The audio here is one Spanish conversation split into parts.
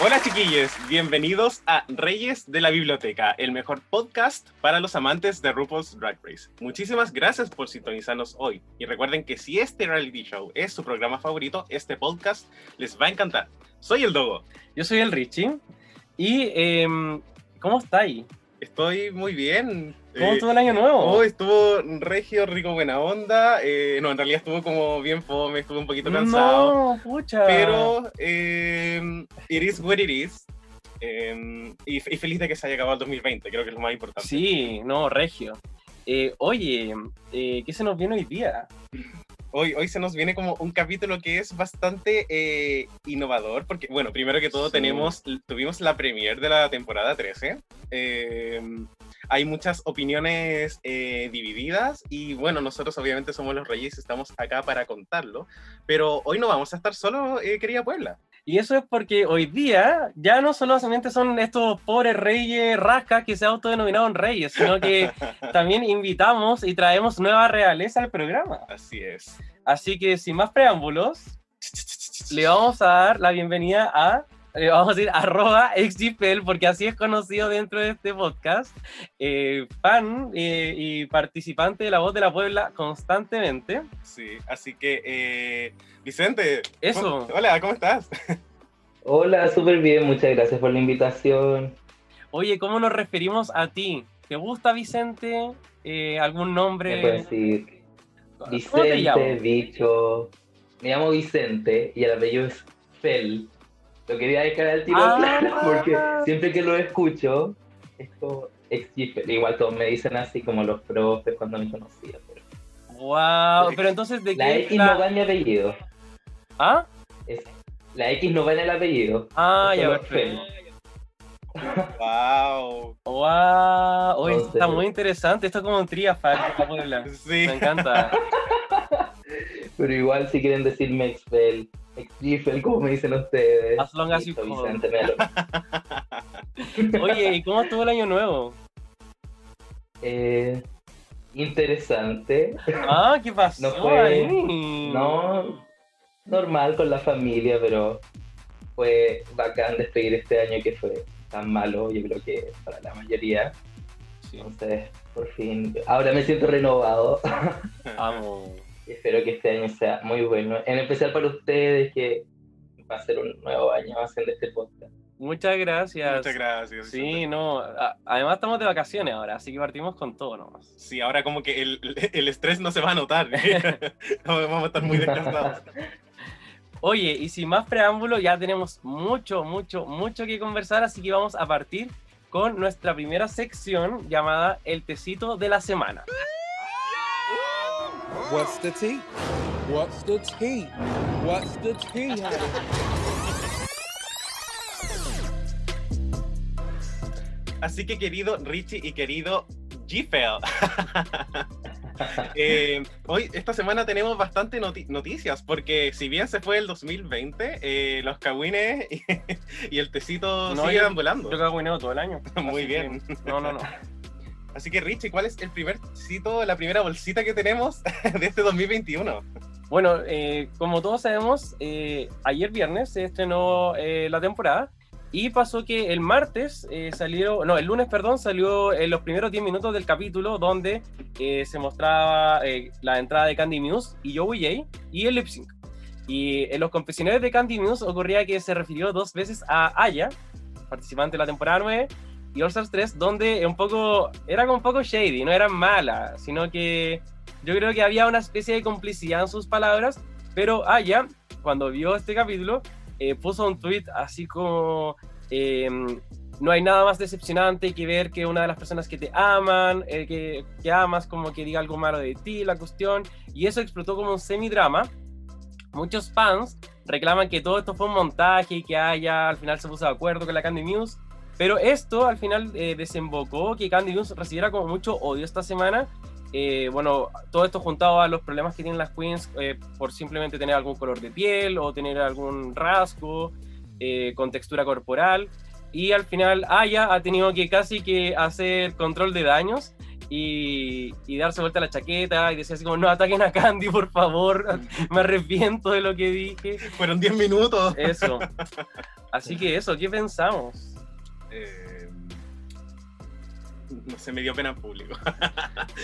Hola chiquillos, bienvenidos a Reyes de la Biblioteca, el mejor podcast para los amantes de RuPaul's Drag Race. Muchísimas gracias por sintonizarnos hoy y recuerden que si este reality show es su programa favorito, este podcast les va a encantar. Soy el Dogo, Yo soy el Richie. Y, em, ¿cómo está ahí? estoy muy bien. ¿Cómo estuvo el año nuevo? Oh, estuvo regio, rico, buena onda. Eh, no, en realidad estuvo como bien fome, estuve un poquito cansado. No, pucha. Pero eh, it is what it is. Eh, y, y feliz de que se haya acabado el 2020, creo que es lo más importante. Sí, no, regio. Oye, ¿qué se nos viene hoy día? Hoy, hoy se nos viene como un capítulo que es bastante eh, innovador, porque, bueno, primero que todo Sí. tenemos, tuvimos la premiere de la temporada 13. Eh, hay muchas opiniones eh, divididas y, bueno, nosotros obviamente somos los reyes y estamos acá para contarlo, pero hoy no vamos a estar solo, eh, querida Puebla. Y eso es porque hoy día ya no solamente son estos pobres reyes rascas que se autodenominaron reyes, sino que también invitamos y traemos nueva realeza al programa. Así es. Así que sin más preámbulos, le vamos a dar la bienvenida a, le vamos a decir arroba xgpel, porque así es conocido dentro de este podcast, eh, fan eh, y participante de La Voz de la Puebla constantemente. Sí, así que, eh, Vicente. Eso. ¿cómo- Hola, ¿cómo estás? Hola, súper bien, muchas gracias por la invitación. Oye, ¿cómo nos referimos a ti? ¿Te gusta Vicente? Eh, ¿Algún nombre? decir ¿Cómo te Vicente, llamas? Bicho. Me llamo Vicente y el apellido es Fel. Lo quería dejar al tiro Ah. claro porque siempre que lo escucho, es como ex. Igual todos me dicen así como los profes cuando me conocían. pero Wow, pero entonces de La qué X la- no va en mi apellido. ¿Ah? Es- la X no va en el apellido. Ah, ya perfecto. Wow. Wow, oye, está muy interesante. Esto es como un de la Puebla. Sí. Me encanta. Pero igual si quieren decirme Expel, Exifel, como me dicen ustedes. As long as you. Oye, ¿y cómo estuvo el año nuevo? Eh, interesante. Ah, ¿qué pasó No fue-? No, normal con la familia, pero fue bacán despedir este año que fue tan malo, yo creo que para la mayoría. Sí, Entonces, por fin, ahora me siento renovado. amo. Espero que este año sea muy bueno, en especial para ustedes que va a ser un nuevo año haciendo este podcast. Muchas gracias. Muchas gracias. Sí, Vicente. no. Además estamos de vacaciones ahora, así que partimos con todo nomás. Sí, ahora como que el, el estrés no se va a notar. Vamos a estar muy descansados. Oye, y sin más preámbulo, ya tenemos mucho, mucho, mucho que conversar, así que vamos a partir con nuestra primera sección llamada El Tecito de la Semana. What's the tea? What's the tea? What's the tea? honey? Así que querido Richie y querido Gfel. eh, hoy, esta semana tenemos bastante noti- noticias, porque si bien se fue el 2020, eh, los cagüines y, y el tecito No, siguen volando. Yo cago en todo el año. Muy bien. que- no, no, no. Así que Richie, ¿cuál es el primer tecito, la primera bolsita que tenemos de este 2021? Bueno, eh, como todos sabemos, eh, ayer viernes se estrenó eh, la temporada y pasó que el martes eh, salió, no, el lunes, perdón, salió en los primeros 10 minutos del capítulo donde eh, se mostraba eh, la entrada de Candy Muse y Joey J y el lip sync. Y en los confesionarios de Candy Muse ocurría que se refirió dos veces a Aya participantes de la temporada 9 y All Stars 3, donde un poco, era un poco shady, no eran malas, sino que yo creo que había una especie de complicidad en sus palabras, pero Aya, cuando vio este capítulo, eh, puso un tweet así como, em, no hay nada más decepcionante que ver que una de las personas que te aman, eh, que, que amas, como que diga algo malo de ti, la cuestión, y eso explotó como un semidrama. Muchos fans reclaman que todo esto fue un montaje y que Aya al final se puso de acuerdo con la Candy News, pero esto al final eh, desembocó que Candy News recibiera como mucho odio esta semana. Eh, bueno, todo esto juntado a los problemas que tienen las queens eh, por simplemente tener algún color de piel o tener algún rasgo eh, con textura corporal. Y al final Aya ha tenido que casi que hacer control de daños y, y darse vuelta a la chaqueta y decir así como, no ataquen a Candy, por favor, me arrepiento de lo que dije. Fueron 10 minutos. Eso. Así que eso, ¿qué pensamos? Eh, no sé, me dio pena en público.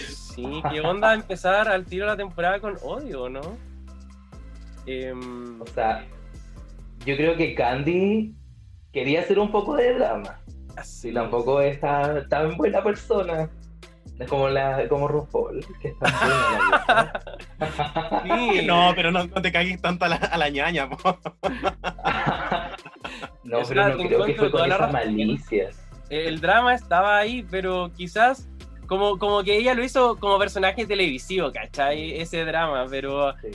Sí, ¿qué onda empezar al tiro la temporada con odio, no? Em, O sea, yo creo que Candy quería hacer un poco de drama. así Y tampoco es tan, tan buena persona. Es como, la, como RuPaul, que es tan buena la vieja. Sí, No, pero no, no te cagues tanto a la, a la ñaña, po. No, Es pero no creo que fue con la esa razón. malicia. el drama estaba ahí, pero quizás como, como que ella lo hizo como personaje televisivo, ¿cachai? Ese drama, pero Sí.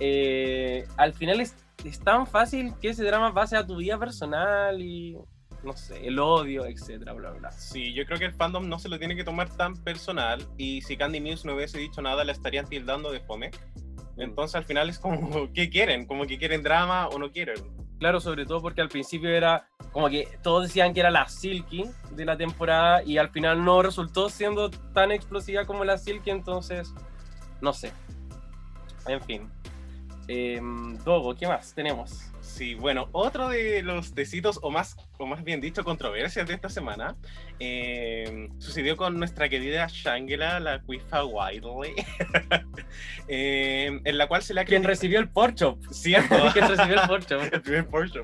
eh, al final es, es tan fácil que ese drama pase a tu vida personal y, no sé, el odio, etcétera, bla, bla. Sí, yo creo que el fandom no se lo tiene que tomar tan personal y si Candy News no hubiese dicho nada la estarían tildando de fome. Entonces al final es como, ¿qué quieren? Como que quieren drama o no quieren. Claro, sobre todo porque al principio era como que todos decían que era la Silky de la temporada y al final no resultó siendo tan explosiva como la Silky, entonces, no sé. En fin. Eh, Dogo, ¿qué más tenemos? Sí, bueno, otro de los tecitos, o más, o más bien dicho, controversias de esta semana, eh, sucedió con nuestra querida Shangela, la Quifa Wiley, eh, en la cual se le ha Quien recibió el porcho. Cierto. Quien recibió el porcho. el primer Porsche.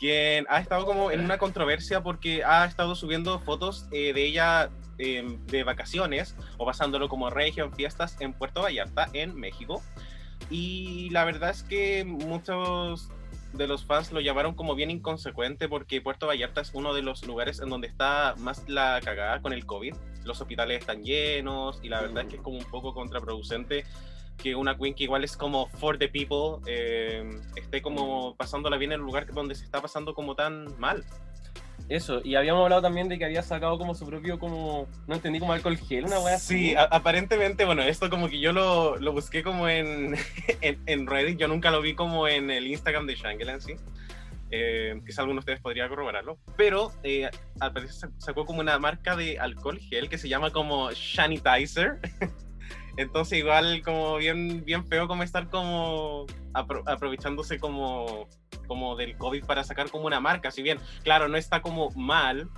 quien ha estado como en una controversia porque ha estado subiendo fotos eh, de ella eh, de vacaciones o pasándolo como regio en fiestas en Puerto Vallarta, en México. Y la verdad es que muchos de los fans lo llamaron como bien inconsecuente porque Puerto Vallarta es uno de los lugares en donde está más la cagada con el COVID. Los hospitales están llenos y la verdad es que es como un poco contraproducente que una queen que igual es como for the people eh, esté como pasándola bien en el lugar donde se está pasando como tan mal. Eso, y habíamos hablado también de que había sacado como su propio, como, no entendí, como alcohol gel, una wea así. Sí, aparentemente, bueno, esto como que yo lo, lo busqué como en, en, en Reddit, yo nunca lo vi como en el Instagram de Shangela en sí. Eh, quizá alguno de ustedes podría corroborarlo, pero eh, al parecer sa- sacó como una marca de alcohol gel que se llama como Sanitizer. Entonces igual como bien, bien feo como estar como apro- aprovechándose como, como del COVID para sacar como una marca. Si bien, claro, no está como mal,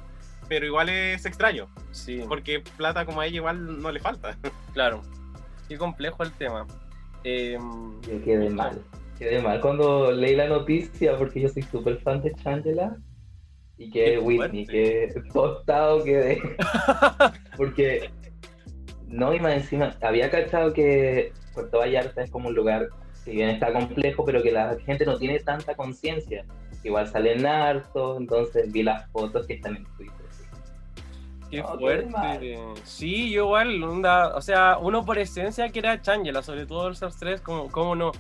pero igual es extraño. Sí, Porque plata como a ella igual no le falta. claro. Qué complejo el tema. Eh, Yo quedé mal. Quedé mal cuando leí la noticia porque yo soy súper fan de Shangela y que Whitney, que tostado quedé. porque no, y más encima, había cachado que Puerto Vallarta es como un lugar, si bien está complejo, pero que la gente no tiene tanta conciencia. Igual salen hartos, entonces vi las fotos que están en Twitter. Qué No, fuerte. Sí, yo igual, onda, o sea, uno por esencia que era Changela, sobre todo el Stars 3, como, cómo no.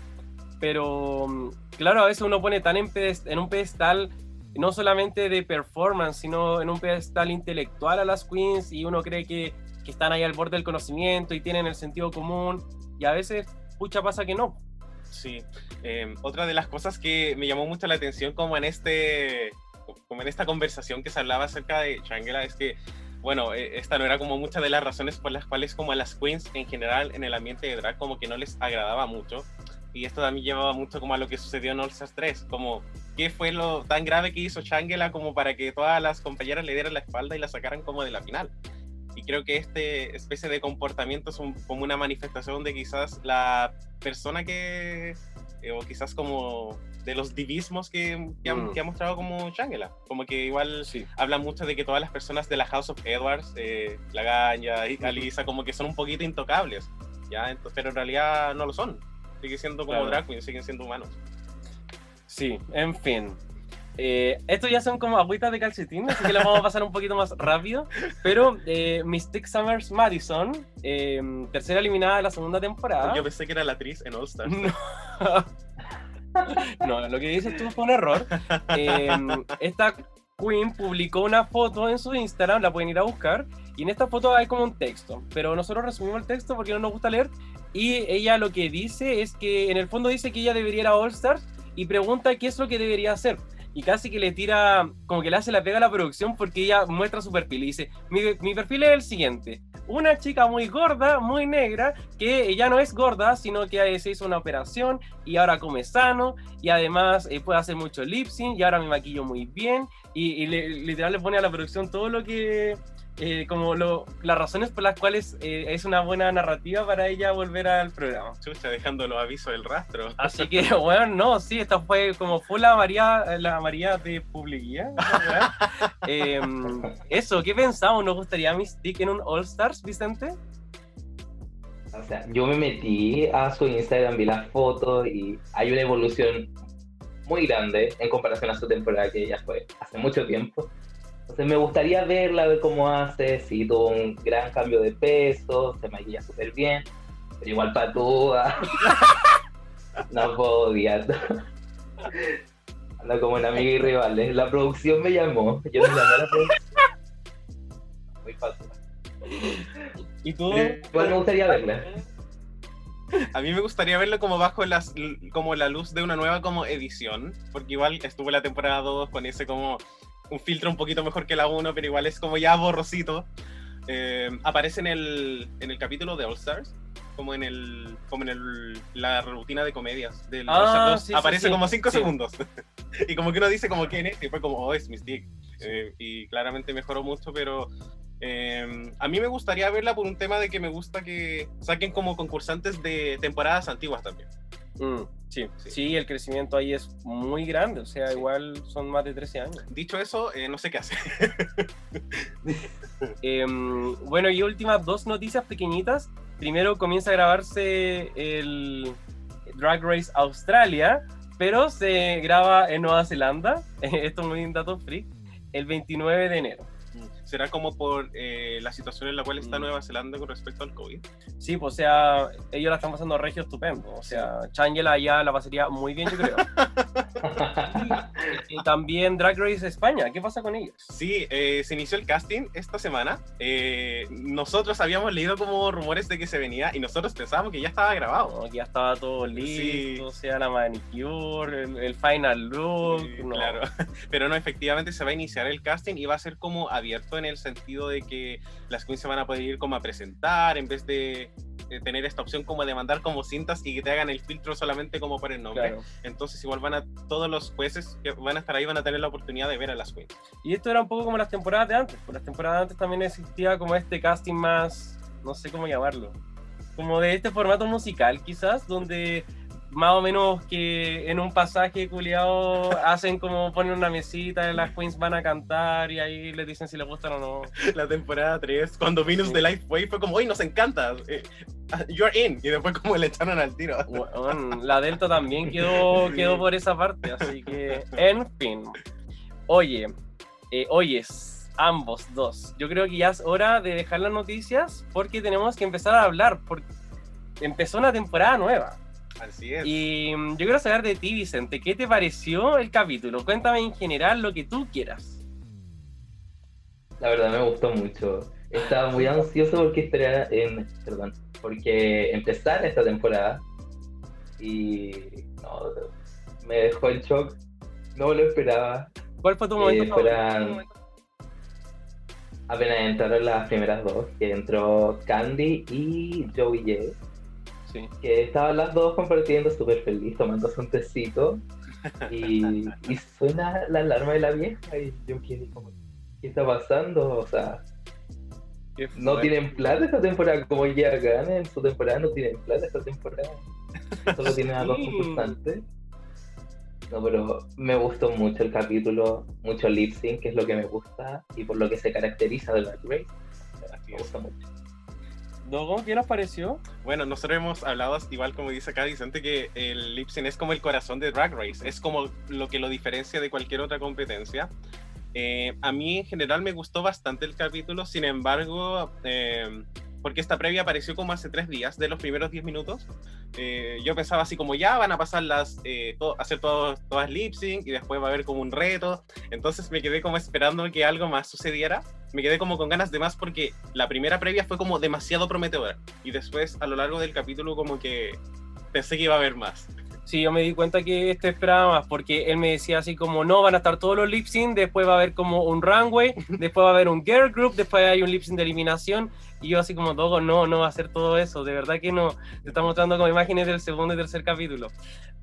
Pero, mm, claro, a veces uno pone tan en, pedest- en un pedestal, no solamente de performance, sino en un pedestal intelectual a las queens y uno cree que, que están ahí al borde del conocimiento y tienen el sentido común y a veces, pucha, pasa que no. Sí. Eh, otra de las cosas que me llamó mucho la atención como en este como en esta conversación que se hablaba acerca de Shangela es que bueno, eh, esta no era como muchas de las razones por las cuales como a las queens en general en el ambiente de drag como que no les agradaba mucho y esto también llevaba mucho como a lo que sucedió en All Stars 3, como qué fue lo tan grave que hizo Shangela como para que todas las compañeras le dieran la espalda y la sacaran como de la final. Y creo que este especie de comportamiento es un- como una manifestación de quizás la persona que, eh, o quizás como de los divismos que, que, ha, Mm. que ha mostrado como Shangela. Como que igual Sí. habla mucho de que todas las personas de la House of Edwards, eh, la Gaña y. Alisa, como que son un poquito intocables, ¿ya? Ento- pero en realidad no lo son. Siguen siendo como Claro. drag queens, siguen siendo humanos. Sí, en fin. Eh, estos ya son como agüitas de calcetín, así que las vamos a pasar un poquito más rápido. Pero eh, Mystic Summers Madison, eh, tercera eliminada de la segunda temporada. Yo pensé que era la actriz en All Stars. No. no, lo que dices tú fue un error. Eh, esta Queen publicó una foto en su Instagram, la pueden ir a buscar, y en esta foto hay como un texto, pero nosotros resumimos el texto porque no nos gusta leer, y ella lo que dice es que en el fondo dice que ella debería ir a All Stars y pregunta qué es lo que debería hacer. Y casi que le tira, como que le hace la pega a la producción porque ella muestra su perfil y dice, mi, perfil es el siguiente, una chica muy gorda, muy negra, que ya no es gorda, sino que se hizo una operación y ahora come sano y además eh, puede hacer mucho lip sync y ahora me maquillo muy bien y, y literal le pone a la producción todo lo que, eh, como lo, las razones por las cuales eh, es una buena narrativa para ella volver al programa. Chucha, dejando los avisos del rastro. Así que, bueno, no, sí, esta fue como fue la María, la María de Publicidad. eh, eso, ¿qué pensamos? ¿Nos gustaría Mystique en un All Stars, Vicente? O sea, yo me metí a su Instagram, vi las fotos y hay una evolución muy grande en comparación a su temporada que ya fue hace mucho tiempo. Entonces me gustaría verla, ver cómo hace, si tuvo un gran cambio de peso, se maquilla súper bien, pero igual patúa. no puedo odiar. Anda como en amiga y rivales. La producción me llamó, yo me llamé a la producción. Muy fácil. ¿Y tú? Igual me gustaría verla. A mí me gustaría verlo como bajo las, como la luz de una nueva como edición, porque igual estuvo la temporada 2 con ese como un filtro un poquito mejor que la 1, pero igual es como ya borrosito. Eh, aparece en el, en el capítulo de All Stars, como en el como en el, la rutina de comedias del Ah, All Stars 2. sí, sí, aparece sí. como 5 Sí. segundos. y como que uno dice como quién es, y fue como, oh, es Mystique. Eh, y claramente mejoró mucho, pero eh, a mí me gustaría verla por un tema de que me gusta que saquen como concursantes de temporadas antiguas también. Mm, sí, Sí. sí, el crecimiento ahí es muy grande, o sea, Sí. igual son más de 13 años. Dicho eso, eh, no sé qué hacer. Em, bueno, y últimas dos noticias pequeñitas. Primero comienza a grabarse el Drag Race Australia, pero se graba en Nueva Zelanda. Esto es muy dato freak. El 29 de enero. ¿Será como por eh, la situación en la cual está Mm. Nueva Zelanda con respecto al COVID? Sí, pues o sea, ellos la están pasando regio estupendo. O sea, Changela ya la pasaría muy bien, yo creo. y también Drag Race España. ¿Qué pasa con ellos? Sí, eh, se inició el casting esta semana. Eh, nosotros habíamos leído como rumores de que se venía y nosotros pensábamos que ya estaba grabado. No, que ya estaba todo listo, Sí. o sea, la manicure, el, el final look. Sí, no. Claro, pero no, efectivamente se va a iniciar el casting y va a ser como abierto en el sentido de que las queens se van a poder ir como a presentar en vez de, de tener esta opción como de mandar como cintas y que te hagan el filtro solamente como por el nombre. Claro. Entonces igual van a, todos los jueces que van a estar ahí van a tener la oportunidad de ver a las queens. Y esto era un poco como las temporadas de antes. Por las temporadas de antes también existía como este casting más, no sé cómo llamarlo, como de este formato musical quizás, donde más o menos que en un pasaje culiado hacen como ponen una mesita, las queens van a cantar y ahí les dicen si les gustan o no. La temporada 3, cuando Venus Sí. de Lifeway fue como, ¡Uy, nos encanta! eh, you're in. Y después como le echaron al tiro. Bueno, la Delta también quedó, quedó por esa parte, así que, en fin. Oye, eh, oyes, ambos dos. Yo creo que ya es hora de dejar las noticias porque tenemos que empezar a hablar, porque empezó una temporada nueva. Así es. Y mm, yo quiero saber de ti, Vicente, ¿qué te pareció el capítulo? Cuéntame en general lo que tú quieras. La verdad me gustó mucho. Estaba muy ansioso porque esperara perdón, porque empezara esta temporada y no, me dejó en shock. No lo esperaba. ¿Cuál fue tu Eh, momento fueran- favorito? Apenas entraron las primeras dos, que entró Candy y Joey J, Sí. que estaban las dos compartiendo súper feliz, tomándose un tecito. Y, y suena la alarma de la vieja y yo quedé como, ¿qué está pasando? O sea, No tienen plata esta temporada, como ya ganan en su temporada, no tienen plata esta temporada. Solo tienen a dos concursantes. No, pero me gustó mucho el capítulo, mucho lip sync, que es lo que me gusta y por lo que se caracteriza de Drag Race. Me gusta mucho. Dogo, ¿qué nos pareció? Bueno, nosotros hemos hablado, igual como dice acá Vicente, que el lip sync es como el corazón de Drag Race, es como lo que lo diferencia de cualquier otra competencia. Eh, a mí en general me gustó bastante el capítulo, sin embargo, eh, porque esta previa apareció como hace tres días, de los primeros 10 minutos, eh, yo pensaba así como ya van a pasar las, eh, hacer todas lip sync y después va a haber como un reto, entonces me quedé como esperando que algo más sucediera, me quedé como con ganas de más porque la primera previa fue como demasiado prometedora. Y después a lo largo del capítulo como que pensé que iba a haber más. Sí, yo me di cuenta que este esperaba más, porque él me decía así como, no, van a estar todos los lip sync, después va a haber como un runway, después va a haber un girl group, después hay un lip sync de eliminación, y yo así como, Dogo, no, no va a ser todo eso, de verdad que no, te está mostrando como imágenes del segundo y tercer capítulo.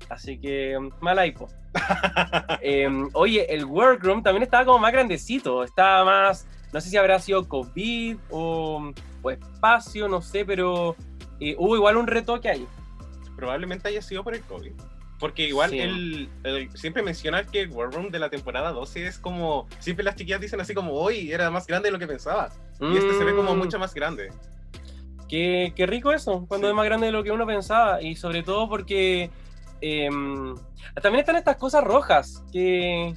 Así que, mala hipo. Eh, oye, el workroom también estaba como más grandecito, estaba más, no sé si habrá sido COVID o, o espacio, no sé, pero eh, hubo igual un retoque ahí. Probablemente haya sido por el COVID. Porque igual Sí. el, el- siempre mencionar que el War Room de la temporada 12 es como, siempre las chiquillas dicen así como, hoy era más grande de lo que pensaba. Y este se ve como Mm. mucho más grande. Qué, qué rico eso, cuando Sí. es más grande de lo que uno pensaba. Y sobre todo porque em, también están estas cosas rojas que,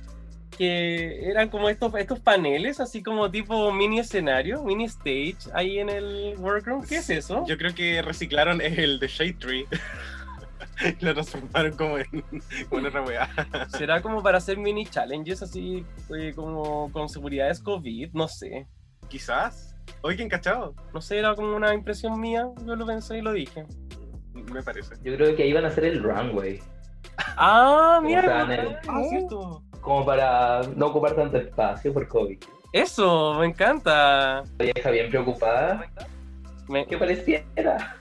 que eran como estos, estos paneles, así como tipo mini escenario, mini stage ahí en el workroom. ¿Qué es eso? Yo creo que reciclaron el de Shade Tree. lo transformaron como en, en otra weá. ¿Será como para hacer mini challenges así eh, como con seguridades COVID? No sé. Quizás. Oye, ¿quién cachado? No sé, era como una impresión mía. Yo lo pensé y lo dije. Me parece. Yo creo que ahí van a hacer el runway, Ah, mira. Ah, cierto. como para no ocupar tanto espacio por COVID. Eso, me encanta. La vieja bien preocupada, Me- que pareciera.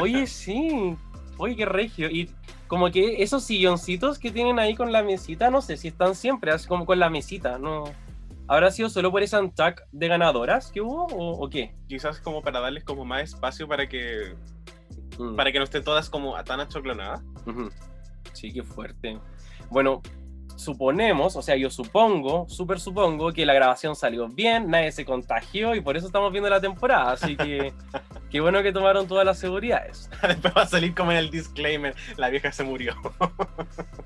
Oye, sí. Oye, qué regio. Y como que esos silloncitos que tienen ahí con la mesita, no sé si están siempre, así como con la mesita, ¿no? ¿Habrá sido solo por ese tag de ganadoras que hubo o, o qué? Quizás como para darles como más espacio para que Mm. para que no estén todas como tan achoclonadas. Sí, qué fuerte. Bueno, suponemos, o sea, yo supongo, súper supongo que la grabación salió bien, nadie se contagió y por eso estamos viendo la temporada. Así que qué bueno que tomaron todas las seguridades. Después va a salir como en el disclaimer, la vieja se murió.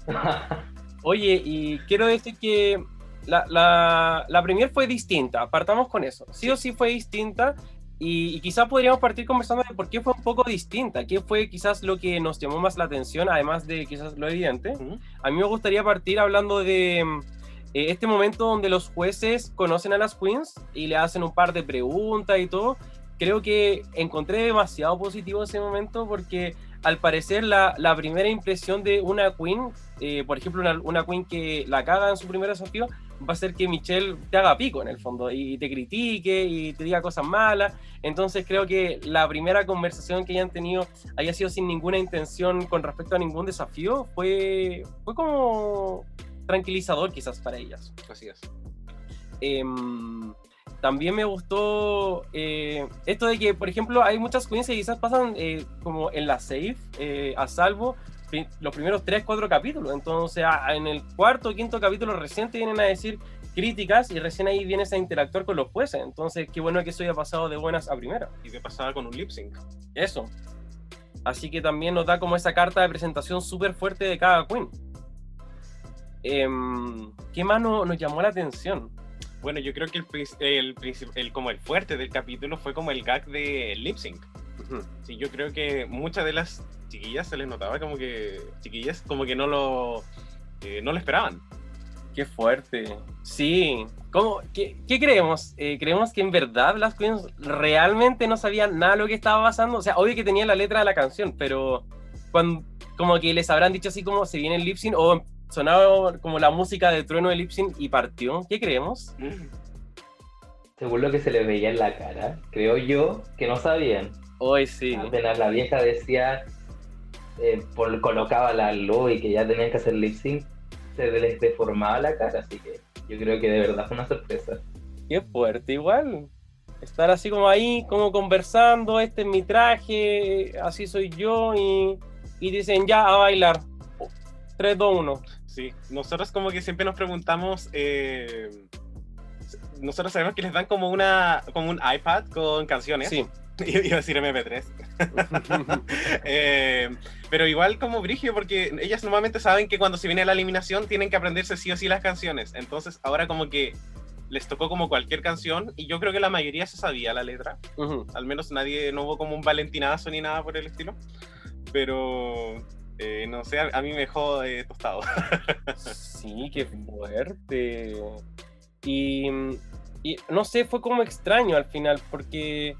Oye, y quiero decir que la, la, la premier fue distinta, partamos con eso. Sí o sí fue distinta y, y quizás podríamos partir conversando de por qué fue un poco distinta, qué fue quizás lo que nos llamó más la atención, además de quizás lo evidente. A mí me gustaría partir hablando de mm, eh, este momento donde los jueces conocen a las queens y le hacen un par de preguntas y todo. Creo que encontré demasiado positivo ese momento porque al parecer la, la primera impresión de una queen, eh, por ejemplo una, una queen que la caga en su primer desafío, va a ser que Michelle te haga pico en el fondo y te critique y te diga cosas malas. Entonces creo que la primera conversación que hayan tenido haya sido sin ninguna intención con respecto a ningún desafío fue, fue como tranquilizador quizás para ellas. Así es. Em, también me gustó eh, esto de que, por ejemplo, hay muchas queens que quizás pasan eh, como en la safe, eh, a salvo, los primeros 3, 4 capítulos. Entonces, en el cuarto quinto capítulo recién te vienen a decir críticas y recién ahí vienes a interactuar con los jueces. Entonces, qué bueno que eso haya pasado de buenas a primeras. Y qué pasaba con un lip sync. Eso. Así que también nos da como esa carta de presentación súper fuerte de cada queen. Em, ¿Qué más no- nos llamó la atención? Bueno, yo creo que el, el, el- como el fuerte del capítulo fue como el gag de lip sync. Sí, yo creo que muchas de las chiquillas se les notaba como que chiquillas como que no lo eh, no lo esperaban. Qué fuerte. Sí. ¿Cómo, qué, qué creemos? Eh, ¿Creemos que en verdad las queens realmente no sabían nada de lo que estaba pasando? O sea, obvio que tenían la letra de la canción, pero cuando, como que les habrán dicho así como se viene el lip sync o sonaba como la música de trueno de lip sync y partió. ¿Qué creemos? Según lo que se les veía en la cara, creo yo que no sabían. Hoy sí. Apenas la vieja decía, eh, por, colocaba la luz y que ya tenían que hacer lip sync, se les deformaba la cara, así que yo creo que de verdad fue una sorpresa. Qué fuerte igual. Estar así como ahí, como conversando, este es mi traje, así soy yo, y, y dicen ya a bailar. 3, 2, 1. Sí, nosotros como que siempre nos preguntamos, eh, nosotros sabemos que les dan como una como un iPad con canciones. Sí. Iba a decir MP3. Eh, pero igual como Brigio, porque ellas normalmente saben que cuando se viene la eliminación tienen que aprenderse sí o sí las canciones. Entonces ahora como que les tocó como cualquier canción y yo creo que la mayoría se sabía la letra. Ujú. Al menos nadie, no hubo como un valentinazo ni nada por el estilo. Pero eh, no sé, a, a mí me dejó eh, tostado. Sí, qué fuerte. Y, y no sé, fue como extraño al final, porque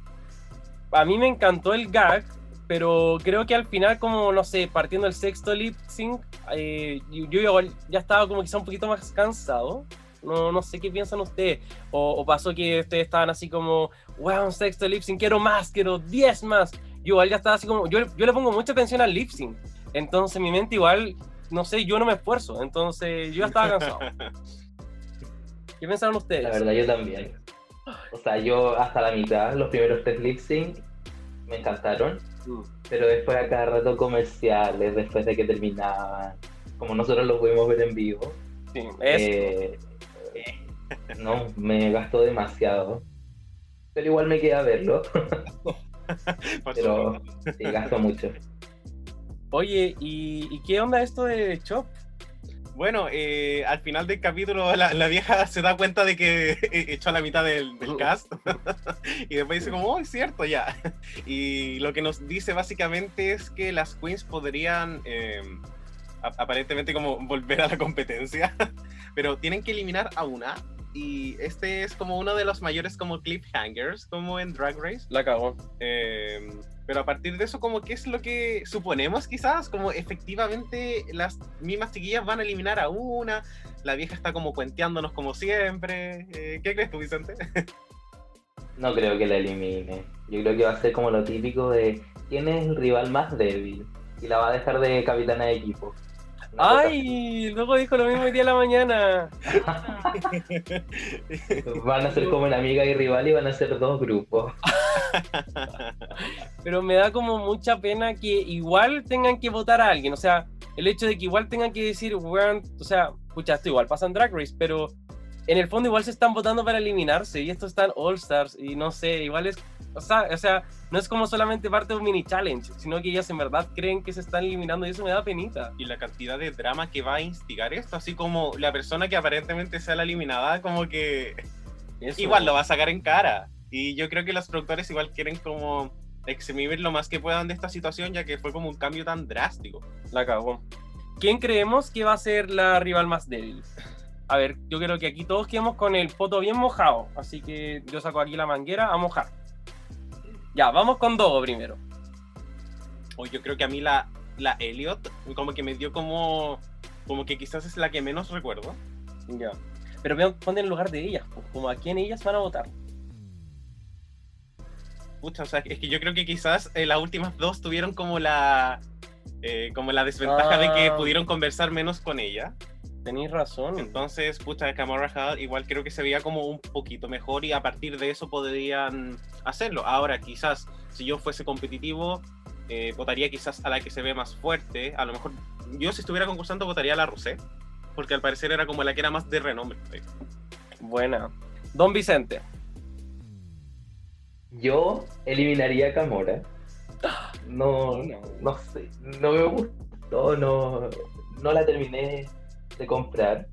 a mí me encantó el gag, pero creo que al final, como no sé, partiendo del sexto lip sync, eh, yo, ya estaba como quizá un poquito más cansado. No, no sé qué piensan ustedes. O, o pasó que ustedes estaban así como, wow, un sexto lip sync, quiero más, quiero 10 más. Yo igual ya estaba así como, yo, yo le pongo mucha atención al lip sync. Entonces mi mente igual, no sé, yo no me esfuerzo. Entonces yo ya estaba cansado. ¿Qué pensaron ustedes? La verdad, yo también. O sea, yo hasta la mitad, los primeros tres lip sync me encantaron, Mm, pero después a cada rato comerciales, después de que terminaban, como nosotros los pudimos ver en vivo, Sí, eh, no, me gastó demasiado. Pero igual me queda verlo, pero sí, gastó mucho. Oye, ¿y, y qué onda esto de Chop? Bueno, eh, al final del capítulo la, la vieja se da cuenta de que echó a la mitad del, del cast y después dice como, oh, es cierto, ya. Y lo que nos dice básicamente es que las queens podrían eh, a- aparentemente como volver a la competencia, pero tienen que eliminar a una y este es como uno de los mayores como cliffhangers como en Drag Race. La cagó. Eh, pero a partir de eso, como qué es lo que suponemos quizás, como efectivamente las mismas chiquillas van a eliminar a una, la vieja está como cuenteándonos como siempre. Eh, ¿Qué crees tú, Vicente? No creo que la elimine. Yo creo que va a ser como lo típico de quién es el rival más débil y la va a dejar de capitana de equipo. ¡Ay! Luego dijo lo mismo hoy día a la mañana. Van a ser como una amiga y rival y van a ser dos grupos. Pero me da como mucha pena que igual tengan que votar a alguien. O sea, el hecho de que igual tengan que decir, weón, o sea, pucha, esto igual pasa en Drag Race, pero en el fondo igual se están votando para eliminarse y esto están All Stars y no sé, igual es, o sea, o sea, no es como solamente parte de un mini challenge, sino que ellas en verdad creen que se están eliminando y eso me da penita. y la cantidad de drama que va a instigar esto, así como la persona que aparentemente sea la eliminada, como que Eso. igual lo va a sacar en cara. Y yo creo que los productores igual quieren como exprimir lo más que puedan de esta situación, ya que fue como un cambio tan drástico. La cagó. ¿Quién creemos que va a ser la rival más débil? A ver, yo creo que aquí todos quedamos con el poto bien mojado. Así que yo saco aquí la manguera a mojar. Ya, vamos con Dogo primero. O yo creo que a mí la, la Elliot, como que me dio como, como que quizás es la que menos recuerdo. Ya. Pero vean, ponte en lugar de ellas, pues, como a quién ellas van a votar. Pucha, o sea, es que yo creo que quizás eh, las últimas dos tuvieron como la, eh, como la desventaja de que Ah. pudieron conversar menos con ella. Tenéis razón. Entonces, pucha, Camara Hall igual creo que se veía como un poquito mejor y a partir de eso podrían hacerlo. Ahora, quizás, si yo fuese competitivo, eh, votaría quizás a la que se ve más fuerte. A lo mejor, yo si estuviera concursando votaría a la Rosé, porque al parecer era como la que era más de renombre. Buena. Don Vicente. Yo eliminaría a Camora. No, no sé, no me gustó, no, no la terminé de comprar.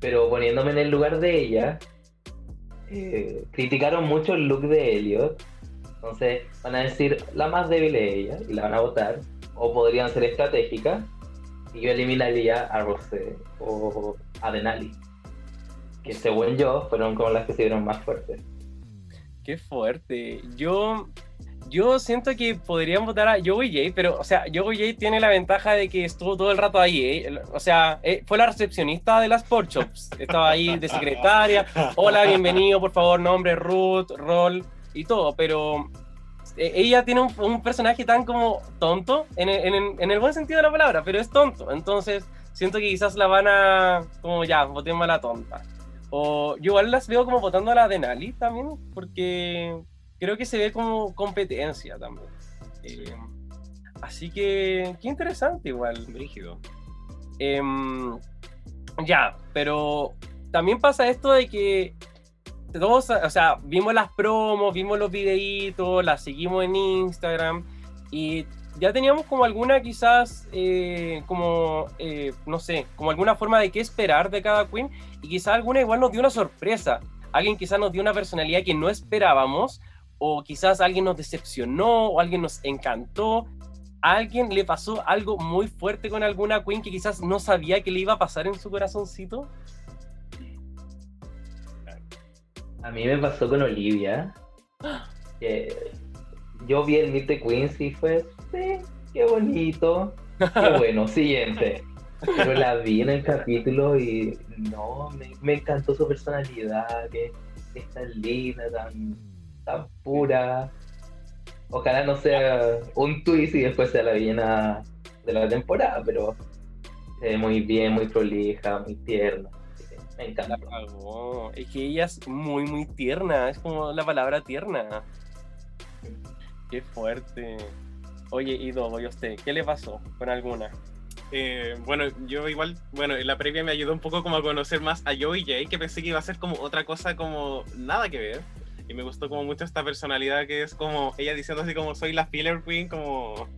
Pero poniéndome en el lugar de ella, eh, criticaron mucho el look de Elliot. Entonces van a decir la más débil es ella y la van a votar. O podrían ser estratégicas. Y yo eliminaría a Rosé o a Denali. Que según yo fueron como las que se vieron más fuertes. Qué fuerte. Yo, yo siento que podrían votar a Joey J, pero, o sea, Joey J tiene la ventaja de que estuvo todo el rato ahí, ¿eh? O sea, eh, fue la recepcionista de las Pork Chops. Estaba ahí de secretaria. Hola, bienvenido, por favor, nombre, Ruth, rol y todo, pero eh, ella tiene un, un personaje tan como tonto, en el, en en el buen sentido de la palabra, pero es tonto. Entonces, siento que quizás la van a, como ya, votemos a la tonta. O yo igual las veo como votando a la Denali también, porque creo que se ve como competencia también. Eh, así que, qué interesante igual. Brígido. Em, ya, pero también pasa esto de que todos, o sea, vimos las promos, vimos los videitos, las seguimos en Instagram y ya teníamos como alguna quizás, eh, como, eh, no sé, como alguna forma de qué esperar de cada queen y quizás alguna igual nos dio una sorpresa. Alguien quizás nos dio una personalidad que no esperábamos o quizás alguien nos decepcionó o alguien nos encantó. A alguien le pasó algo muy fuerte con alguna queen que quizás no sabía que le iba a pasar en su corazoncito. A mí me pasó con Olivia. que yo vi el Meet the Queens y fue, sí, qué bonito. Qué bueno, siguiente. Pero la vi en el capítulo y no, me, me encantó su personalidad, que es tan linda, tan, tan pura. Ojalá no sea un twist y después sea la villana de la temporada, pero se ve muy bien, muy prolija, muy tierna. Me encanta. Es que ella es muy, muy tierna. Es como la palabra tierna. Qué fuerte. Oye, Ido, ¿y usted? ¿Qué le pasó con alguna? Eh, bueno, yo igual, bueno, en la previa me ayudó un poco como a conocer más a Joey J, que pensé que iba a ser como otra cosa como nada que ver. Y me gustó como mucho esta personalidad que es como ella diciendo así como soy la filler queen, como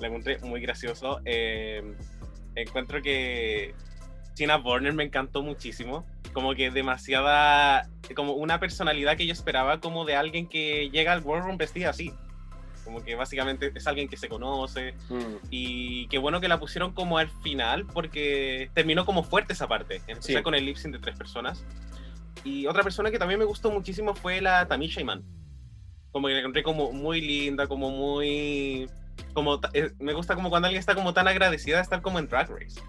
la encontré muy gracioso. Eh, encuentro que Tina Burner me encantó muchísimo. Como que demasiada, como una personalidad que yo esperaba como de alguien que llega al World Room vestida así. Como que básicamente es alguien que se conoce, Mm. y qué bueno que la pusieron como al final porque terminó como fuerte esa parte, especial Sí. con el lip sync de tres personas. Y otra persona que también me gustó muchísimo fue la Tamisha Iman. Como que la encontré como muy linda, como muy... Como, eh, me gusta como cuando alguien está como tan agradecida de estar como en Drag Race.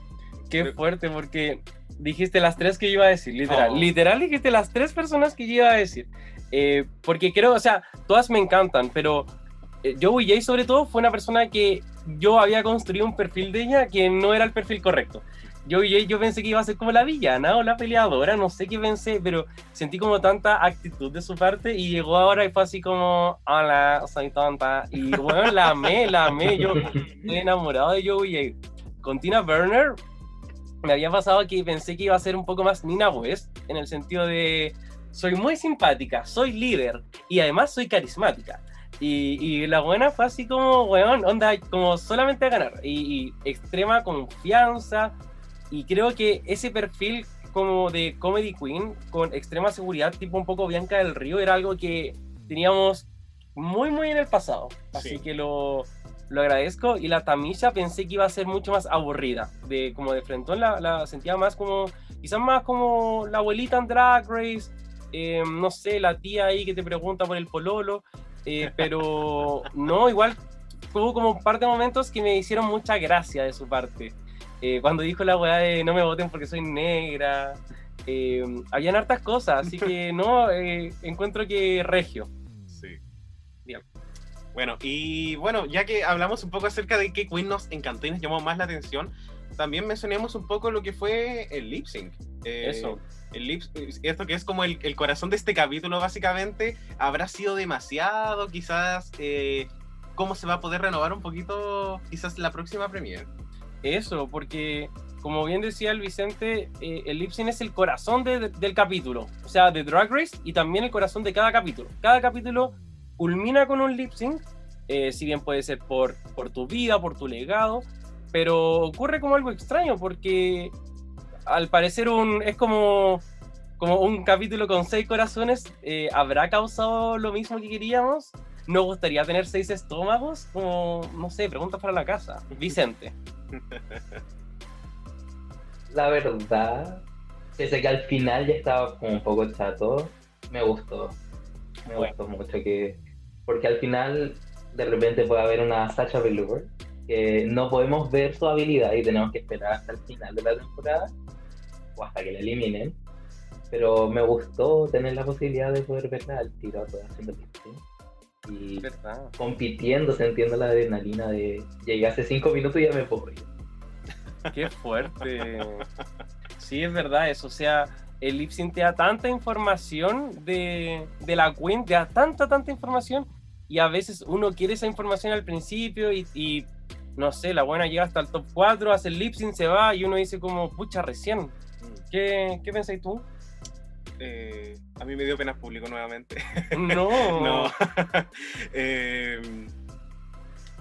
Qué Creo- fuerte, porque dijiste las tres que yo iba a decir, literal. Oh. Literal dijiste las tres personas que yo iba a decir. Eh, porque creo, o sea, todas me encantan, pero eh, Joey J sobre todo fue una persona que yo había construido un perfil de ella que no era el perfil correcto. Joey J yo pensé que iba a ser como la villana o la peleadora, no sé qué pensé, pero sentí como tanta actitud de su parte y llegó ahora y fue así como, hola, soy tonta. Y bueno, la amé, la amé, yo estoy enamorado de Joey. Con Tina Burner me había pasado que pensé que iba a ser un poco más Nina West, en el sentido de soy muy simpática, soy líder y además soy carismática. Y, la buena fue así como, weón, onda, como solamente a ganar. Y extrema confianza. Y creo que ese perfil como de Comedy Queen, con extrema seguridad, tipo un poco Bianca del Río, era algo que teníamos muy, muy en el pasado. Así Sí. que lo, lo agradezco. Y la Tamisha pensé que iba a ser mucho más aburrida. De, como de frentón la, la sentía más como, quizás más como la abuelita en Drag Race. eh, no sé, la tía ahí que te pregunta por el pololo. eh, pero no, igual hubo como un par de momentos que me hicieron mucha gracia de su parte. Eh, cuando dijo la weá de no me voten porque soy negra. eh, habían hartas cosas, así que no, eh, encuentro que regio. Sí. Bien. Bueno, y bueno, ya que hablamos un poco acerca de qué Queen nos encantó y nos llamó más la atención, también mencionemos un poco lo que fue el lip sync. Eh, Eso. El lip, esto que es como el, el corazón de este capítulo, básicamente, habrá sido demasiado, quizás. eh, ¿Cómo se va a poder renovar un poquito, quizás la próxima premiere? Eso, porque como bien decía el Vicente, eh, el lip sync es el corazón de- de- del capítulo, o sea, de Drag Race y también el corazón de cada capítulo. Cada capítulo culmina con un lip eh, si bien puede ser por, por tu vida, por tu legado, pero ocurre como algo extraño porque al parecer un, es como, como un capítulo con seis corazones, eh, ¿habrá causado lo mismo que queríamos? ¿Nos gustaría tener seis estómagos? Como, no sé, preguntas para la casa. Vicente. La verdad, pese a que al final ya estaba como un poco chato, me gustó. Me Bueno. gustó mucho que. Porque al final, de repente puede haber una Sacha Velour que no podemos ver su habilidad y tenemos que esperar hasta el final de la temporada o hasta que la eliminen. Pero me gustó tener la posibilidad de poder verla al tiro a sync. Y verdad. compitiendo, sintiendo la adrenalina de llegué hace cinco minutos y ya me puedo ir. Qué fuerte. Sí, es verdad eso. O sea, el lip sync te da tanta información de, de la Queen, te da tanta, tanta información y a veces uno quiere esa información al principio y, y, no sé, la buena llega hasta el top 4, hace el lip sync, se va y uno dice como, pucha, recién. ¿Qué, qué pensáis tú? Eh, a mí me dio pena público nuevamente. No. no. Eh,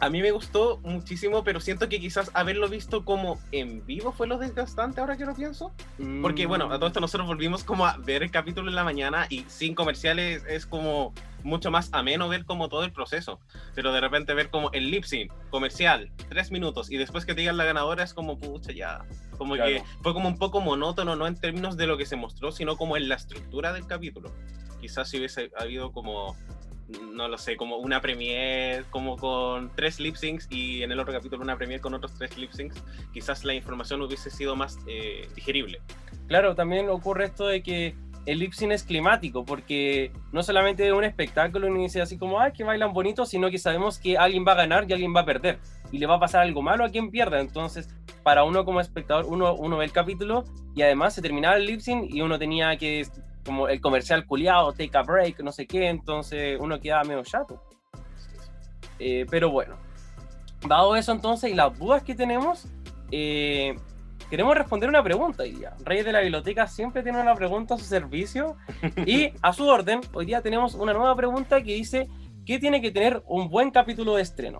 a mí me gustó muchísimo, pero siento que quizás haberlo visto como en vivo fue lo desgastante ahora que lo pienso. Porque bueno, a todo esto nosotros volvimos como a ver el capítulo en la mañana y sin comerciales es como mucho más ameno ver como todo el proceso. Pero de repente ver como el lip sync comercial, tres minutos, y después que te digan la ganadora es como, pucha, ya. Como Claro. que fue como un poco monótono, no en términos de lo que se mostró, sino como en la estructura del capítulo. Quizás si hubiese habido como, no lo sé, como una premiere, como con tres lip syncs y en el otro capítulo una premiere con otros tres lip syncs, quizás la información hubiese sido más eh, digerible. Claro, también ocurre esto de que el lip sync es climático, porque no solamente es un espectáculo y dice así como, ay, que bailan bonito, sino que sabemos que alguien va a ganar y alguien va a perder. Y le va a pasar algo malo a quien pierda. Entonces, para uno como espectador, uno, uno ve el capítulo y además se terminaba el lip sync y uno tenía que, como el comercial culiado, take a break, no sé qué, entonces uno quedaba medio chato. Eh, pero bueno, dado eso entonces y las dudas que tenemos, eh, queremos responder una pregunta hoy día. Reyes de la Biblioteca siempre tiene una pregunta a su servicio y a su orden, hoy día tenemos una nueva pregunta que dice, ¿qué tiene que tener un buen capítulo de estreno?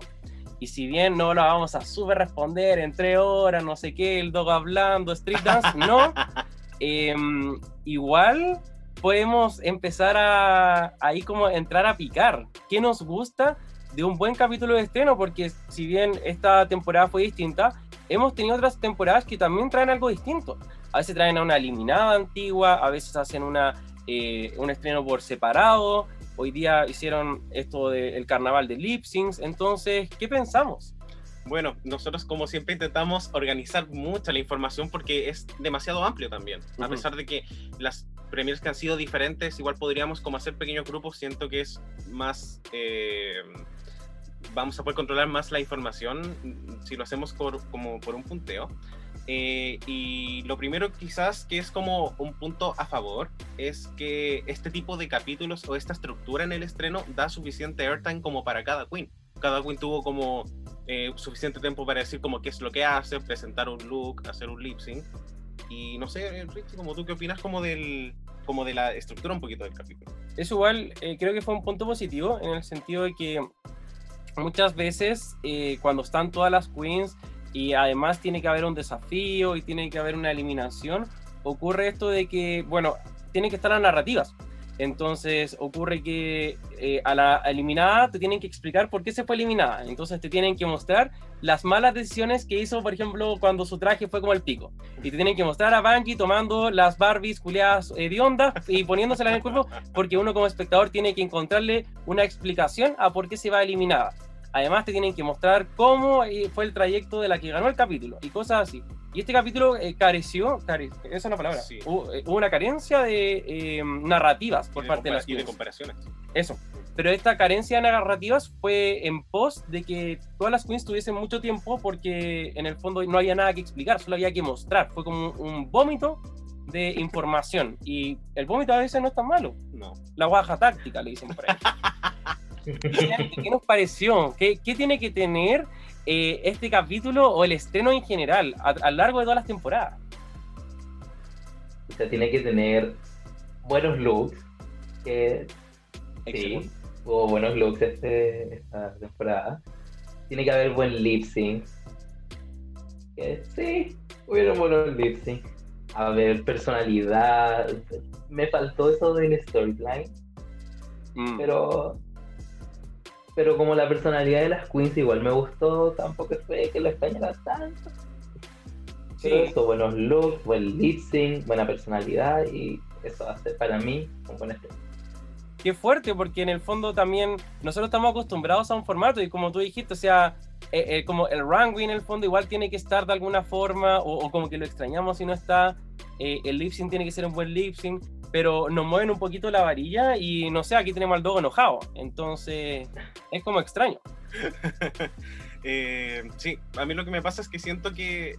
Y si bien no la vamos a super responder en tres horas, no sé qué, el dog hablando, street dance, no, em, igual podemos empezar a ahí como entrar a picar. ¿Qué nos gusta de un buen capítulo de estreno? Porque si bien esta temporada fue distinta, hemos tenido otras temporadas que también traen algo distinto. A veces traen a una eliminada antigua, a veces hacen una, eh, un estreno por separado. Hoy día hicieron esto del carnaval de lip. Entonces, ¿qué pensamos? Bueno, nosotros como siempre intentamos organizar mucha la información porque es demasiado amplio también. A Ujú. pesar de que las premiers que han sido diferentes, igual podríamos como hacer pequeños grupos, siento que es más... eh, vamos a poder controlar más la información si lo hacemos por- como por un punteo. Eh, y lo primero quizás que es como un punto a favor es que este tipo de capítulos o esta estructura en el estreno da suficiente airtime como para cada queen. Cada queen tuvo como eh, suficiente tiempo para decir como qué es lo que hace, presentar un look, hacer un lip sync. Y no sé, Richie, como tú qué opinas como del como de la estructura un poquito del capítulo. Eso igual eh, creo que fue un punto positivo en el sentido de que muchas veces eh, cuando están todas las queens y además tiene que haber un desafío y tiene que haber una eliminación, ocurre esto de que, bueno, tienen que estar las narrativas. Entonces ocurre que eh, a la eliminada te tienen que explicar por qué se fue eliminada. Entonces te tienen que mostrar las malas decisiones que hizo, por ejemplo, cuando su traje fue como el pico. Y te tienen que mostrar a Bungie tomando las Barbies culiadas hediondas y poniéndoselas en el cuerpo porque uno como espectador tiene que encontrarle una explicación a por qué se va eliminada. Además te tienen que mostrar cómo eh, fue el trayecto de la que ganó el capítulo y cosas así. Y este capítulo eh, careció, care- esa es la palabra, Sí. hubo, eh, hubo una carencia de eh, narrativas por de parte de las y de comparaciones. Eso. Pero esta carencia de narrativas fue en pos de que todas las queens tuviesen mucho tiempo porque en el fondo no había nada que explicar, solo había que mostrar. Fue como un, un vómito de información. Y el vómito a veces no es tan malo. No. La guaja táctica, le dicen por ahí. ¿Qué nos pareció? ¿Qué, qué tiene que tener eh, este capítulo o el estreno en general a, a lo largo de todas las temporadas? O sea, tiene que tener buenos looks. Que sí, hubo buenos looks este, esta temporada. Tiene que haber buen lip sync. Que sí, hubieron buenos lip sync. A ver, personalidad. Me faltó eso del storyline, Mm. pero. Pero como la personalidad de las queens igual me gustó, tampoco fue que lo extrañara tanto. Pero Sí. eso, buenos looks, buen lip sync, buena personalidad y eso ser para mí un buen estreno. qué fuerte, porque en el fondo también nosotros estamos acostumbrados a un formato y como tú dijiste, o sea, eh, eh, como el runway en el fondo igual tiene que estar de alguna forma o, o como que lo extrañamos si no está, eh, el lip sync tiene que ser un buen lip sync, pero nos mueven un poquito la varilla y no sé, aquí tenemos al dogo enojado, entonces es como extraño. Eh, sí, a mí lo que me pasa es que siento que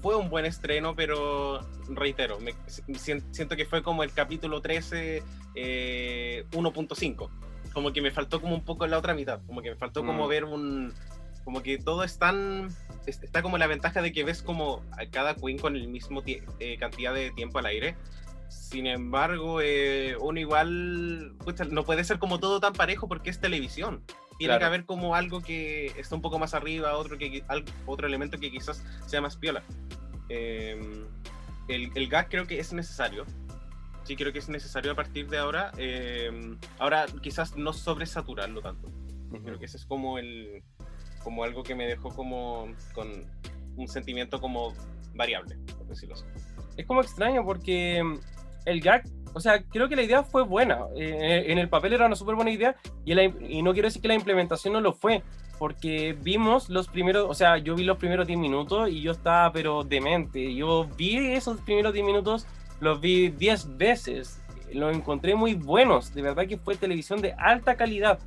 fue un buen estreno, pero reitero, me, si- siento que fue como el capítulo 13 eh, 1.5. Como que me faltó como un poco la otra mitad, como que me faltó como Mm. ver un... Como que todo es tan... es- Está como la ventaja de que ves como a cada queen con el mismo eh, cantidad de tiempo al aire. Sin embargo, eh, uno igual pucha, no puede ser como todo tan parejo porque es televisión. Tiene Claro. que haber como algo que está un poco más arriba, otro, que, otro elemento que quizás sea más piola. Eh, el, el gag creo que es necesario. Sí, creo que es necesario a partir de ahora. Eh, ahora, quizás no sobresaturarlo tanto. Creo que ese es como el como algo que me dejó como con un sentimiento como variable, por decirlo así. es como extraño porque el gag, o sea, creo que la idea fue buena. eh, en el papel era una súper buena idea y, no quiero decir que la implementación no lo fue, porque vimos los primeros, o sea, yo vi los primeros 10 minutos y yo estaba pero demente. Yo vi esos primeros 10 minutos, los vi 10 veces, los encontré muy buenos, de verdad que fue televisión de alta calidad.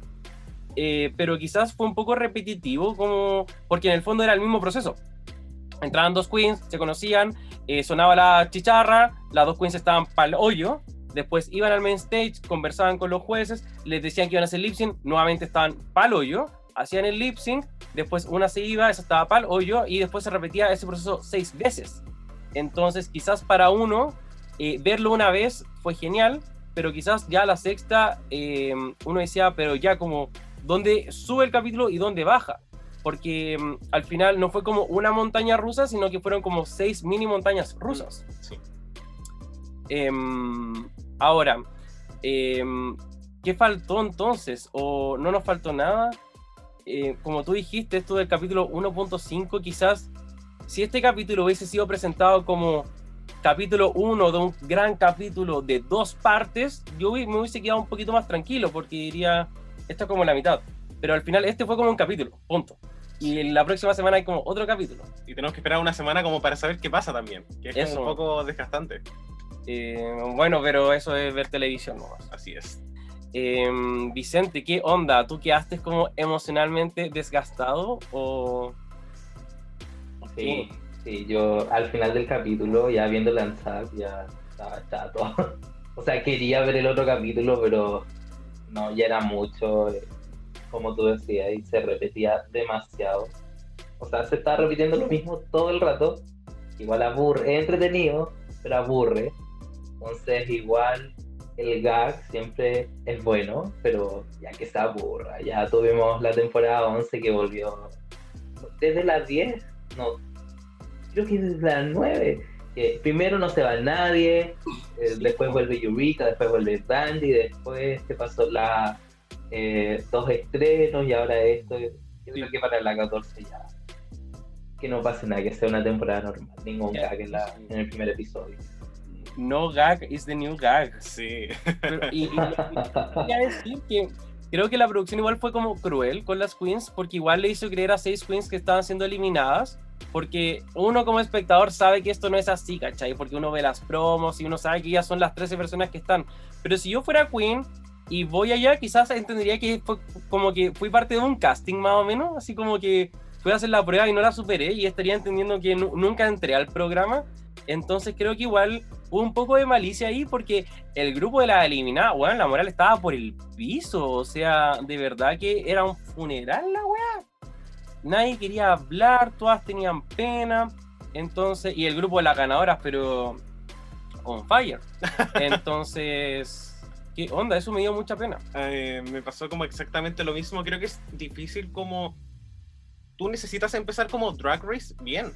Eh, pero quizás fue un poco repetitivo, como porque en el fondo era el mismo proceso. Entraban dos queens, se conocían, eh, sonaba la chicharra, las dos queens estaban pa'l hoyo, después iban al main stage, conversaban con los jueces, les decían que iban a hacer lip sync, nuevamente estaban pa'l hoyo, hacían el lip sync, después una se iba, esa estaba pa'l hoyo, y después se repetía ese proceso seis veces. Entonces, quizás para uno, eh, verlo una vez fue genial, pero quizás ya la sexta, eh, uno decía, pero ya como, ¿dónde sube el capítulo y dónde baja? Porque mm, al final no fue como una montaña rusa, sino que fueron como seis mini montañas rusas. Sí. Em, ahora, em, ¿qué faltó entonces? ¿O no nos faltó nada? Eh, como tú dijiste, esto del capítulo 1.5, quizás si este capítulo hubiese sido presentado como capítulo 1 de un gran capítulo de dos partes, yo me hubiese quedado un poquito más tranquilo porque diría, esto es como la mitad. Pero al final este fue como un capítulo, punto. Y la próxima semana hay como otro capítulo. Y tenemos que esperar una semana como para saber qué pasa también, que es Eso. un poco desgastante. Eh, bueno, pero eso es ver televisión nomás. Así es. Em, Vicente, ¿qué onda? ¿Tú quedaste como emocionalmente desgastado o...? Sí, sí, yo al final del capítulo, ya viendo lanzar, ya estaba, todo. O sea, quería ver el otro capítulo, pero no, ya era mucho, eh, como tú decías, y se repetía demasiado. O sea, se está repitiendo lo mismo todo el rato. Igual aburre, es entretenido, pero aburre. Entonces, igual el gag siempre es bueno, pero ya que se aburra. Ya tuvimos la temporada 11 que volvió desde las 10, no, creo que desde las 9. Que primero no se va nadie, eh, después vuelve Eureka, después vuelve Dandy, después se pasó la eh, dos estrenos y ahora esto. Yo creo que para la 14 ya. Que no pase nada, que sea una temporada normal, ningún Ya, gag en, la- en el primer episodio. No gag is the new gag. Sí. Pero- y, y- y quería decir que creo que la producción igual fue como cruel con las queens, porque igual le hizo creer a seis queens que estaban siendo eliminadas, porque uno como espectador sabe que esto no es así, ¿cachai? Porque uno ve las promos y uno sabe que ya son las 13 personas que están. Pero si yo fuera queen y voy allá, quizás entendería que fue como que fui parte de un casting más o menos, así como que fui a hacer la prueba y no la superé y estaría entendiendo que nu- nunca entré al programa. Entonces creo que igual hubo un poco de malicia ahí porque el grupo de la eliminada, weón, la moral estaba por el piso. O sea, de verdad que era un funeral la weá. Nadie quería hablar, todas tenían pena. Entonces, y el grupo de las ganadoras, pero on fire. Entonces, ¿qué onda? Eso me dio mucha pena. Eh, me pasó como exactamente lo mismo. Creo que es difícil como... Tú necesitas empezar como Drag Race bien.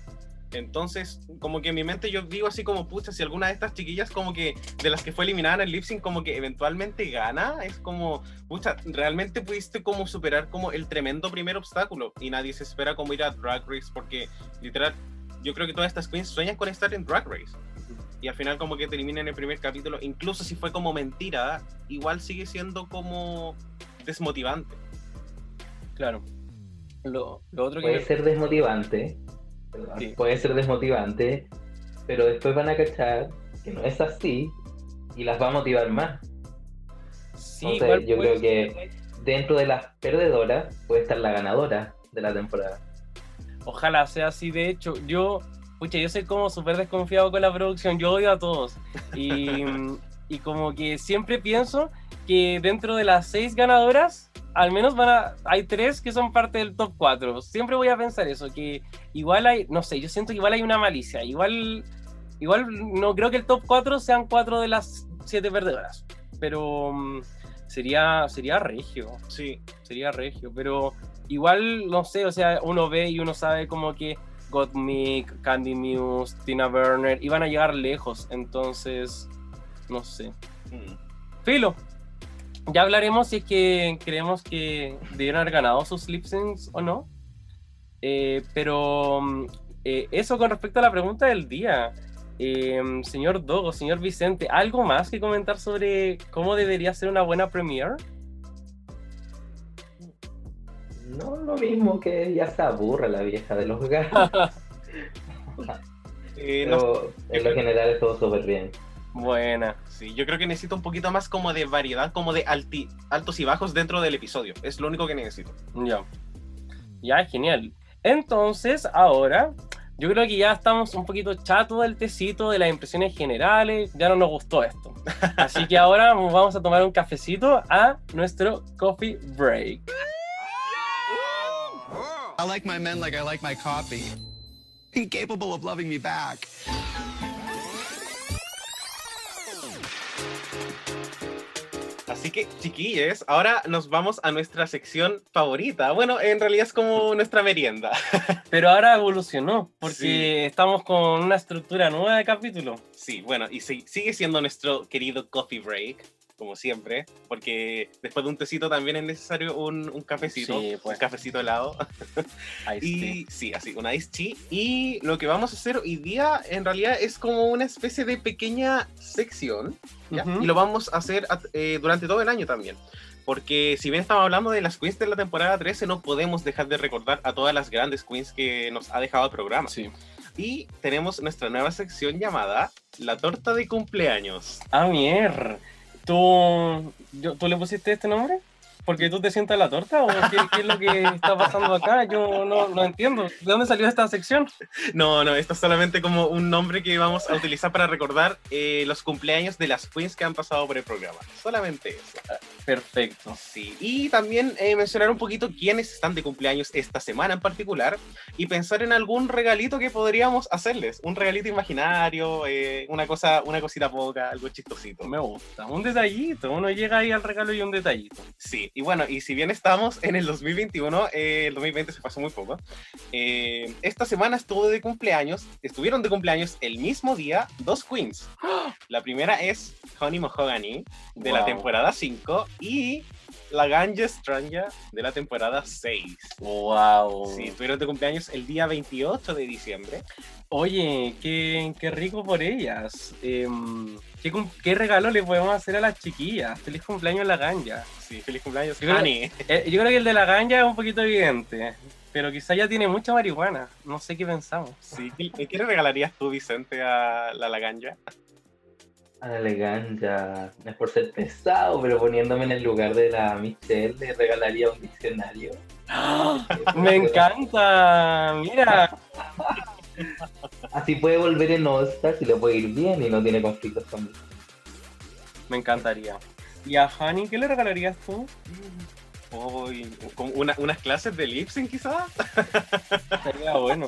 Entonces, como que en mi mente yo digo así como, pucha, si alguna de estas chiquillas como que de las que fue eliminada en el lip sync como que eventualmente gana, es como, pucha, realmente pudiste como superar como el tremendo primer obstáculo y nadie se espera como ir a Drag Race porque literal, yo creo que todas estas queens sueñan con estar en Drag Race. Y al final como que te eliminan el primer capítulo, incluso si fue como mentira, igual sigue siendo como desmotivante. Claro. Lo, lo otro que Puede me- ser desmotivante, Sí. puede ser desmotivante, pero después van a cachar que no es así y las va a motivar más. sí, Entonces, igual yo creo que dentro de las perdedoras puede estar la ganadora de la temporada. Ojalá sea así. De hecho, yo pucha, yo soy como súper desconfiado con la producción, yo odio a todos. Y, y como que siempre pienso que dentro de las seis ganadoras, al menos van a, hay tres que son parte del top 4. Siempre voy a pensar eso, que igual hay, no sé, yo siento que igual hay una malicia. Igual, igual no creo que el top 4 sean cuatro de las siete perdedoras. Pero mm, sería, sería regio, Sí, sería regio. Pero igual, no sé, o sea, uno ve y uno sabe como que Gottmik, Candy Muse, Tina Burner iban a llegar lejos. Entonces, no sé. Filo. Ya hablaremos si es que creemos que debieron haber ganado sus lip syncs o no. Eh, pero mm, eh, eso con respecto a la pregunta del día. Eh, señor Dogo, señor Vicente, ¿algo más que comentar sobre cómo debería ser una buena premiere? No, lo mismo que ya se aburre la vieja de los gatos. Eh, no Pero en lo general estuvo súper bien. Buena. Sí, yo creo que necesito un poquito más como de variedad, como de alti- altos y bajos dentro del episodio. Es lo único que necesito. Ya. Ya, genial. Entonces, ahora, yo creo que ya estamos un poquito chatos del tecito, de las impresiones generales. Ya no nos gustó esto. Así que ahora vamos a tomar un cafecito a nuestro coffee break. I like my men like I like my coffee. Incapable of loving me back. Así que, chiquillos, ahora nos vamos a nuestra sección favorita. Bueno, en realidad es como nuestra merienda. Pero ahora evolucionó, porque Sí. estamos con una estructura nueva de capítulo. Sí, bueno, y sí- sigue siendo nuestro querido coffee break, como siempre, porque después de un tecito también es necesario un, un cafecito, Sí, pues. un cafecito helado. Ahí Y sí, así, un ice tea. Y lo que vamos a hacer hoy día en realidad es como una especie de pequeña sección. ¿ya? Ujú. Y lo vamos a hacer eh, durante todo el año también. Porque si bien estamos hablando de las queens de la temporada 13, no podemos dejar de recordar a todas las grandes queens que nos ha dejado el programa. Sí. Y tenemos nuestra nueva sección llamada La torta de cumpleaños. Ah, mierda. ¿Tú, yo- ¿Tú le pusiste este nombre? ¿Porque tú te sientas la torta? ¿O qué, qué es lo que está pasando acá? Yo no, no entiendo. ¿De dónde salió esta sección? No, no, esto es solamente como un nombre que vamos a utilizar para recordar eh, los cumpleaños de las queens que han pasado por el programa. Solamente eso. Perfecto. Sí, y también eh, mencionar un poquito quiénes están de cumpleaños esta semana en particular y pensar en algún regalito que podríamos hacerles. Un regalito imaginario, eh, una cosa, una cosita poca, algo chistosito. Me gusta. Un detallito. Uno llega ahí al regalo y un detallito. Sí, y bueno, y si bien estamos en el 2021, eh, el 2020 se pasó muy poco, eh, esta semana estuvo de cumpleaños, estuvieron de cumpleaños el mismo día dos queens. La primera es Honey Mahogany de la temporada 5 y la Ganja Stranja de la temporada 6. Wow. Sí, estuvieron de cumpleaños el día 28 de diciembre. Oye, qué, qué rico por ellas. Em, ¿qué, qué regalo le podemos hacer a las chiquillas? Feliz cumpleaños la ganja. Sí, feliz cumpleaños, Yo creo-. Eh, yo creo que el de la ganja es un poquito evidente, pero quizá ya tiene mucha marihuana. No sé qué pensamos. Sí, ¿qué, qué le regalarías tú, Vicente, a la Laganja? A la elegancia, no es por ser pesado, pero poniéndome en el lugar de la Michelle, le regalaría un diccionario. Me encanta. Mira, Así puede volver en All Stars y le puede ir bien y no tiene conflictos conmigo. me encantaría. ¿Y a Honey qué le regalarías tú? Como una- unas clases de lip sync quizás. Sería bueno.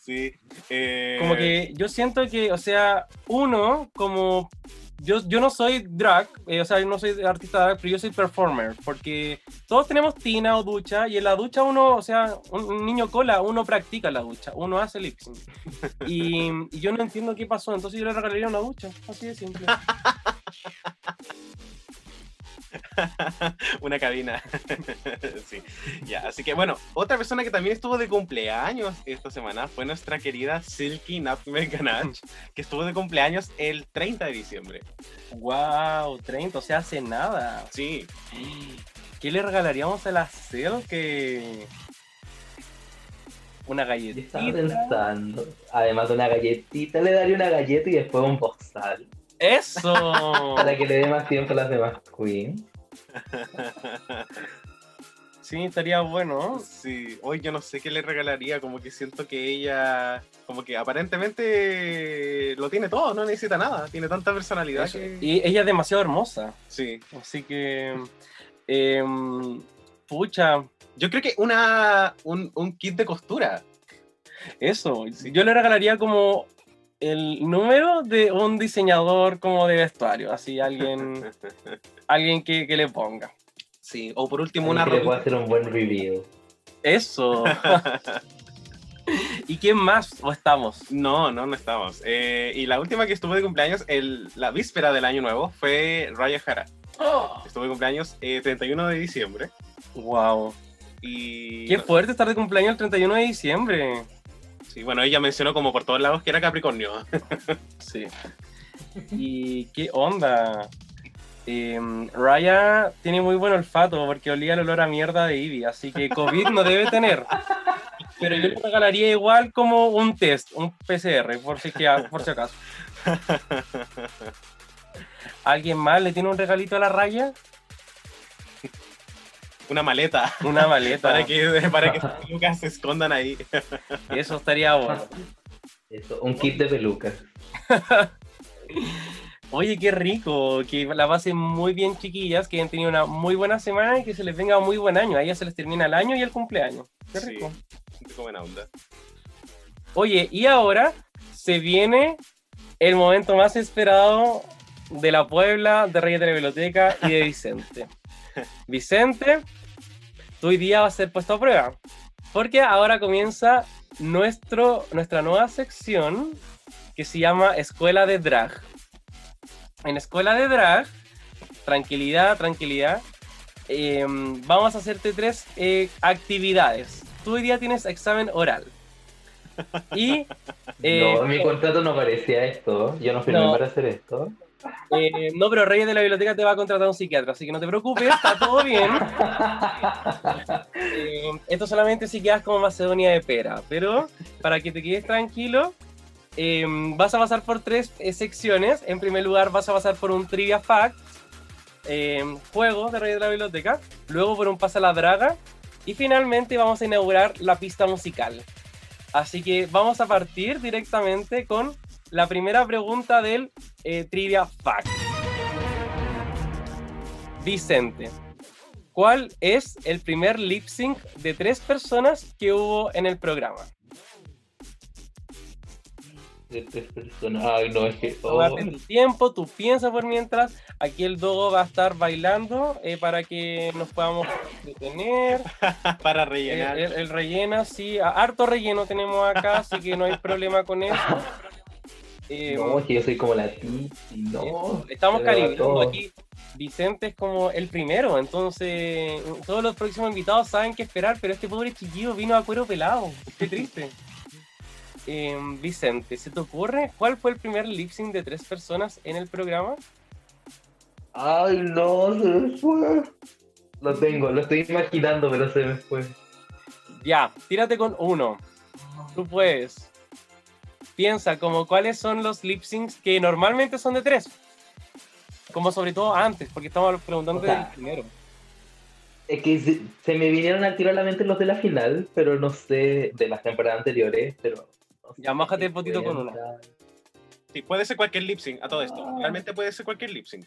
Sí. eh, Como que yo siento que, o sea, uno, como yo, yo no soy drag, eh, o sea, yo no soy artista drag, pero yo soy performer, porque todos tenemos tina o ducha, y en la ducha uno, o sea, un, un niño cola, uno practica la ducha, uno hace lip sync. Y, y yo no entiendo qué pasó, entonces yo le regalaría una ducha, así de simple. una cabina. sí. Ya, así que bueno, otra persona que también estuvo de cumpleaños esta semana fue nuestra querida Silky Nutmeg Ganache, que estuvo de cumpleaños el 30 de diciembre. wow, 30, o sea, hace nada. Sí, ¿Qué le regalaríamos a la que una galletita? estaba pensando, además de una galletita, le daría una galleta y después un postal. Eso. Para que le dé más tiempo a las demás queens. Sí, estaría bueno. Sí, hoy yo no sé qué le regalaría, como que siento que ella, como que aparentemente lo tiene todo, no necesita nada, tiene tanta personalidad que... Y ella es demasiado hermosa. Sí, Así que. em, pucha, yo creo que una, un, un kit de costura. eso. Yo le regalaría como el número de un diseñador como de vestuario. Así alguien. alguien que, que le ponga. Sí, o por último una que pueda ropa. hacer un buen review. Eso. ¿Y quién más? ¿O estamos? No, no, no estamos. Eh, y la última que estuvo de cumpleaños, el, la víspera del año nuevo, fue Raya Jara. Estuvo de cumpleaños eh, 31 de diciembre. Wow. Y Qué fuerte estar de cumpleaños el 31 de diciembre. Sí, bueno, ella mencionó como por todos lados que era Capricornio. Sí. ¿Y qué onda? Em, Raya tiene muy buen olfato porque olía el olor a mierda de Ivy, así que COVID no debe tener. Pero yo le regalaría igual como un test, un PCR, por si, que- por si acaso. ¿Alguien más le tiene un regalito a la Raya? Una maleta. Una maleta. Para que, para que sus pelucas se escondan ahí. Eso estaría bueno. Eso, un kit de pelucas. Oye, qué rico, que la pasen muy bien, chiquillas, que hayan tenido una muy buena semana y que se les venga muy buen año. A ellas se les termina el año y el cumpleaños. Qué Sí. rico. Qué buena onda. Oye, y ahora se viene el momento más esperado de la Puebla, de Reyes de la Biblioteca y de Vicente. Vicente, hoy día va a ser puesto a prueba, porque ahora comienza nuestro, nuestra nueva sección que se llama Escuela de Drag. En Escuela de Drag, tranquilidad, tranquilidad, eh, vamos a hacerte tres eh, actividades. Tú hoy día tienes examen oral. Y eh, no, en mi contrato no parecía esto. Yo no firmé No. para hacer esto. Eh, no, pero Reyes de la Biblioteca te va a contratar un psiquiatra, así que no te preocupes, está todo bien. Eh, esto solamente si quedas como Macedonia de pera, pero para que te quedes tranquilo, eh, vas a pasar por tres eh, secciones. En primer lugar, vas a pasar por un Trivia Fact, juego de Reyes de la Biblioteca, luego por un Pasa la Draga, y finalmente vamos a inaugurar la pista musical. Así que vamos a partir directamente con la primera pregunta del eh, Trivia Fact. Vicente, ¿cuál es el primer lip sync de tres personas que hubo en el programa? De tres personas. Ay, no, es que. oh, Tómate tu tiempo, tú piensas por mientras. Aquí el Dogo va a estar bailando eh, para que nos podamos detener. Para El, rellenar. el- el rellena, sí, harto relleno tenemos acá, así que no hay problema con eso. Eh, no, es que yo soy como la Titi. No. Estamos calibrando aquí. Vicente es como el primero, entonces todos los próximos invitados saben qué esperar, pero este pobre chiquillo vino a cuero pelado. Qué triste. Eh, Vicente, ¿se te ocurre cuál fue el primer lip sync de tres personas en el programa? Ay, no, se me fue. Lo tengo, lo estoy imaginando, pero se me fue. Ya, tírate con uno. Tú puedes. Piensa como cuáles son los lip syncs que normalmente son de tres. Como sobre todo antes, porque estamos preguntando O sea, del primero. Es que se, se me vinieron al tiro a la mente los de la final, pero no sé, de las temporadas anteriores, pero... no sé Ya, mójate si el potito con uno. cuenta. Sí, puede ser cualquier lip sync a todo esto. Realmente puede ser cualquier lip sync.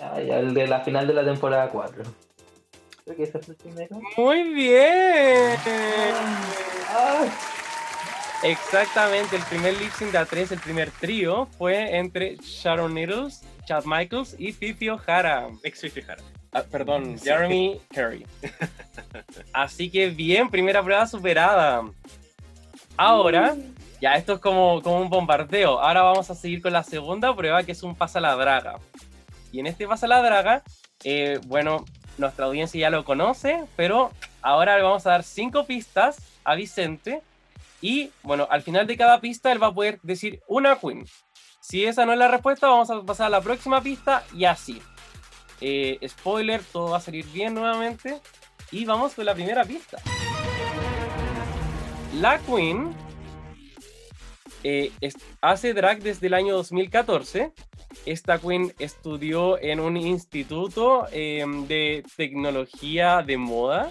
Ah, ya, el de la final de la temporada 4. Creo que ese fue el primero. Muy bien. Ah, Exactamente, el primer lip sync de A3, el primer trío, fue entre Sharon Needles, Chad Michaels y Fifi O'Hara. Ex Jara. Ah, perdón, Sí. Jeremy Carey. Así que bien, primera prueba superada. Ahora, ya esto es como, como un bombardeo. Ahora vamos a seguir con la segunda prueba, que es un pasa la draga. Y en este pasa la draga, eh, bueno, nuestra audiencia ya lo conoce, pero ahora le vamos a dar cinco pistas a Vicente. Y bueno, al final de cada pista él va a poder decir una queen. Si esa no es la respuesta, vamos a pasar a la próxima pista y así. Eh, spoiler, todo va a salir bien nuevamente. Y vamos con la primera pista. La Queen eh, hace drag desde el año 2014 esta queen estudió en un instituto eh, de tecnología de moda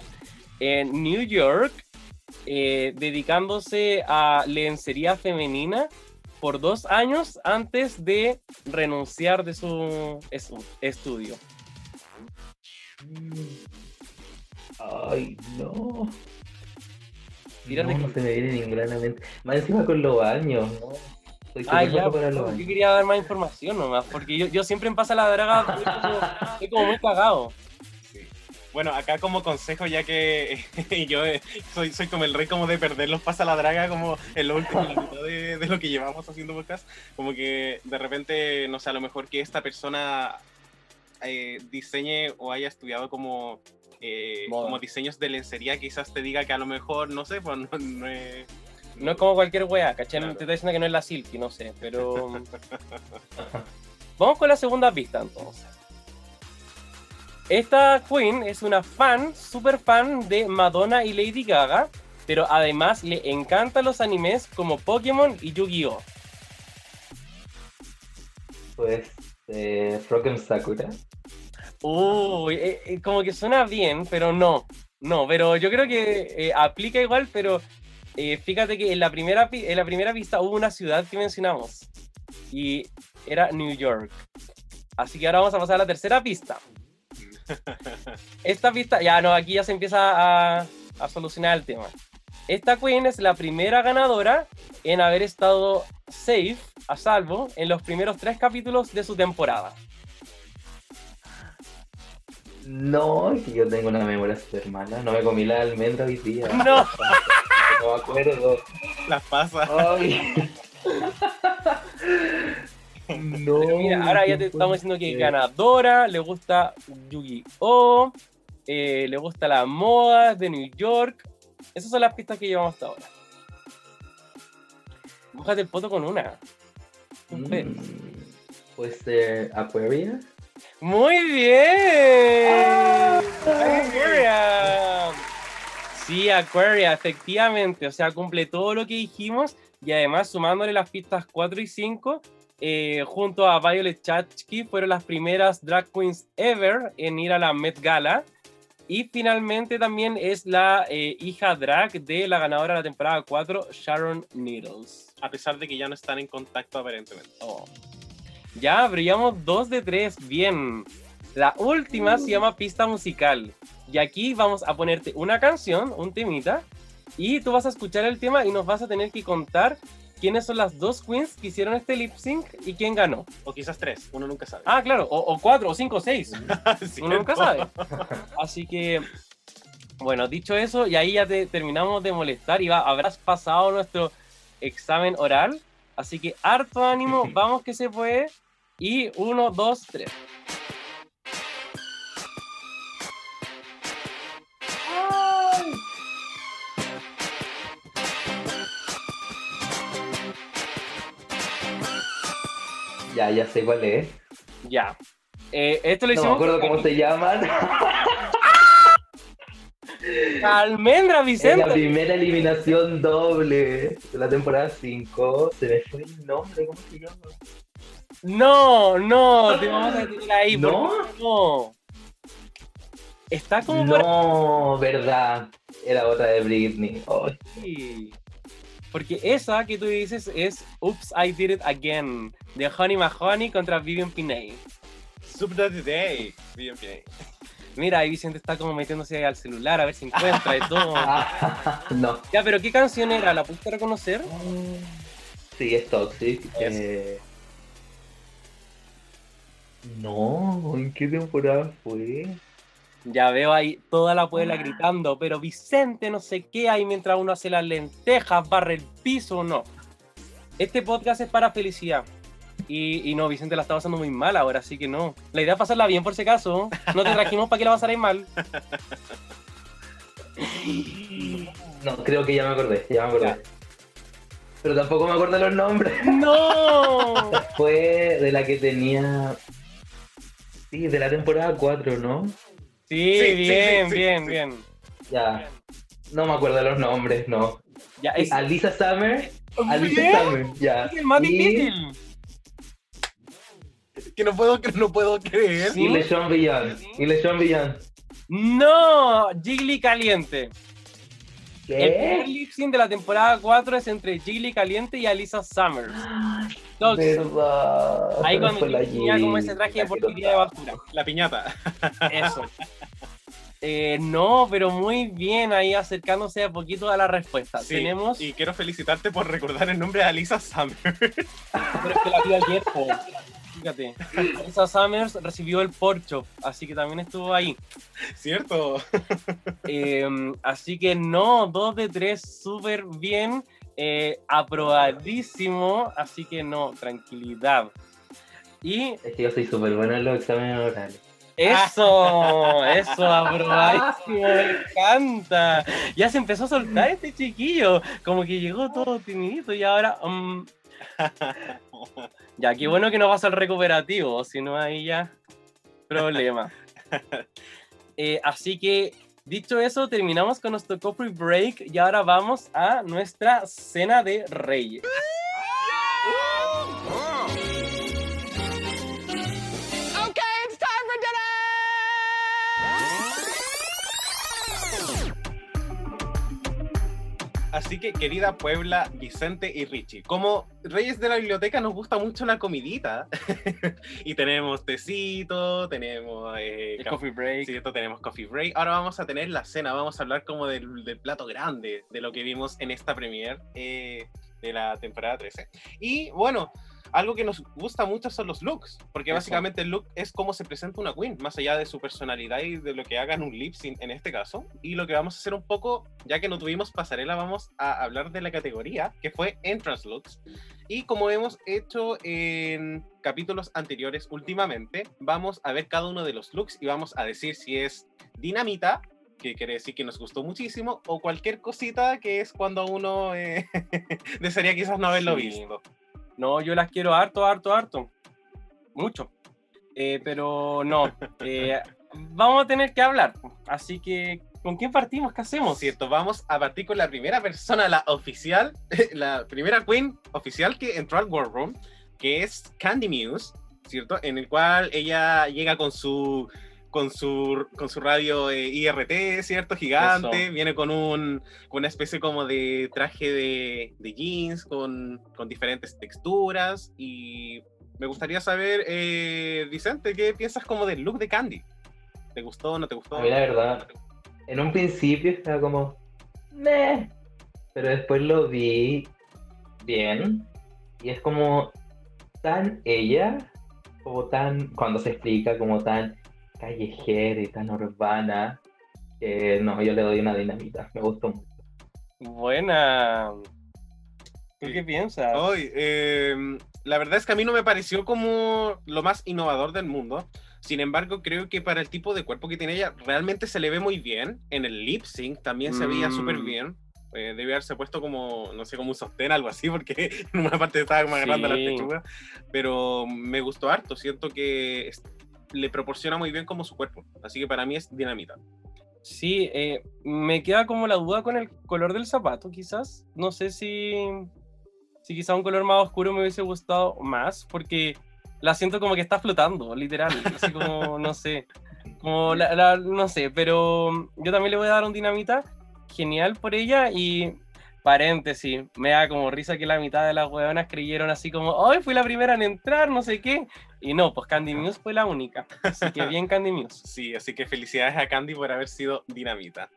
en New York, eh, dedicándose a lencería femenina por dos años antes de renunciar de su estu- estudio. Ay, no. Tírate no, con- se me viene ninguna la mente. Más encima con los baños, ¿no? Ah, ya, loco para los yo quería dar más información nomás, porque yo, yo siempre en Pasa la Draga estoy como, estoy como muy cagado. Bueno, acá como consejo, ya que yo eh, soy, soy como el rey como de perder los pasa la draga como en los últimos minutos de, de lo que llevamos haciendo podcast, como que de repente, no sé, a lo mejor que esta persona eh, diseñe o haya estudiado como, eh, como diseños de lencería, quizás te diga que a lo mejor, no sé, pues no, no es... No es como cualquier wea, ¿cachai? Claro. Te está diciendo que no es la Silky, no sé, pero... Vamos con la segunda pista entonces. Esta Queen es una fan, super fan de Madonna y Lady Gaga, pero además le encantan los animes como Pokémon y Yu-Gi-Oh! Pues, eh, Froken Sakura. Uy, eh, eh, como que suena bien, pero no. No, pero yo creo que eh, aplica igual, pero fíjate que en la, primera, en la primera pista hubo una ciudad que mencionamos y era New York. Así que ahora vamos a pasar a la tercera pista. Esta pista, ya no, aquí ya se empieza a, a solucionar el tema. Esta Queen es la primera ganadora en haber estado safe, a salvo, en los primeros tres capítulos de su temporada. No, es que yo tengo una memoria super mala. No me comí la almendra hoy día. No. No me acuerdo. Las pasa. Ay. No. Mira, ahora ya te ¿qué estamos diciendo que es ganadora, le gusta Yu-Gi-Oh! eh, le gusta la moda de New York. Esas son las pistas que llevamos hasta ahora. Búscate el poto con una. Mm, Puede ser Aquaria. Muy bien. Aquaria. Sí, Aquaria, efectivamente. O sea, cumple todo lo que dijimos y además sumándole las pistas 4 y 5, eh, junto a Violet Chachki, fueron las primeras drag queens ever en ir a la Met Gala. Y finalmente también es la eh, hija drag de la ganadora de la temporada 4, Sharon Needles. A pesar de que ya no están en contacto aparentemente. Oh. Ya, brillamos dos de tres. Bien. La última se llama pista musical. Y aquí vamos a ponerte una canción, un temita. Y tú vas a escuchar el tema y nos vas a tener que contar quiénes son las dos queens que hicieron este lip sync y quién ganó. O quizás tres, uno nunca sabe. Ah, claro, o, o cuatro, o cinco, o seis. Uno nunca sabe. Así que, bueno, dicho eso, y ahí ya te terminamos de molestar y va, habrás pasado nuestro examen oral. Así que harto ánimo, vamos que se puede. Y uno, dos, tres. Ya, ya sé cuál es. Ya. Eh, esto lo No me hicimos. acuerdo cómo se llaman. Almendra, Es la Vicente. primera eliminación doble de la temporada 5. Se me fue el nombre, ¿cómo se llama? No, no, te vamos a detener ahí. ¿por ¿No? no? Está como No, verdad. Era otra de Britney. Ay, aquí. Porque esa que tú dices es Oops, I Did It Again, de Honey Mahoney contra Vivian Pinay. Sub the Day. Bien, bien. Mira, ahí Vicente está como metiéndose al celular a ver si encuentra y todo. Ah, no. Ya, pero ¿qué canción era? ¿La pudiste reconocer? Sí, es Toxic. Eh, No, ¿en qué temporada fue? Ya veo ahí toda la puebla gritando, pero Vicente no sé qué hay mientras uno hace las lentejas, barre el piso, no. Este podcast es para felicidad. Y, y no, Vicente la está pasando muy mal ahora, así que no. La idea es pasarla bien por si acaso. No te trajimos para que la pasarais mal. No, creo que ya me acordé, ya me acordé. Pero tampoco me acuerdo los nombres. ¡No! Fue de la que tenía. Sí, de la temporada 4, ¿no? Sí, bien, sí, sí, bien, sí. bien. Ya. No me acuerdo los nombres, no. Ya, es, Alisa Summer. Alisa Bien. Summer, ya. es el más Y difícil. que no puedo, que no puedo creer. Sí. Y LeSean Villan. Y LeSean Villan. No, Jiggly Caliente. El primer ¿Qué? lip sync de la temporada 4 es entre Jiggly Caliente y Alisa Summers. Verdad. Ahí cuando tenía como ese traje de porquería de basura. La piñata. Eso. Eh, no, pero muy bien ahí acercándose a poquito a la respuesta. Sí, Tenemos. Y quiero felicitarte por recordar el nombre de Alisa Summer. Pero es que la vi ayer, po. Fíjate. Summers recibió el Porcho, así que también estuvo ahí. ¿Cierto? Eh, así que no, dos de tres, súper bien. eh, aprobadísimo. Así que no, tranquilidad. Y Es que yo soy súper bueno en los exámenes orales. eso, eso, aprobadísimo, me encanta. Ya se empezó a soltar este chiquillo. Como que llegó todo timidito y ahora. mm, ya, qué bueno que no pasa el recuperativo, si no ahí ya. Problema. Eh, así que, dicho eso, terminamos con nuestro coffee break y ahora vamos a nuestra cena de reyes. Así que, querida Puebla, Vicente y Richie, como Reyes de la Biblioteca nos gusta mucho la comidita. y tenemos tecito, tenemos eh, El coffee break. ¿cierto? tenemos coffee break. Ahora vamos a tener la cena, vamos a hablar como del, del plato grande, de lo que vimos en esta premiere eh, de la temporada 13. Y bueno, algo que nos gusta mucho son los looks, porque Eso. básicamente el look es cómo se presenta una queen, más allá de su personalidad y de lo que haga en un lip sync en este caso. Y lo que vamos a hacer un poco, ya que no tuvimos pasarela, vamos a hablar de la categoría que fue Entrance Looks. Y como hemos hecho en capítulos anteriores últimamente, vamos a ver cada uno de los looks y vamos a decir si es dinamita, que quiere decir que nos gustó muchísimo, o cualquier cosita que es cuando uno eh, desearía quizás no haberlo Sí. visto. No, yo las quiero harto, harto, harto. Mucho. Eh, pero no. eh, vamos a tener que hablar. Así que, ¿con quién partimos? ¿Qué hacemos? Cierto, vamos a partir con la primera persona, la oficial, la primera queen oficial que entró al War Room, que es Candy Muse, ¿cierto? En el cual ella llega con su con su, con su radio eh, IRT, ¿cierto? Gigante, Eso. viene con, un, con una especie como de traje de, de jeans con, con diferentes texturas y me gustaría saber, eh, Vicente, ¿qué piensas como del look de Candy? ¿Te gustó no te gustó? A mí la verdad, en un principio estaba como, meh, pero después lo vi bien y es como tan ella, como tan, cuando se explica, como tan callejera y tan urbana, que no, yo le doy una dinamita, me gustó mucho. Buena. ¿Tú Sí. qué piensas? Hoy, eh, la verdad es que a mí no me pareció como lo más innovador del mundo. Sin embargo, creo que para el tipo de cuerpo que tiene ella, realmente se le ve muy bien. En el lip sync también se veía Mm. súper bien. Eh, debe haberse puesto como, no sé, como un sostén, algo así, porque en una parte estaba como agarrando Sí. la pechuga. Pero me gustó harto. Siento que le proporciona muy bien como su cuerpo. Así que para mí es dinamita. Sí, eh, me queda como la duda con el color del zapato, quizás. No sé si, si quizá un color más oscuro me hubiese gustado más, porque la siento como que está flotando, literal. Así como, no sé. Como la, la- no sé, pero yo también le voy a dar un dinamita. Genial por ella y paréntesis, me da como risa que la mitad de las hueonas creyeron así como, hoy fui la primera en entrar, no sé qué. Y no, pues Candy Muse fue la única. Así que bien Candy Muse. Sí, así que felicidades a Candy por haber sido dinamita.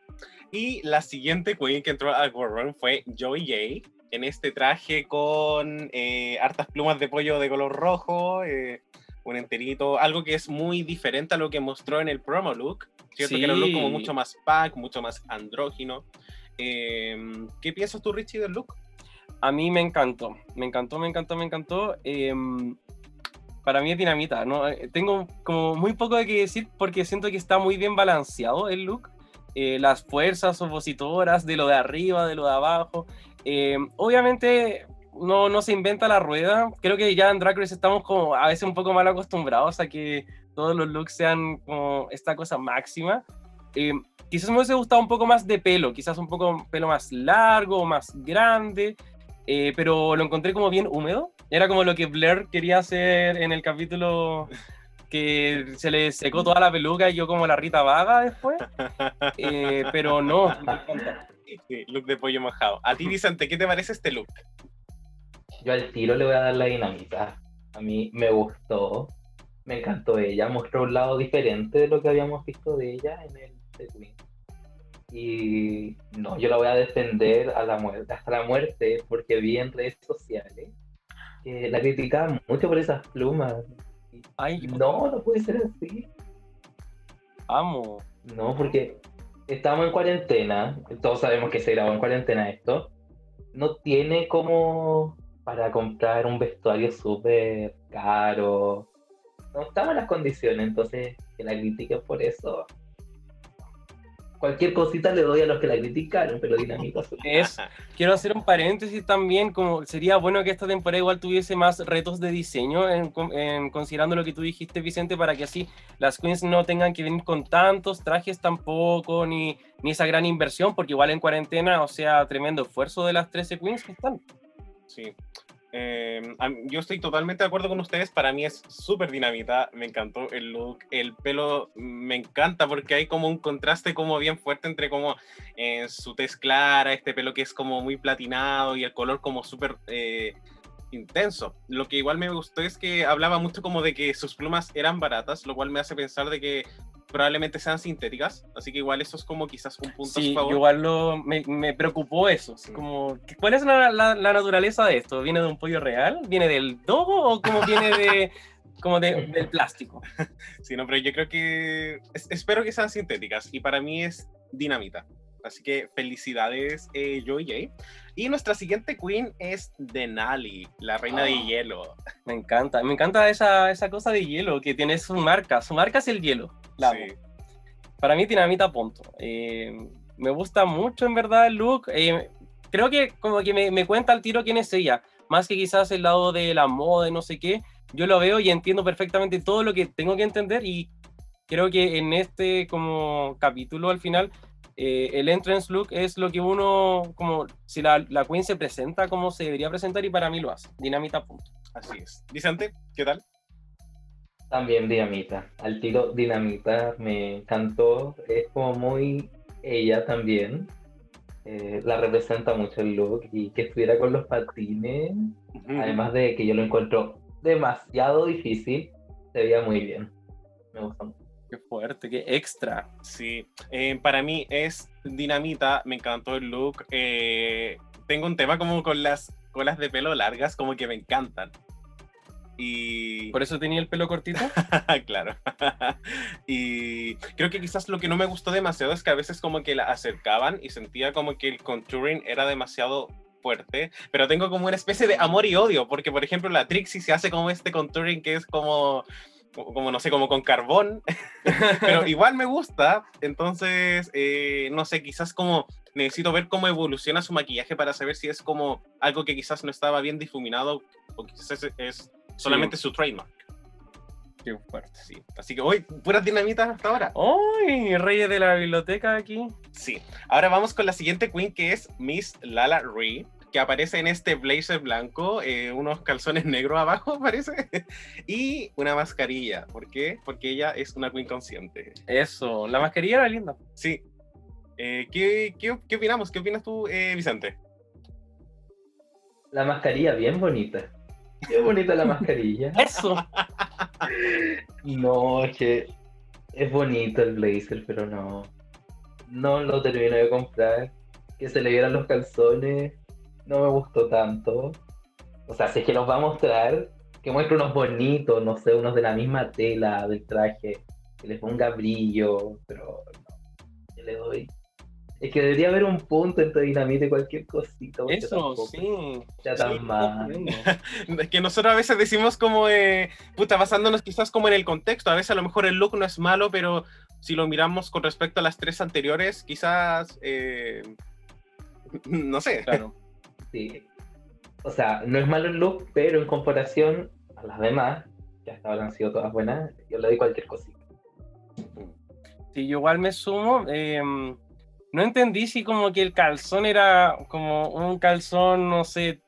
Y la siguiente queen que entró al War Room fue Joey J. En este traje con eh, hartas plumas de pollo de color rojo, eh, un enterito, algo que es muy diferente a lo que mostró en el promo look. ¿Cierto? Que era un look como Sí. mucho más pack, mucho más andrógino. Eh, ¿Qué piensas tú, Richie, del look? A mí me encantó, me encantó, me encantó, me encantó. Para mí es dinamita, ¿no? Eh, Tengo como muy poco de que decir porque siento que está muy bien balanceado el look. Eh, las fuerzas opositoras de lo de arriba, de lo de abajo. Em, obviamente no, no se inventa la rueda. Creo que ya en Drag Race estamos como a veces un poco mal acostumbrados a que todos los looks sean como esta cosa máxima. Quizás me hubiese gustado un poco más de pelo, quizás un poco pelo más largo, más grande. eh, pero lo encontré como bien húmedo. Era como lo que Blair quería hacer en el capítulo que se le secó toda la peluca y yo como la Rita Vaga después. Eh, pero no, me encanta. Sí, look de pollo mojado. A ti, Vicente, ¿qué te parece este look? Yo al tiro le voy a dar la dinamita. A mí me gustó, me encantó ella, mostró un lado diferente de lo que habíamos visto de ella en el The Queen. Y no, yo la voy a defender a la muerte, hasta la muerte, porque vi en redes sociales que la criticaban mucho por esas plumas. Ay, no, no puede ser así. amo. No, porque estamos en cuarentena, todos sabemos que se grabó en cuarentena esto. No tiene como para comprar un vestuario súper caro. No estamos en las condiciones, entonces que la critiquen por eso. Cualquier cosita le doy a los que la criticaron, pero Es, quiero hacer un paréntesis también, como sería bueno que esta temporada igual tuviese más retos de diseño, en considerando lo que tú dijiste, Vicente, para que así las queens no tengan que venir con tantos trajes tampoco, ni, ni esa gran inversión, porque igual en cuarentena, o sea, tremendo esfuerzo de las 13 queens que están. Sí. Am- yo estoy totalmente de acuerdo con ustedes. Para mí es súper dinamita. Me encantó el look. El pelo me encanta porque hay como un contraste como bien fuerte entre como eh, su tez clara, este pelo que es como muy platinado y el color como súper eh, intenso. Lo que igual me gustó es que hablaba mucho como de que sus plumas eran baratas, lo cual me hace pensar de que probablemente sean sintéticas. Así que igual eso es como quizás un punto Sí, favor. igual lo, me, me preocupó eso, así como, ¿qué- ¿cuál es la, la- la naturaleza de esto? ¿Viene de un pollo real? ¿Viene del dogo o como viene de, como de, del plástico? Sí, no, pero yo creo que es- espero que sean sintéticas y para mí es dinamita. Así que felicidades, eh, Joy J. Y nuestra siguiente queen es Denali, la reina de Ah. hielo. Me encanta, me encanta esa, esa cosa de hielo que tiene su marca. Su marca es el hielo. La. Sí. Para mí, Dinamita Punto. Eh, me gusta mucho, en verdad, el look. Eh, creo que como que me, me cuenta al tiro quién es ella. Más que quizás el lado de la moda no sé qué. Yo lo veo y entiendo perfectamente todo lo que tengo que entender. Y creo que en este como capítulo al final, eh, el entrance look es lo que uno, como si la, la queen se presenta como se debería presentar y para mí lo hace. Dinamita Punto. Así es. Vicente, ¿qué tal? También dinamita. Al tiro dinamita me encantó. Es como muy ella también. Eh, la representa mucho el look y que estuviera con los patines. Además de que yo lo encuentro demasiado difícil, se veía muy bien. Me gusta mucho. Qué fuerte, qué extra. Sí, eh, para mí es dinamita, me encantó el look. eh, tengo un tema como con las colas de pelo largas, como que me encantan. Y Por eso tenía el pelo cortito. claro. y creo que quizás lo que no me gustó demasiado es que a veces como que la acercaban y sentía como que el contouring era demasiado fuerte, pero tengo como una especie de amor y odio, porque por ejemplo la Trixie se hace como este contouring que es como, como no sé, como con carbón, pero igual me gusta, entonces, eh, no sé, quizás como necesito ver cómo evoluciona su maquillaje para saber si es como algo que quizás no estaba bien difuminado o quizás es, es solamente su trademark. Qué fuerte. Sí. Así que hoy, puras dinamitas hasta ahora. ¡Ay! Reyes de la biblioteca aquí. Sí. Ahora vamos con la siguiente queen que es Miss Lala Ree, que aparece en este blazer blanco, eh, unos calzones negros abajo, parece, y una mascarilla. ¿Por qué? Porque ella es una queen consciente. Eso, la mascarilla era linda. Sí. Eh, ¿qué, qué, qué opinamos? ¿Qué opinas tú, eh, Vicente? La mascarilla bien bonita. Qué bonita la mascarilla. Eso. No, es que es bonito el blazer, pero no. No lo termino de comprar. Que se le vieran los calzones no me gustó tanto. O sea, si es que los va a mostrar, que muestre unos bonitos, no sé, unos de la misma tela del traje, que les ponga brillo, pero no. ¿Qué le doy? Es que debería haber un punto entre dinamita y cualquier cosita. Eso, sí. Sí, tan mal. entiendo. Es que nosotros a veces decimos como, eh, puta, basándonos quizás como en el contexto, a veces a lo mejor el look no es malo, pero si lo miramos con respecto a las tres anteriores, quizás, eh, no sé. Claro. Sí. O sea, no es malo el look, pero en comparación a las demás, que hasta ahora han sido todas buenas, yo le doy cualquier cosita. Sí, yo igual me sumo. eh, no entendí si como que el calzón era como un calzón, no sé,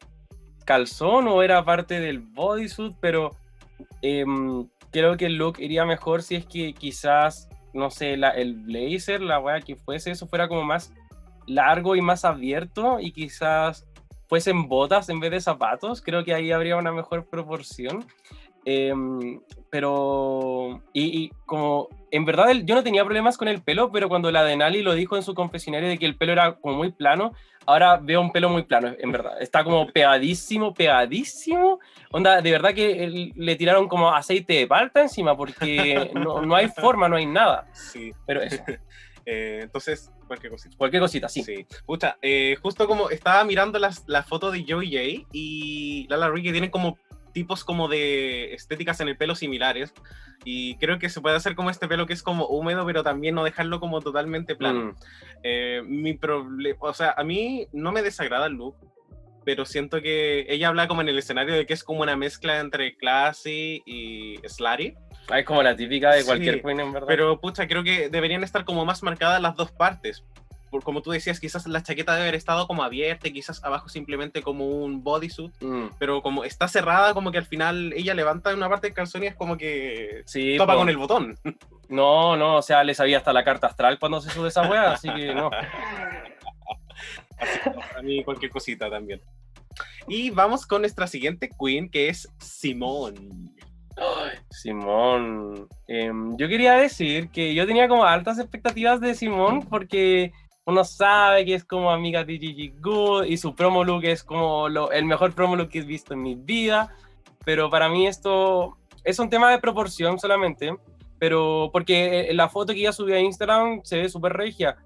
calzón o era parte del bodysuit, pero em, creo que el look iría mejor si es que quizás, no sé, el blazer, la weá que fuese, eso fuera como más largo y más abierto y quizás fuesen botas en vez de zapatos, creo que ahí habría una mejor proporción. Em, pero, y, y como, en verdad el- yo no tenía problemas con el pelo, pero cuando la Denali lo dijo en su confesionario de que el pelo era como muy plano, ahora veo un pelo muy plano, en verdad. Está como pegadísimo, pegadísimo. Onda, de verdad que el- le tiraron como aceite de palta encima, porque no, no hay forma, no hay nada. Sí. Pero eso, Eh, entonces, cualquier cosita. cualquier cosita, sí. Sí. Pucha, eh, justo como estaba mirando las, la foto de Joey J y Lala que tienen como tipos como de estéticas en el pelo similares y creo que se puede hacer como este pelo que es como húmedo pero también no dejarlo como totalmente plano. Mm. Eh, mi problema, o sea, a mí no me desagrada el look, pero siento que ella habla como en el escenario de que es como una mezcla entre classy y slutty. Es como la típica de cualquier Sí, queen, en verdad. Pero, pucha, creo que deberían estar como más marcadas las dos partes. Por, como tú decías, quizás la chaqueta debe haber estado como abierta, y quizás abajo simplemente como un bodysuit, Mm. pero como está cerrada, como que al final ella levanta una parte del calzón y es como que Sí, topa po. con el botón. No, no, o sea, le sabía hasta la carta astral cuando se sube esa wea, así que no. Así que a mí cualquier cosita también. Y vamos con nuestra siguiente queen, que es Simón. Simón, em, yo quería decir que yo tenía como altas expectativas de Simón porque uno sabe que es como amiga de Gigi Good y su promo look es como lo- el mejor promo look que he visto en mi vida, pero para mí esto es un tema de proporción solamente, pero porque la foto que ella subió a Instagram se ve súper regia.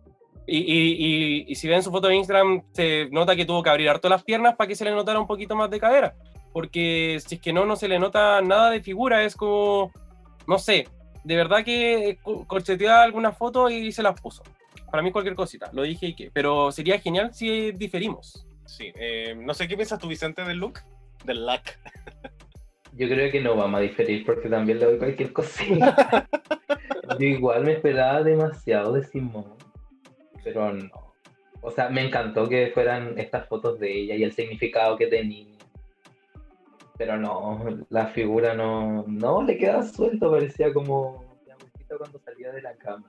Y, y- y- y si ven su foto de Instagram, se nota que tuvo que abrir harto las piernas para que se le notara un poquito más de cadera porque si es que no, no se le nota nada de figura, es como, no sé, de verdad que co- corchetea algunas fotos y se las puso. Para mí cualquier cosita, lo dije y que, pero sería genial si diferimos. Sí, eh, no sé qué piensas tú, Vicente, del look. Del look. Yo creo que no vamos a diferir porque también le doy cualquier cosita. Yo igual me esperaba demasiado de Simón, pero no. O sea, me encantó que fueran estas fotos de ella y el significado que tenía. Pero no, la figura no, no le queda suelto, parecía como la mujercita cuando salía de la cama.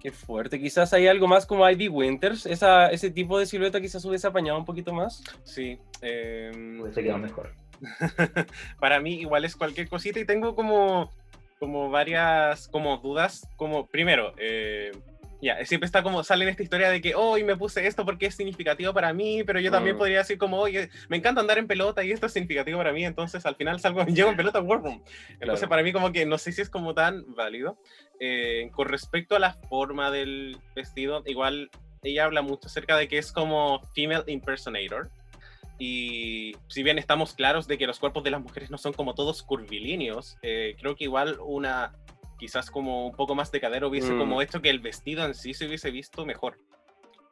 Qué fuerte, quizás hay algo más como Ivy Winters, esa, ese tipo de silueta quizás hubiese apañado un poquito más. Sí. em, Hubiese quedado mejor. para mí igual es cualquier cosita y tengo como, como varias como dudas, como primero, eh, ya, siempre está como, sale en esta historia de que hoy me puse esto porque es significativo para mí, pero yo también Mm. podría decir como, oye, me encanta andar en pelota y esto es significativo para mí, entonces al final salgo, llego en pelota a War Room. Entonces Claro. para mí como que no sé si es como tan válido. Eh, con respecto a la forma del vestido, igual ella habla mucho acerca de que es como female impersonator. Y si bien estamos claros de que los cuerpos de las mujeres no son como todos curvilíneos, eh, creo que igual una, quizás como un poco más de cadera hubiese Mm. como hecho que el vestido en sí se hubiese visto mejor.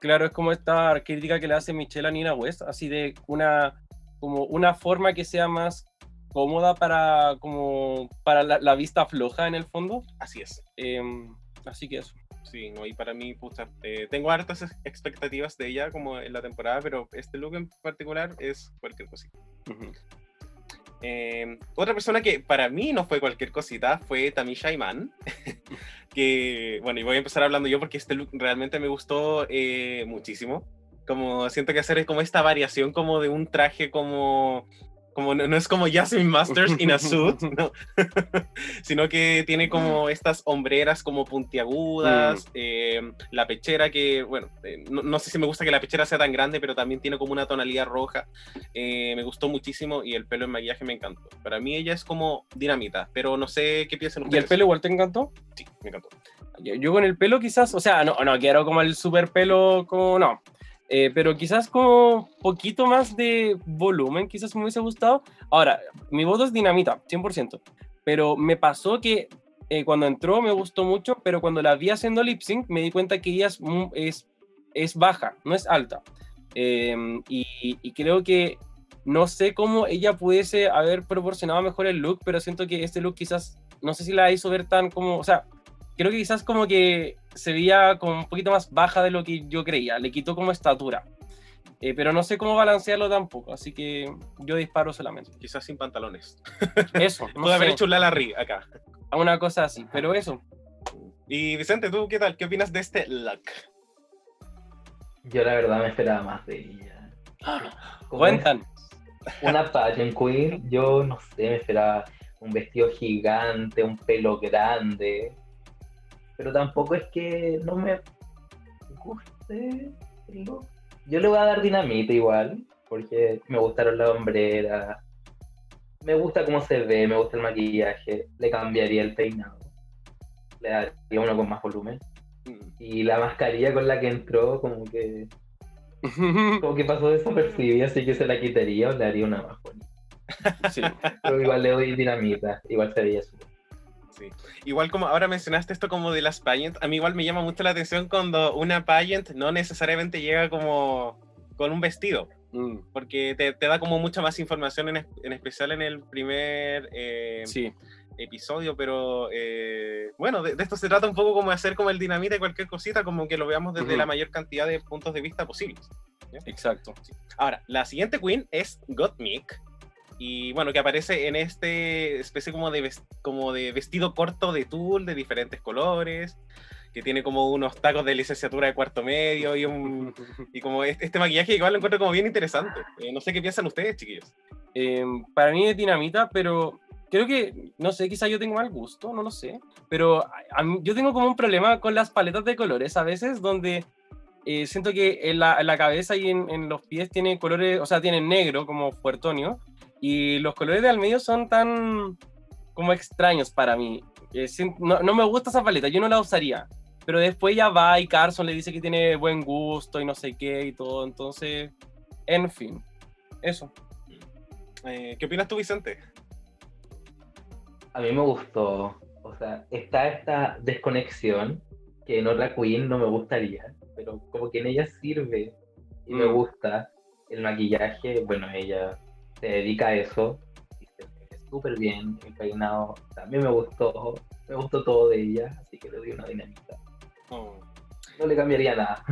Claro, es como esta crítica que le hace Michelle a Nina West, así de una, como una forma que sea más cómoda para, como, para la, la vista floja en el fondo. Así es. Em, así que eso. Sí, no, y para mí, eh, tengo hartas ex- expectativas de ella como en la temporada, pero este look en particular es cualquier cosita. Ujú. Eh, otra persona que para mí no fue cualquier cosita fue Tamisha Iman. que, bueno, y voy a empezar hablando yo porque este look realmente me gustó eh, muchísimo. Como siento que hacer como esta variación como de un traje como... Como no, no es como Jasmine Masters in a suit, no. sino que tiene como estas hombreras como puntiagudas, eh, la pechera que, bueno, eh, no, no sé si me gusta que la pechera sea tan grande, pero también tiene como una tonalidad roja. Eh, me gustó muchísimo y el pelo en maquillaje me encantó. Para mí ella es como dinamita, pero no sé qué piensan ¿Y ustedes. el pelo igual te encantó? Sí, me encantó. Yo, yo con el pelo quizás, o sea, no, no quiero como el super pelo, como no. Eh, pero quizás como poquito más de volumen, quizás me hubiese gustado. Ahora, mi voto es dinamita, 100%. Pero me pasó que eh, cuando entró me gustó mucho, pero cuando la vi haciendo lip sync me di cuenta que ella es, es, baja, no es alta. Eh, y, y creo que no sé cómo ella pudiese haber proporcionado mejor el look, pero siento que este look quizás, no sé si la hizo ver tan como, o sea, creo que quizás como que se veía como un poquito más baja de lo que yo creía, le quitó como estatura. eh, pero no sé cómo balancearlo tampoco, así que yo disparo solamente. Quizás sin pantalones. Eso, no Puede haber hecho un Lala Ri acá. una cosa así, pero eso. Y Vicente, ¿tú qué tal? ¿Qué opinas de este look? Yo la verdad me esperaba más de ella. Cuentan. Una pageant queen, yo no sé, me esperaba un vestido gigante, un pelo grande. Pero tampoco es que no me guste el look. Yo le voy a dar dinamita igual, porque me gustaron las hombreras. Me gusta cómo se ve, me gusta el maquillaje. Le cambiaría el peinado. Le daría uno con más volumen. Mm. Y la mascarilla con la que entró, como que como que pasó desapercibida, así que se la quitaría o le haría una más bonita. Sí. Pero igual le doy dinamita, igual se veía súper. Sí. Igual como ahora mencionaste esto como de las pageant, a mí igual me llama mucho la atención cuando una pageant no necesariamente llega como con un vestido, Mm, porque te, te da como mucha más información, en, en especial en el primer eh, sí. episodio, pero eh, bueno, de, de esto se trata un poco como de hacer como el dinamita y cualquier cosita, como que lo veamos desde la mayor cantidad de puntos de vista posibles. Exacto. Ahora, la siguiente queen es Gottmik. Y bueno, que aparece en este especie como de, como de vestido corto de tul de diferentes colores, que tiene como unos tacos de licenciatura de cuarto medio y, un, y como este, este maquillaje igual lo encuentro como bien interesante. Eh, no sé qué piensan ustedes, chiquillos. Eh, para mí es dinamita, pero creo que, no sé, quizá yo tengo mal gusto, no lo sé, pero a- a mí- yo tengo como un problema con las paletas de colores a veces, donde eh, siento que en la, en la cabeza y en, en los pies tiene colores, o sea, tienen negro como fuertonio, y los colores de al medio son tan como extraños para mí. Eh, no, no me gusta esa paleta, yo no la usaría. Pero después ya va y Carson le dice que tiene buen gusto y no sé qué y todo. Entonces, en fin, eso. Eh, ¿Qué opinas tú, Vicente? A mí me gustó, o sea, está esta desconexión que en otra queen no me gustaría, pero como que en ella sirve y me Mm. gusta el maquillaje, bueno, ella se dedica a eso y se ve súper bien, el peinado también me gustó, me gustó todo de ella, así que le doy una dinamita. Oh. No le cambiaría nada.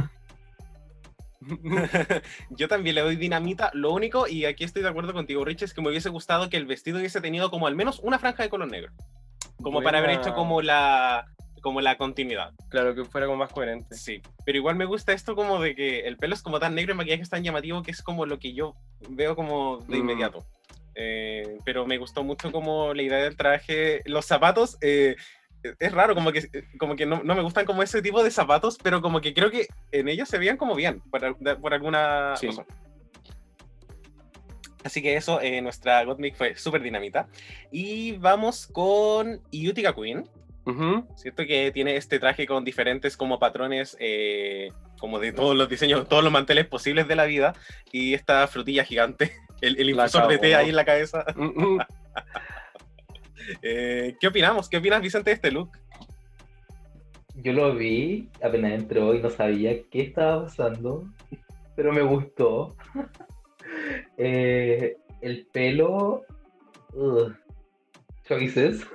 Yo también le doy dinamita. Lo único, y aquí estoy de acuerdo contigo, Rich, es que me hubiese gustado que el vestido hubiese tenido como al menos una franja de color negro. Como para haber hecho como la, como la continuidad. Claro, que fuera como más coherente. Sí, pero igual me gusta esto como de que el pelo es como tan negro y el maquillaje es tan llamativo que es como lo que yo veo como de Mm. inmediato. Eh, pero me gustó mucho como la idea del traje. Los zapatos, eh, es raro, como que, como que no, no me gustan como ese tipo de zapatos, pero como que creo que en ellos se veían como bien, por, por alguna Sí. razón. Así que eso, eh, nuestra Gottmik fue súper dinamita. Y vamos con Utica Queen. Ujú. ¿cierto? Que tiene este traje con diferentes como patrones, eh, como de todos los diseños, todos los manteles posibles de la vida, y esta frutilla gigante, el, el infusor de té ahí en la cabeza. Eh, ¿Qué opinamos? ¿Qué opinas, Vicente, de este look? Yo lo vi, apenas entró y no sabía qué estaba pasando, pero me gustó. Eh, el pelo, ugh, choices,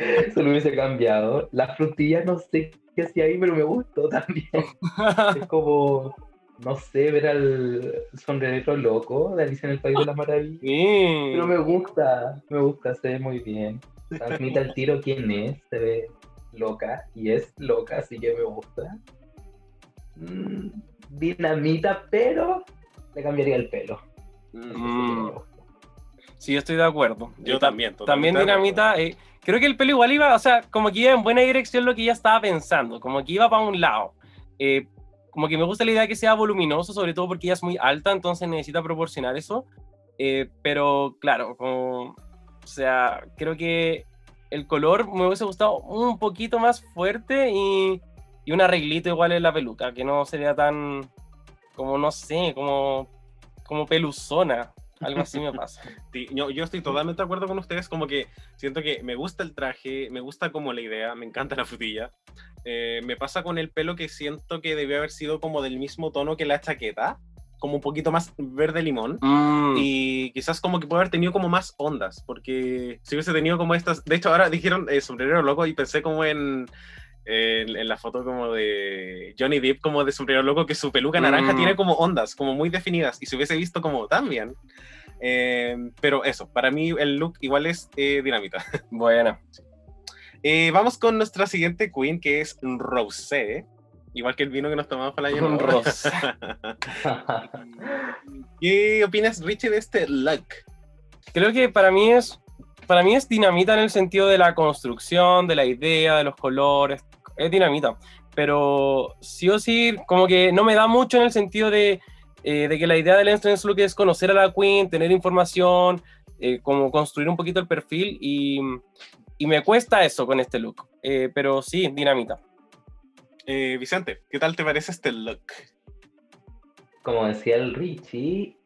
se lo hubiese cambiado. La frutilla no sé qué hacía ahí, pero me gustó también. Es como, no sé, ver al sombrerero loco de Alicia en el País de las Maravillas. Sí. Pero me gusta, me gusta, se ve muy bien. Transmite al tiro quién es, se ve loca y es loca, así que me gusta. Mm, dinamita, pero le cambiaría el pelo. Sí Mm. Sí, yo estoy de acuerdo. Yo ta- también, También. Dinamita, eh, creo que el pelo igual iba, o sea, como que iba en buena dirección lo que ella estaba pensando, como que iba para un lado. Eh, como que me gusta la idea de que sea voluminoso, sobre todo porque ella es muy alta, entonces necesita proporcionar eso. Eh, pero claro, como, o sea, creo que el color me hubiese gustado un poquito más fuerte y, y un arreglito igual en la peluca, que no sería tan, como no sé, como, como peluzona. Algo así me pasa. Sí, yo, yo estoy totalmente de acuerdo con ustedes, como que siento que me gusta el traje, me gusta como la idea, me encanta la frutilla. Eh, me pasa con el pelo que siento que debió haber sido como del mismo tono que la chaqueta, como un poquito más verde limón. Mm. Y quizás como que puede haber tenido como más ondas, porque si hubiese tenido como estas, de hecho ahora dijeron eh, sombrero loco y pensé como en, en, en la foto como de Johnny Depp, como de sombrero loco, que su peluca naranja Mm. tiene como ondas, como muy definidas, y se hubiese visto como tan bien. Eh, pero eso, para mí el look igual es eh, dinamita. Bueno, Eh, vamos con nuestra siguiente queen, que es Rosé. Igual que el vino que nos tomamos para el año nuevo. Rosé. ¿Qué opinas, Richie, de este look? creo que para mí es para mí es dinamita en el sentido de la construcción, de la idea, de los colores, es dinamita, pero sí o sí como que no me da mucho en el sentido de, eh, de que la idea del Entrance Look es conocer a la Queen, tener información, eh, como construir un poquito el perfil y, y me cuesta eso con este look, Eh, pero sí, dinamita. Eh, Vicente, ¿qué tal te parece este look? Como decía el Richie,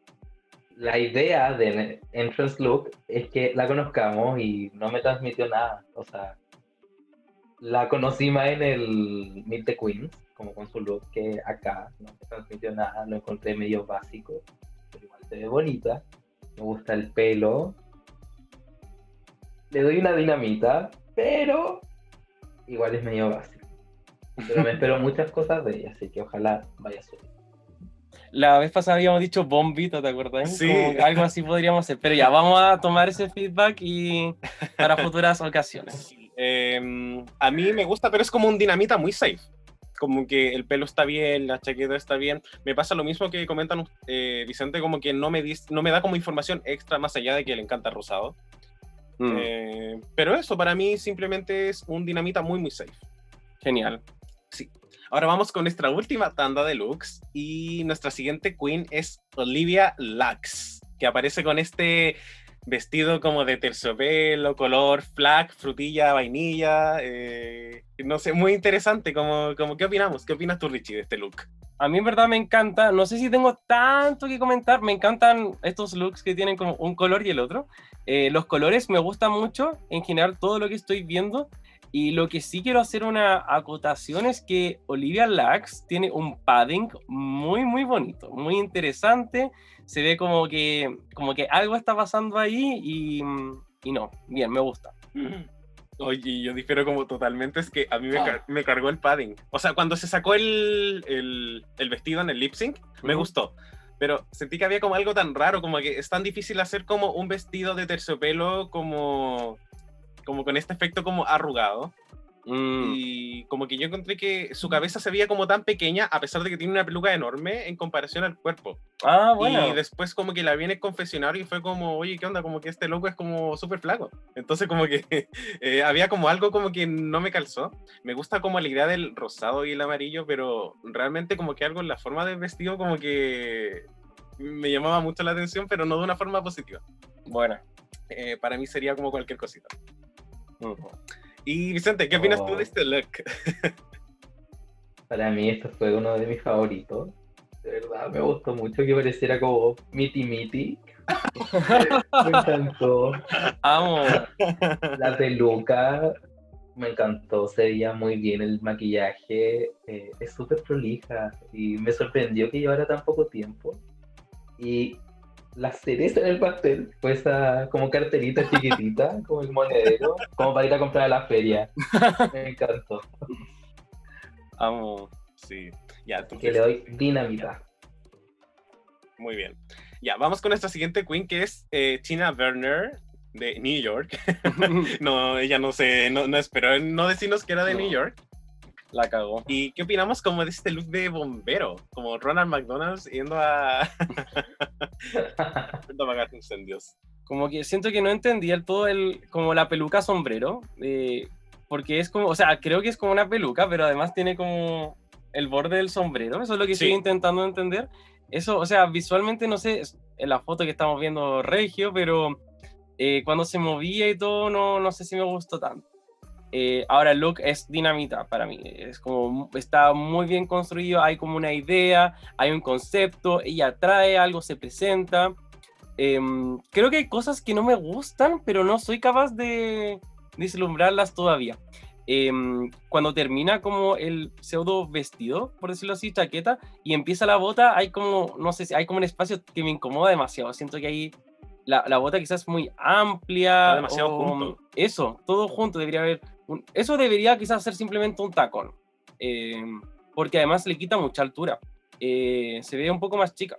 la idea del entrance look es que la conozcamos y no me transmitió nada. O sea, la conocí más en el Meet the Queens, como con su look, que acá no me transmitió nada. Lo encontré medio básico, pero igual se ve bonita. Me gusta el pelo. Le doy una dinamita, pero igual es medio básico. Pero me espero muchas cosas de ella, así que ojalá vaya a subir. La vez pasada habíamos dicho bombito, ¿te acuerdas? Sí. Como algo así podríamos hacer, pero ya, vamos a tomar ese feedback y para futuras ocasiones. Eh, a mí me gusta, pero es como un dinamita muy safe. Como que el pelo está bien, la chaqueta está bien. Me pasa lo mismo que comentan eh, Vicente, como que no me, no me da como información extra más allá de que le encanta el rosado. Mm, Eh, pero eso para mí simplemente es un dinamita muy, muy safe. genial. Ahora vamos con nuestra última tanda de looks y nuestra siguiente queen es Olivia Lux, que aparece con este vestido como de terciopelo, color flag, frutilla, vainilla, eh, no sé, muy interesante, como, como, ¿qué opinamos? ¿Qué opinas tú, Richie, de este look? A mí en verdad me encanta, no sé si tengo tanto que comentar, me encantan estos looks que tienen como un color y el otro. Eh, los colores me gustan mucho, en general todo lo que estoy viendo. Y lo que sí quiero hacer una acotación es que Olivia Lux tiene un padding muy, muy bonito, muy interesante. Se ve como que, como que algo está pasando ahí y, y no, bien, me gusta. Oye, yo difiero como totalmente, es que a mí me, car- me cargó el padding. O sea, cuando se sacó el, el, el vestido en el lip sync, me Ujú. gustó. Pero sentí que había como algo tan raro, como que es tan difícil hacer como un vestido de terciopelo como, como con este efecto como arrugado. Mm, Y como que yo encontré que su cabeza se veía como tan pequeña, a pesar de que tiene una peluca enorme en comparación al cuerpo. Ah, bueno. Y después como que la vi en el confesionario y fue como, oye, ¿qué onda? Como que este loco es como súper flaco. Entonces como que eh, había como algo como que no me calzó. Me gusta como la idea del rosado y el amarillo, pero realmente como que algo en la forma del vestido como que me llamaba mucho la atención, pero no de una forma positiva. Bueno. Eh, para mí sería como cualquier cosita. Y Vicente, ¿qué opinas tú Oh. de este look? Para mí esto fue uno de mis favoritos. De verdad, me gustó mucho que pareciera como Miti Miti. me encantó. Amo. La peluca, me encantó. Se veía muy bien el maquillaje. eh, es súper prolija. Y me sorprendió que llevara tan poco tiempo. Y la cereza en el pastel fue esa como carterita chiquitita, como el monedero, como para ir a comprar a la feria. Me encantó. Amo. Sí, ya, Que le doy dinamita. muy bien. Ya, vamos con nuestra siguiente queen, que es eh, Tina Werner, de New York. no, ella no se, no, no esperó no decirnos que era de No. New York. La cagó. ¿Y qué opinamos como de este look de bombero? Como Ronald McDonald's yendo a, yendo a apagar incendios. como que siento que no entendía el todo el como la peluca sombrero eh, porque es como o sea creo que es como una peluca pero además tiene como el borde del sombrero eso es lo que Sí. estoy intentando entender eso o sea visualmente no sé en la foto que estamos viendo regio pero eh, cuando se movía y todo no no sé si me gustó tanto Eh, ahora look es dinamita para mí es como está muy bien construido hay como una idea hay un concepto ella trae algo se presenta Em, creo que hay cosas que no me gustan, pero no soy capaz de vislumbrarlas todavía. Em, cuando termina como el pseudo vestido, por decirlo así, chaqueta, y empieza la bota, hay como, no sé hay como un espacio que me incomoda demasiado. Siento que ahí la, la bota quizás es muy amplia. Está demasiado o- junto. Eso, todo junto, debería haber eso debería quizás ser simplemente un tacón, eh, porque además le quita mucha altura. Eh, se ve un poco más chica,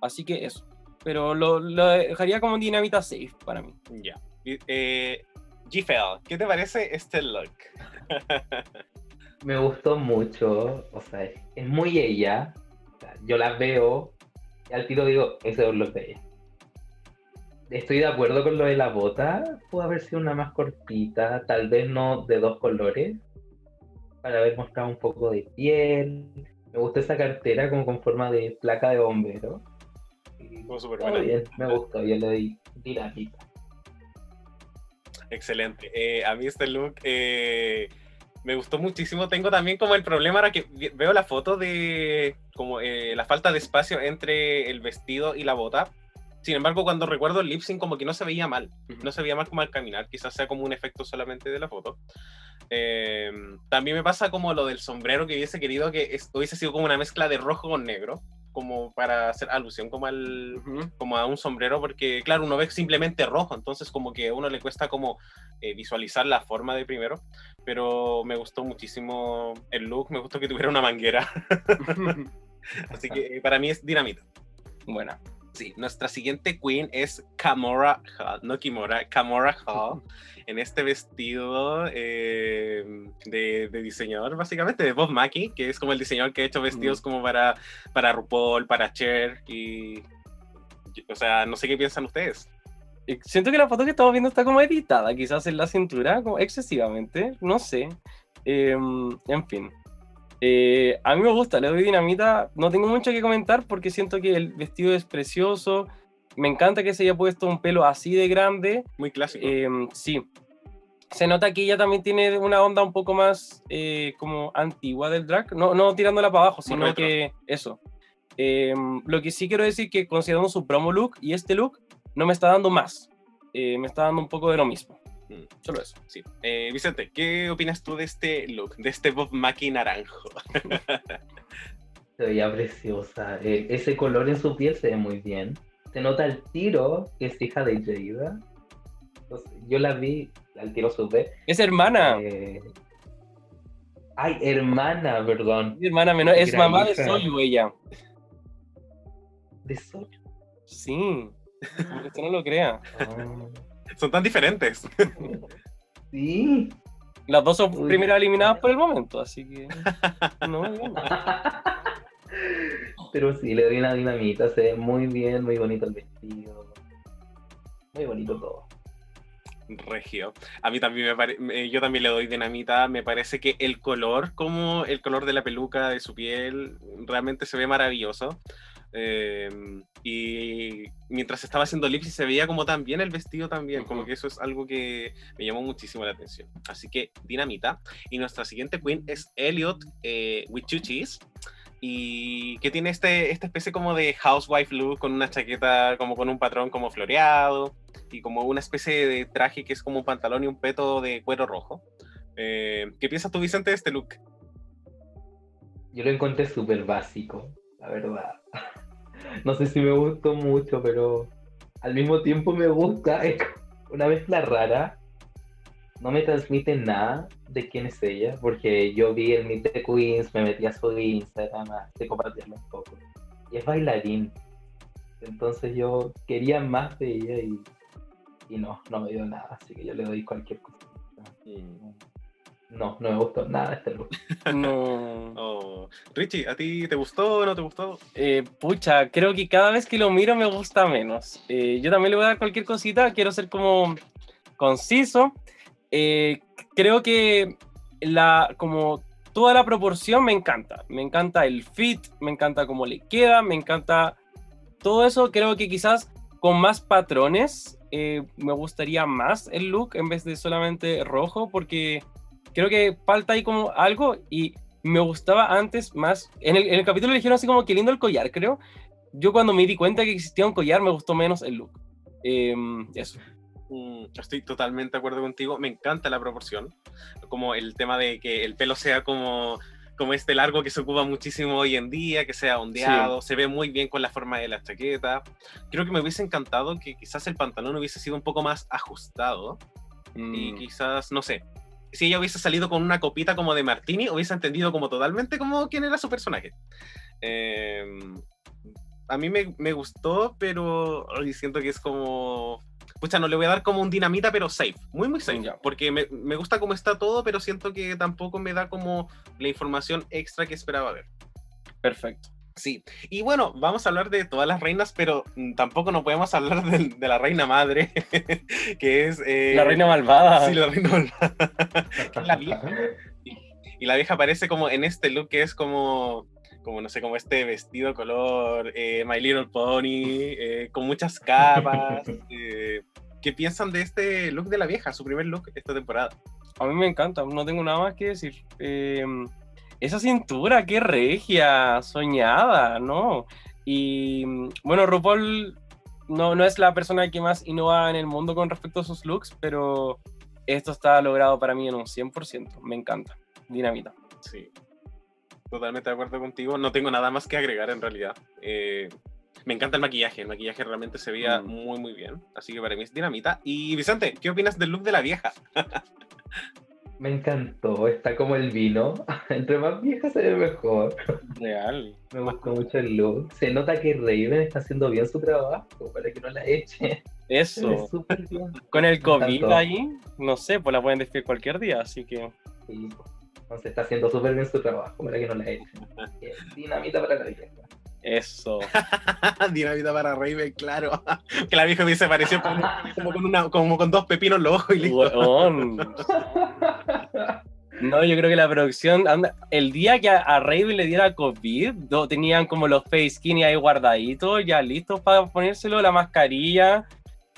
así que eso. Pero lo, lo dejaría como dinamita safe para mí. Ya. Y, Eh, Gfel, ¿qué te parece este look? Me gustó mucho, o sea, es, es muy ella. O sea, yo la veo y al tiro digo, ese es un look de ella. Estoy de acuerdo con lo de la bota, pudo haber sido una más cortita, tal vez no de dos colores, para haber mostrado un poco de piel. Me gustó esa cartera como con forma de placa de bombero. Bien, me gustó, yo le doy dinamita. Excelente. Eh, a mí este look eh, me gustó muchísimo. Tengo también como el problema ahora que veo la foto de como eh, la falta de espacio entre el vestido y la bota. Sin embargo, cuando recuerdo el lip sync como que no se veía mal. No se veía mal como al caminar. Quizás sea como un efecto solamente de la foto. Eh, también me pasa como lo del sombrero que hubiese querido que es- hubiese sido como una mezcla de rojo con negro. Como para hacer alusión como al, Ujú. como a un sombrero, porque claro, uno ve simplemente rojo, entonces como que a uno le cuesta como eh, visualizar la forma de primero, pero me gustó muchísimo el look, me gustó que tuviera una manguera, así que eh, para mí es dinamita. Buena. Sí, nuestra siguiente queen es Kamora Hall, no Kimora, Kamora Hall, en este vestido eh, de, de diseñador, básicamente, de Bob Mackie, que es como el diseñador que ha hecho vestidos como para, para RuPaul, para Cher, y... O sea, no sé qué piensan ustedes. Siento que la foto que estamos viendo está como editada, quizás en la cintura, como excesivamente, no sé. Em, en fin. Eh, a mí me gusta, le doy dinamita. No tengo mucho que comentar porque siento que el vestido es precioso. Me encanta que se haya puesto un pelo así de grande. Muy clásico. Em, sí. Se nota que ella también tiene una onda un poco más eh, como antigua del drag. No, no tirándola para abajo, sino que eso. Em, lo que sí quiero decir que considerando su promo look y este look, no me está dando más. Eh, me está dando un poco de lo mismo. Mm. Solo eso. Sí. Eh, Vicente, ¿qué opinas tú de este look, de este Bob Mackie naranjo? Se veía preciosa. Eh, ese color en su piel se ve muy bien. Se nota el tiro que es hija de Jada. Entonces, yo la vi, al tiro supe. Es hermana. eh, Ay, hermana, perdón. Mi hermana menor. Es Gran mamá de hija. Soyu ella. De Sol. Sí. Aunque usted no lo crea. Ah, Son tan diferentes. sí. Las dos son Uy. primeras eliminadas por el momento, así que. No, bien. Pero sí, le doy una dinamita. Se ve muy bien, muy bonito el vestido. Muy bonito todo. Regio. A mí también me parece, yo también le doy dinamita. Me parece que el color, como el color de la peluca, de su piel, realmente se ve maravilloso. Eh, y mientras estaba haciendo lipsy se veía como también el vestido también, como Ujú. que eso es algo que me llamó muchísimo la atención. Así que dinamita. Y nuestra siguiente queen es Elliot eh, with Two Cheese. Y que tiene este, esta especie como de housewife look con una chaqueta como con un patrón como floreado y como una especie de traje que es como un pantalón y un peto de cuero rojo. Eh, ¿Qué piensas tú, Vicente, de este look? Yo lo encontré súper básico, la verdad. No sé si me gustó mucho, pero al mismo tiempo me gusta. Es una mezcla rara. No me transmite nada de quién es ella, porque yo vi el Meet the Queens, me metí a su Instagram a psicopatearlo un poco. Y es bailarín. Entonces yo quería más de ella y, y no, no me dio nada. Así que yo le doy cualquier cosa. No, no me gustó nada este look. No. Oh, Richie, ¿a ti te gustó o no te gustó? Eh, pucha, creo que cada vez que lo miro me gusta menos. Eh, yo también le voy a dar cualquier cosita, quiero ser como conciso. Eh, creo que la, como toda la proporción me encanta. Me encanta el fit, me encanta cómo le queda, me encanta todo eso. Creo que quizás con más patrones eh, me gustaría más el look en vez de solamente rojo, porque creo que falta ahí como algo y me gustaba antes más. En el, en el capítulo le dijeron así como que lindo el collar, creo. Yo cuando me di cuenta que existía un collar me gustó menos el look. Em, eso. Mm, Estoy totalmente de acuerdo contigo. Me encanta la proporción. Como el tema de que el pelo sea como, como este largo que se ocupa muchísimo hoy en día, que sea ondeado. Se ve muy bien con la forma de la chaqueta. Creo que me hubiese encantado que quizás el pantalón hubiese sido un poco más ajustado. Y Mm, quizás, no sé, si ella hubiese salido con una copita como de Martini, hubiese entendido como totalmente como quién era su personaje. Eh, a mí me, me gustó, pero ay, siento que es como. Pucha, no le voy a dar como un dinamita, pero safe. Muy, muy safe. Ya. Porque me, me gusta cómo está todo, pero siento que tampoco me da como la información extra que esperaba ver. Perfecto. Sí, y bueno, vamos a hablar de todas las reinas, pero mm, tampoco no podemos hablar de, de la reina madre, que es... eh, La reina malvada. Sí, la reina malvada, la vieja. Y, y la vieja aparece como en este look que es como, como no sé, como este vestido color eh, My Little Pony, eh, con muchas capas. eh, ¿Qué piensan de este look de la vieja, su primer look esta temporada? A mí me encanta, no tengo nada más que decir. Eh, esa cintura, qué regia, soñada, ¿no? Y bueno, RuPaul no, no es la persona que más innova en el mundo con respecto a sus looks, pero esto está logrado para mí en un 100%. Me encanta. Dinamita. Sí, totalmente de acuerdo contigo. No tengo nada más que agregar en realidad. Eh, me encanta el maquillaje. El maquillaje realmente se veía Mm. muy, muy bien. Así que para mí es dinamita. Y Vicente, ¿qué opinas del look de la vieja? Me encantó, está como el vino. Entre más vieja se ve mejor. Real. Me gustó mucho el look. Se nota que Raven está haciendo bien su trabajo para que no la eche. Eso. bien. Con el COVID ahí, no sé, pues la pueden despedir cualquier día, así que Sí. Entonces está haciendo súper bien su trabajo para que no la echen. Dinamita para la vieja. Eso. dinamita para Raven, claro. que la vieja me se pareció como, como con, una, como con dos pepinos en los ojos y listo. No, yo creo que la producción, anda, el día que a, a Raven le diera COVID, do- tenían como los face skin ahí guardaditos, ya listos para ponérselo, la mascarilla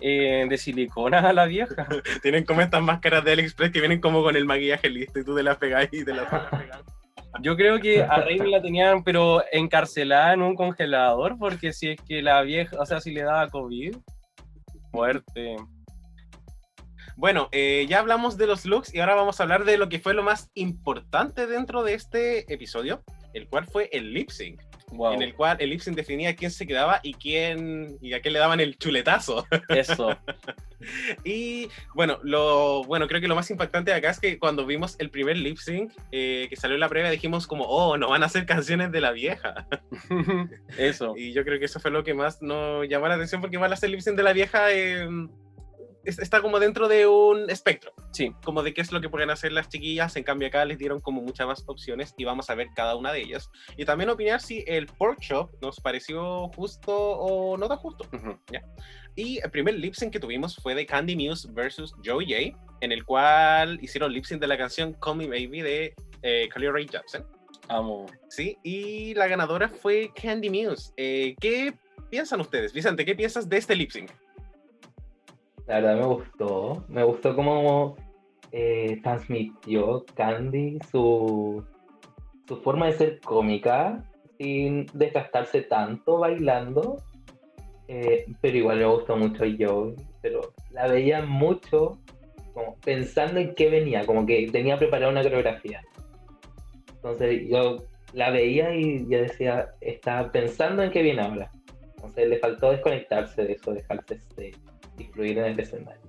eh, de silicona a la vieja. Tienen como estas máscaras de AliExpress que vienen como con el maquillaje listo y tú te las pegas y te las pegas. Yo creo que a Raven la tenían, pero encarcelada en un congelador, porque si es que la vieja, o sea, si le daba COVID, fuerte. Bueno, eh, ya hablamos de los looks y ahora vamos a hablar de lo que fue lo más importante dentro de este episodio, el cual fue el lip sync, Wow, en el cual el lip sync definía quién se quedaba y quién y a quién le daban el chuletazo. eso. Y bueno, lo bueno, creo que lo más impactante de acá es que cuando vimos el primer lip sync eh, que salió en la previa dijimos como, oh, no van a hacer canciones de la vieja. Eso. Y yo creo que eso fue lo que más nos llamó la atención porque igual hacer lip sync de la vieja eh, está como dentro de un espectro. Sí, como de qué es lo que pueden hacer las chiquillas. En cambio, acá les dieron como muchas más opciones y vamos a ver cada una de ellas. Y también opinar si el pork chop nos pareció justo o no tan justo. ujú, Y el primer lip sync que tuvimos fue de Candy Muse versus Joey J, en el cual hicieron lip sync de la canción Call Me Baby de eh, Carly Rae Jepsen. amo. Sí, y la ganadora fue Candy Muse. Eh, ¿Qué piensan ustedes? Vicente, ¿qué piensas de este lip sync? La verdad me gustó. Me gustó cómo eh, transmitió Candy su, su forma de ser cómica sin desgastarse tanto bailando. Eh, pero igual me gustó mucho yo. Pero la veía mucho como pensando en qué venía, como que tenía preparada una coreografía. Entonces yo la veía y yo decía, está pensando en qué viene ahora. Entonces le faltó desconectarse de eso, dejarse de influir en el escenario.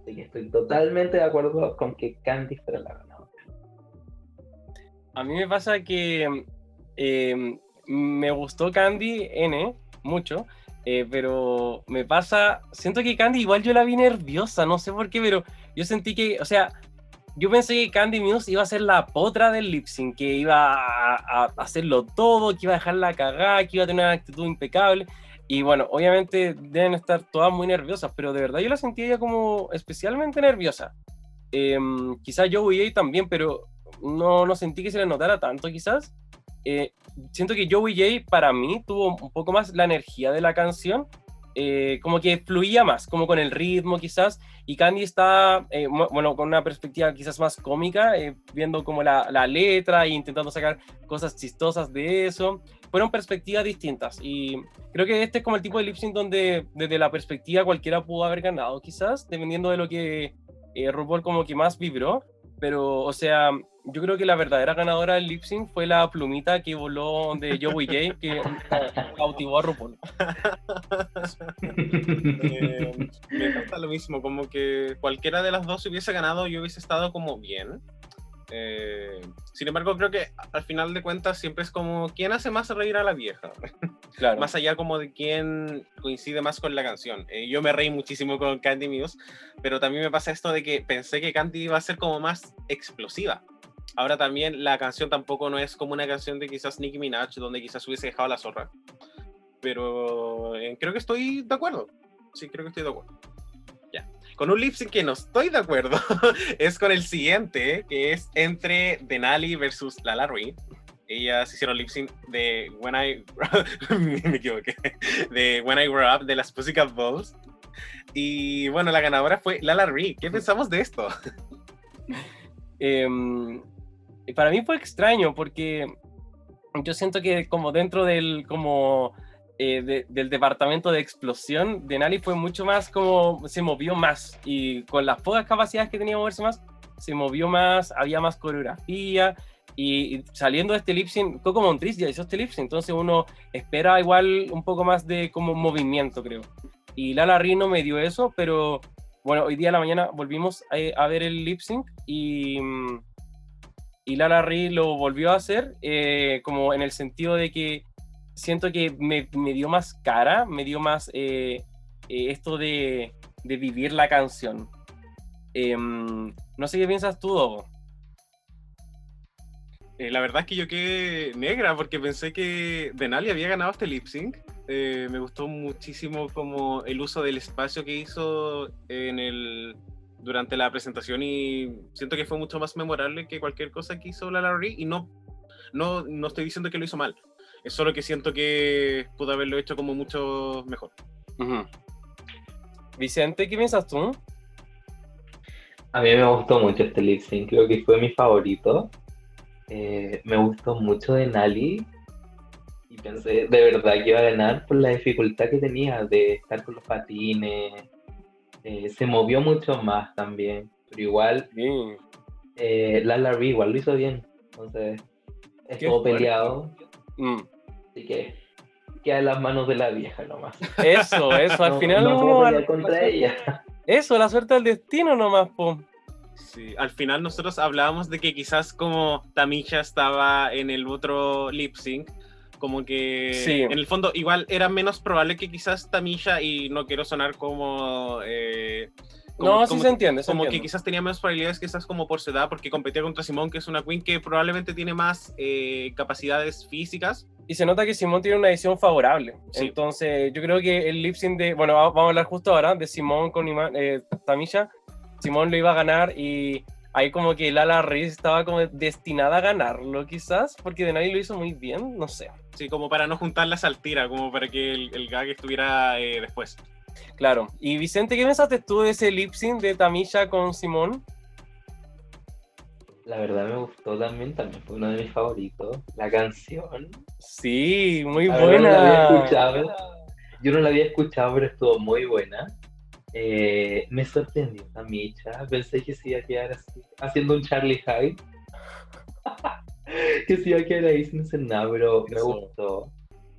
Así que estoy totalmente de acuerdo con que Candy fuera la ganadora. A mí me pasa que eh, me gustó Candy N mucho, eh, pero me pasa, siento que Candy igual yo la vi nerviosa, no sé por qué, pero yo sentí que, o sea, yo pensé que Candy Muse iba a ser la potra del lip sync, que iba a, a hacerlo todo, que iba a dejarla cagada, que iba a tener una actitud impecable. Y bueno, obviamente deben estar todas muy nerviosas, pero de verdad yo la sentí ella como especialmente nerviosa. Em, quizás Joey J también, pero no, no sentí que se le notara tanto quizás. Eh, siento que Joey J para mí tuvo un poco más la energía de la canción, eh, como que fluía más, como con el ritmo quizás, y Candy está, eh, bueno, con una perspectiva quizás más cómica, eh, viendo como la, la letra e intentando sacar cosas chistosas de eso. Fueron perspectivas distintas y creo que este es como el tipo de lip sync donde desde la perspectiva cualquiera pudo haber ganado quizás, dependiendo de lo que eh, RuPaul como que más vibró, pero o sea, yo creo que la verdadera ganadora del lip sync fue la plumita que voló de Joey J, que cautivó a RuPaul. Eh, me pasa lo mismo, como que cualquiera de las dos hubiese ganado, yo hubiese estado como bien. Eh, sin embargo, creo que al final de cuentas siempre es como quién hace más reír a la vieja, Claro. más allá como de quién coincide más con la canción. Eh, yo me reí muchísimo con Candy Muse, pero también me pasa esto de que pensé que Candy iba a ser como más explosiva. Ahora también la canción tampoco no es como una canción de quizás Nicki Minaj, donde quizás hubiese dejado la zorra. Pero eh, creo que estoy de acuerdo. Sí, creo que estoy de acuerdo. Ya. Con un lip sync que no estoy de acuerdo es con el siguiente, que es entre Denali versus Lala Rui. Ellas hicieron lip sync de When I. me equivoqué. De When I Grow Up de las Pussycat Dolls. Y bueno, la ganadora fue Lala Rui. ¿Qué pensamos de esto? Em, y para mí fue extraño porque yo siento que como dentro del como eh, de- del departamento de explosión Denali fue mucho más como se movió más. Y con las pocas capacidades que tenía de moverse más se movió más había más coreografía. Y, y saliendo de este lip sync Coco Montriz ya hizo este lip sync. Entonces uno espera igual un poco más de como movimiento creo. Y Lala Ri no me dio eso pero bueno, hoy día a la mañana volvimos a, a ver el lip sync y, mm, y Lala Ri lo volvió a hacer, eh, como en el sentido de que siento que me, me dio más cara, me dio más eh, eh, esto de, de vivir la canción. Em, no sé qué piensas tú, Dogo. Eh, la verdad es que yo quedé negra porque pensé que Denali había ganado este lip sync. Eh, me gustó muchísimo como el uso del espacio que hizo en el durante la presentación y siento que fue mucho más memorable que cualquier cosa que hizo la Larry y no, no, no estoy diciendo que lo hizo mal. Es solo que siento que pudo haberlo hecho como mucho mejor. Vicente, ¿qué piensas tú? A mí me gustó mucho este lip sync, creo que fue mi favorito. Eh, me gustó mucho de Nali y pensé de verdad que iba a ganar por la dificultad que tenía de estar con los patines. Eh, se movió mucho más también, pero igual Sí. eh, Lala Ri igual lo hizo bien. Entonces estuvo peleado, Mm. así que queda en las manos de la vieja nomás. Eso, eso, al No- final no uno- pelear contra ella. Eso, la suerte del destino nomás, po. Sí, al final nosotros hablábamos de que quizás como Tamisha estaba en el otro lip sync, como que Sí. en el fondo igual era menos probable que quizás Tamisha, y no quiero sonar como... eh, como- No, sí como se entiende, se como que entiende. quizás tenía menos probabilidades quizás como por su edad, porque competía contra Simón, que es una queen que probablemente tiene más eh, capacidades físicas. Y se nota que Simón tiene una edición favorable. Sí. Entonces, yo creo que el lip sync de. Bueno, va- vamos a hablar justo ahora de Simón con Ima- eh, Tamisha. Simón lo iba a ganar y ahí como que Lala Riz estaba como destinada a ganarlo, quizás, porque de nadie lo hizo muy bien, no sé. Sí, como para no juntarlas al tira, como para que el, el gag estuviera eh, después. Claro. Y Vicente, ¿qué pensaste tú de ese lip sync de Tamisha con Simón? La verdad me gustó también, también fue uno de mis favoritos. La canción. Sí, muy La verdad no la había buena. escuchado. Yo no la había escuchado, pero estuvo muy buena. Eh, me sorprendió Tamisha. Pensé que se iba a quedar así, haciendo un Charlie Hyde. que se iba a quedar ahí sin hacer nada, pero me gustó.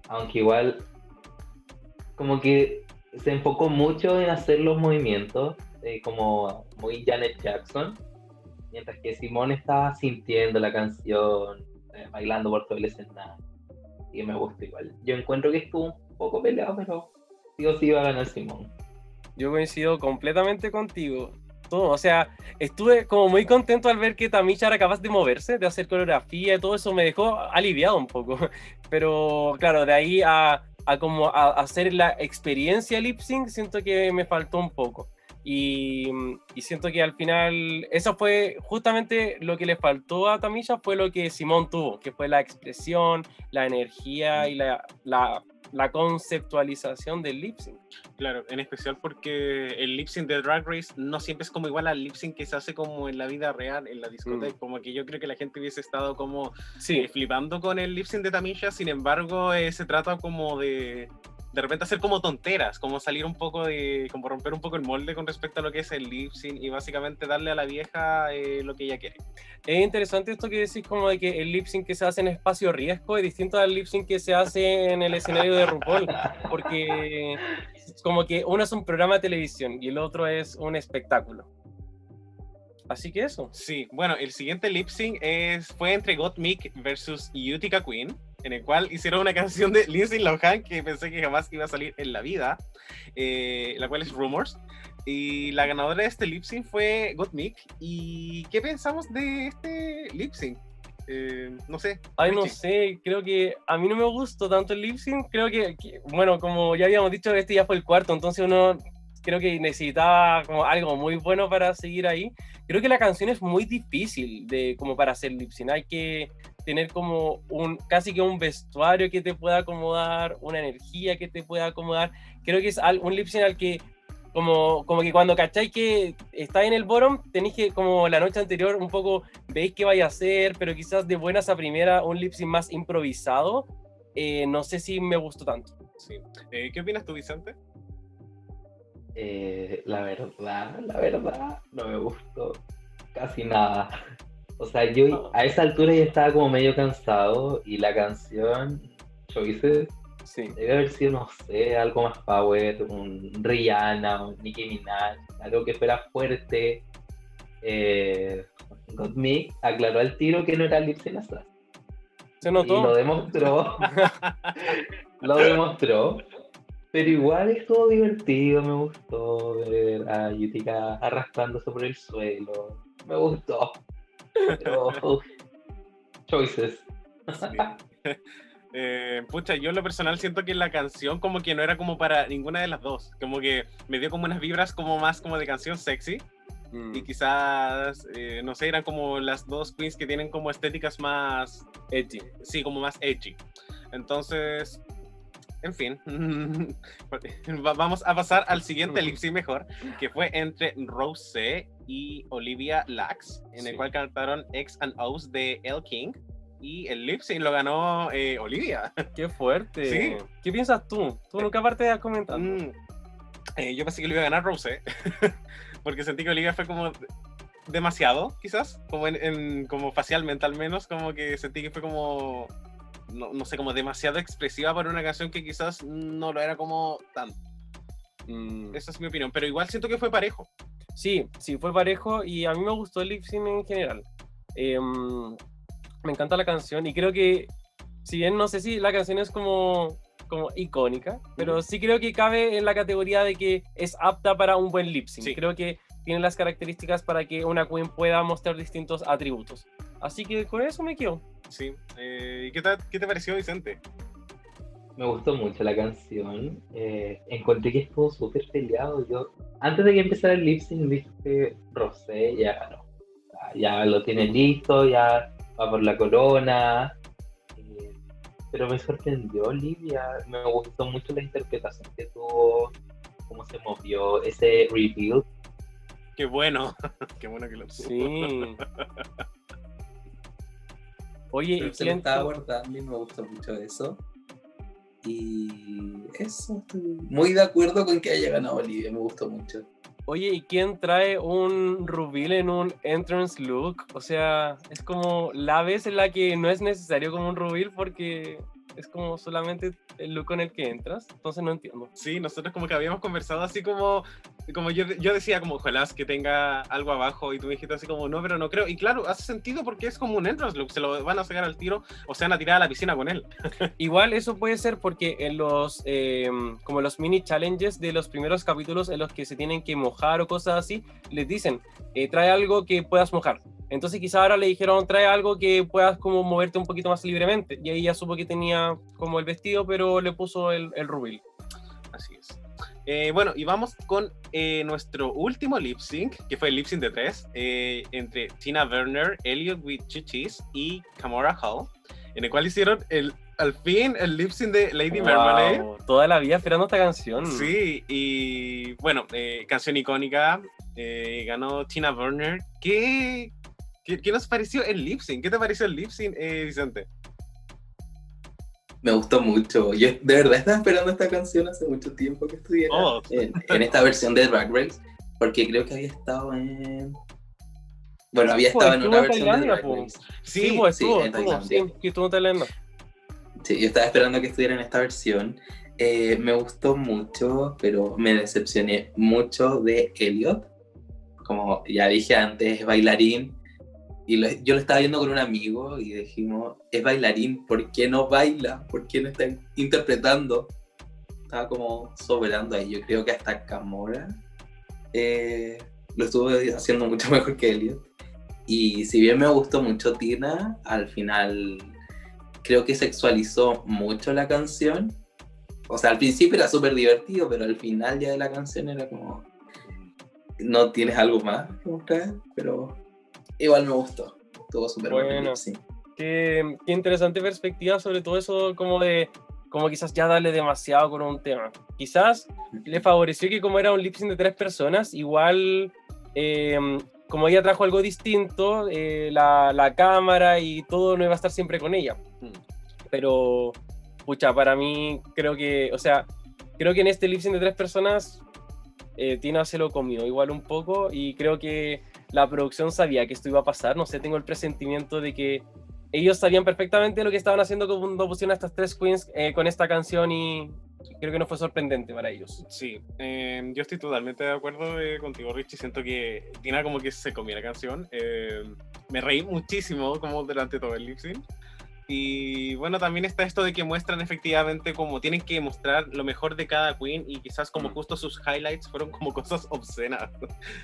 Aunque igual, como que se enfocó mucho en hacer los movimientos, eh, como muy Janet Jackson. Mientras que Simón estaba sintiendo la canción, eh, bailando por todo el escenario. Y me gustó igual. Yo encuentro que estuvo un poco peleado, pero sí o sí iba a ganar Simón. Yo coincido completamente contigo. Todo, o sea, estuve como muy contento al ver que Tamisha era capaz de moverse, de hacer coreografía y todo eso me dejó aliviado un poco. Pero claro, de ahí a, a como a, hacer la experiencia lip sync, siento que me faltó un poco. Y, y siento que al final, eso fue justamente lo que le faltó a Tamisha, fue lo que Simón tuvo, que fue la expresión, la energía y la, la, la conceptualización del lip sync. Claro, en especial porque el lip sync de Drag Race no siempre es como igual al lip sync que se hace como en la vida real, en la discoteca. Como que yo creo que la gente hubiese estado como Sí, eh, flipando con el lip sync de Tamisha, sin embargo, eh, se trata como de, de repente hacer como tonteras, como salir un poco de, como romper un poco el molde con respecto a lo que es el lip sync y básicamente darle a la vieja eh, lo que ella quiere. Es interesante esto que decís como de que el lip sync que se hace en espacio riesgo es distinto al lip sync que se hace en el escenario de RuPaul, porque como que uno es un programa de televisión y el otro es un espectáculo. Así que eso. Sí, bueno, el siguiente lip sync es, fue entre Gottmik versus Utica Queen, en el cual hicieron una canción de Lindsay Lohan que pensé que jamás iba a salir en la vida, eh, la cual es Rumors. Y la ganadora de este lip sync fue Gottmik. ¿Y qué pensamos de este lip sync? Eh, no sé. Ay, no sé, creo que a mí no me gustó tanto el lip sync. Creo que, que- bueno, como ya habíamos dicho, este ya fue el cuarto, entonces uno creo que necesitaba como algo muy bueno para seguir ahí. Creo que la canción es muy difícil de como para hacer lip sync. Hay que tener como un casi que un vestuario que te pueda acomodar, una energía que te pueda acomodar. Creo que es un lip sync al que como, como que cuando cacháis que está en el bottom, tenéis que como la noche anterior un poco veis qué vaya a hacer, pero quizás de buenas a primera un lip sync más improvisado. eh, no sé si me gustó tanto. Sí. Eh, ¿Qué opinas tú, Vicente? Eh, la verdad, la verdad, no me gustó casi nada. O sea, yo a esa altura ya estaba como medio cansado y la canción Choices Sí. debe haber sido, no sé, algo más power, un Rihanna, un Nicki Minaj, algo que fuera fuerte. Eh, Gottmik aclaró al tiro que no era lip sync atrás. Se Y lo notó. demostró. lo demostró. Pero igual estuvo divertido, me gustó ver a Yutika arrastrándose por el suelo. Me gustó. Pero, uf, choices. Sí. Eh, pucha, yo en lo personal siento que la canción como que no era como para ninguna de las dos. Como que me dio como unas vibras como más como de canción sexy. Mm, Y quizás, eh, no sé, eran como las dos queens que tienen como estéticas más, edgy. sí, como más edgy. Entonces, en fin, Va- vamos a pasar al siguiente lip sync mejor, que fue entre Rose y Olivia Lax, en el Sí. cual cantaron X and O's de El King. Y el lip sync lo ganó eh, Olivia. Qué fuerte. Sí. ¿Qué piensas tú? Tú nunca aparte de comentando. Mm, eh, yo pensé que lo iba a ganar Rose, porque sentí que Olivia fue como demasiado, quizás, como, en, en- como facialmente al menos, como que sentí que fue como, no, no sé, como demasiado expresiva para una canción que quizás no lo era como tanto. Mm. Esa es mi opinión, pero igual siento que fue parejo. Sí, sí, fue parejo y a mí me gustó el lip sync en general. Em, me encanta la canción y creo que, si bien no sé si la canción es como, como icónica, pero sí creo que cabe en la categoría de que es apta para un buen lip sync. Sí. Creo que tiene las características para que una queen pueda mostrar distintos atributos. Así que con eso me quedo. Sí. Eh, ¿y qué, te, qué te pareció, Vicente? Me gustó mucho la canción. eh, encontré que estuvo súper peleado. Yo, antes de que empezara el lip sync, dije que Rosé ya ganó. Ya- lo tiene listo, ya va por la corona. eh, pero me sorprendió Olivia. Me gustó mucho la interpretación que tuvo, cómo se movió, ese reveal. Qué bueno, qué bueno que lo Sí. Oye, ¿y estaba guardando y me gustó mucho eso. Y eso, estoy muy de acuerdo con que haya ganado Olivia, me gustó mucho. Oye, ¿y quién trae un reveal en un entrance look? O sea, es como la vez en la que no es necesario como un reveal porque es como solamente el look con el que entras. Entonces no entiendo. Sí, nosotros como que habíamos conversado así como, como yo, yo decía como ojalá que tenga algo abajo y tú me dijiste así como no, pero no creo. Y claro, hace sentido porque es como un entrance look, se lo van a sacar al tiro o se van a tirar a la piscina con él. Igual eso puede ser porque en los eh, como los mini challenges de los primeros capítulos en los que se tienen que mojar o cosas así, les dicen eh, trae algo que puedas mojar. Entonces quizá ahora le dijeron trae algo que puedas como moverte un poquito más libremente. Y ahí ya supo que tenía como el vestido, pero le puso el, el. Así es. Eh, bueno, y vamos con eh, nuestro último lip sync, que fue el lip sync de tres, eh, entre Tina Werner, Elliot with Chichis y Kamora Hall, en el cual hicieron el, al fin el lip sync de Lady Marmalade. Wow, toda la vida esperando esta canción. Sí, y bueno, canción icónica, ganó Tina Werner. ¿Qué, qué, qué nos pareció el lip sync? ¿Qué te pareció el lip sync, eh, Vicente? Me gustó mucho. Yo de verdad estaba esperando esta canción hace mucho tiempo que estuviera Oh. en, en esta versión de Drag Race, porque creo que había estado en... Bueno, había estado en una versión de Drag. Race. Sí, pues sí, estuvo, en estuvo, sí, sí, estuvo en Tailandia. Sí, yo estaba esperando que estuviera en esta versión. Eh, me gustó mucho, pero me decepcioné mucho de Elliot. Como ya dije antes, es bailarín. Y yo lo estaba viendo con un amigo y dijimos, es bailarín, ¿por qué no baila? ¿Por qué no está interpretando? Estaba como sobrando ahí. Yo creo que hasta Camora eh, lo estuvo haciendo mucho mejor que Elliot. Y si bien me gustó mucho Tina, al final creo que sexualizó mucho la canción. O sea, al principio era súper divertido, pero al final ya de la canción era como... No tienes algo más que pero igual me gustó. Estuvo súper Bueno. bueno. Sí. Qué, qué interesante perspectiva sobre todo eso, como de, como quizás ya darle demasiado con un tema. Quizás le favoreció que como era un lip sync de tres personas, igual, eh, como ella trajo algo distinto, eh, la, la cámara y todo no iba a estar siempre con ella. Mm. Pero, pucha, para mí creo que, o sea, creo que en este lip sync de tres personas, eh, Tina se lo comió igual un poco y creo que la producción sabía que esto iba a pasar, no sé, tengo el presentimiento de que ellos sabían perfectamente lo que estaban haciendo cuando pusieron a estas tres queens eh, con esta canción y creo que no fue sorprendente para ellos. Sí, eh, yo estoy totalmente de acuerdo eh, contigo, Richie. Siento que Tina como que se comió la canción. Eh, me reí muchísimo como durante todo el lip sync. Y bueno, también está esto de que muestran efectivamente como tienen que mostrar lo mejor de cada queen y quizás como Mm. justo sus highlights fueron como cosas obscenas.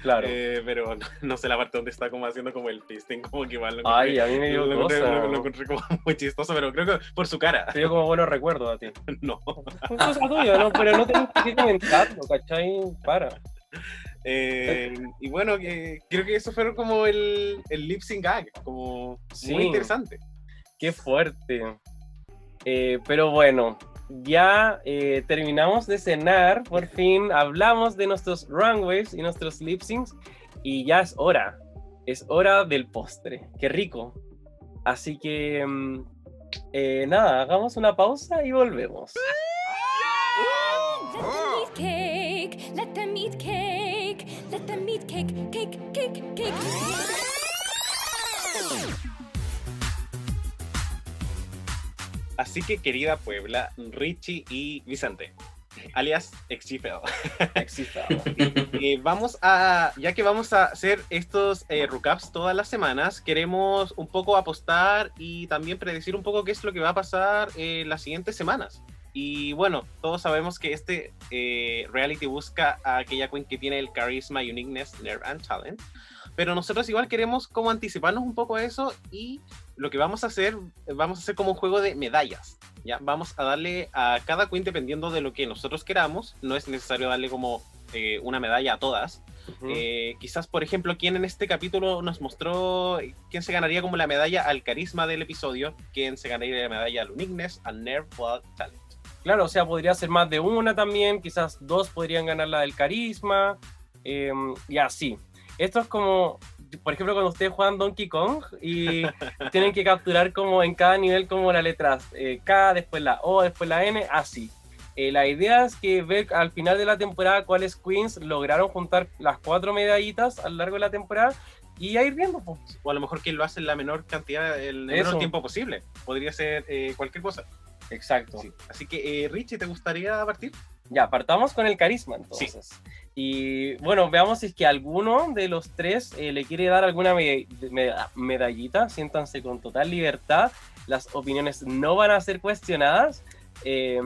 Claro. Eh, pero no, no sé la parte donde está como haciendo como el fisting, como que igual lo Ay, encontré- a mí me dio lo encontré- lo- lo encontré como muy chistoso, pero creo que por su cara. Te dio como buenos recuerdos a ti. No. Fue cosa tuya, ¿no? Pero no tenés que comentarlo, ¿cachai? Para. Eh, y bueno, que- creo que eso fue como el, el lip sync gag, como Sí. muy interesante. Qué fuerte. Eh, pero bueno, ya eh, terminamos de cenar, por fin hablamos de nuestros runways y nuestros lip syncs y ya es hora, es hora del postre, qué rico. Así que mm, eh, nada, hagamos una pausa y volvemos. Así que, querida Puebla, Richie y Vicente, alias Exista. eh, vamos a, ya que vamos a hacer estos eh, recaps todas las semanas, queremos un poco apostar y también predecir un poco qué es lo que va a pasar eh, las siguientes semanas. Y bueno, todos sabemos que este eh, reality busca a aquella queen que tiene el carisma, uniqueness, nerve and talent. Pero nosotros igual queremos como anticiparnos un poco a eso y lo que vamos a hacer, vamos a hacer como un juego de medallas. ¿ya? Vamos a darle a cada queen dependiendo de lo que nosotros queramos. No es necesario darle como eh, una medalla a todas. Eh, quizás, por ejemplo, quién en este capítulo nos mostró quién se ganaría como la medalla al carisma del episodio, quién se ganaría la medalla al uniqueness, al nerve al talent. Claro, o sea, podría ser más de una también, quizás dos podrían ganar la del carisma, eh, y así. Esto es como, por ejemplo, cuando ustedes juegan Donkey Kong y tienen que capturar como en cada nivel como la letra eh, K, después la O, después la N, así. Eh, la idea es que ver al final de la temporada cuáles queens lograron juntar las cuatro medallitas a lo largo de la temporada y a ir viendo. pues. O a lo mejor quien lo hace en la menor cantidad, el menor tiempo posible. Podría ser eh, cualquier cosa. Exacto. Sí. Así que, eh, Richie, ¿te gustaría partir? Ya, partamos con el carisma entonces. Y bueno, veamos si es que alguno de los tres eh, le quiere dar alguna me- me- medallita. Siéntanse con total libertad. Las opiniones no van a ser cuestionadas. Eh,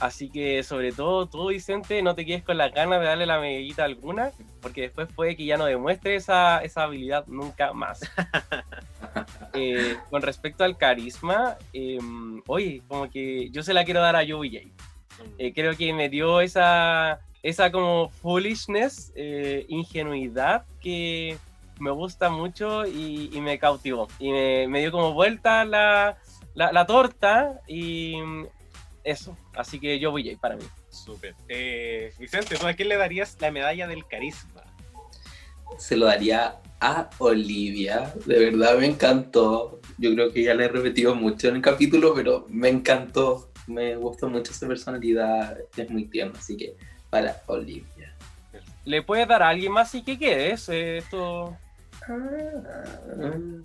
así que sobre todo tú, Vicente, no te quedes con las ganas de darle la medallita alguna, porque después puede que ya no demuestre esa, esa habilidad nunca más. Eh, con respecto al carisma, eh, oye, como que yo se la quiero dar a Joey J. Eh, creo que me dio esa, esa como foolishness, eh, ingenuidad que me gusta mucho y, y me cautivó. Y me, me dio como vuelta la, la, la torta y eso. Así que yo voy para mí. Súper. Eh, Vicente, ¿tú a quién le darías la medalla del carisma? Se lo daría a Olivia. De verdad me encantó. Yo creo que ya le he repetido mucho en el capítulo, pero me encantó. me gustó mucho su personalidad, es muy tierno, así que para Olivia. ¿Le puedes dar a alguien más y que quedes? Eh, esto...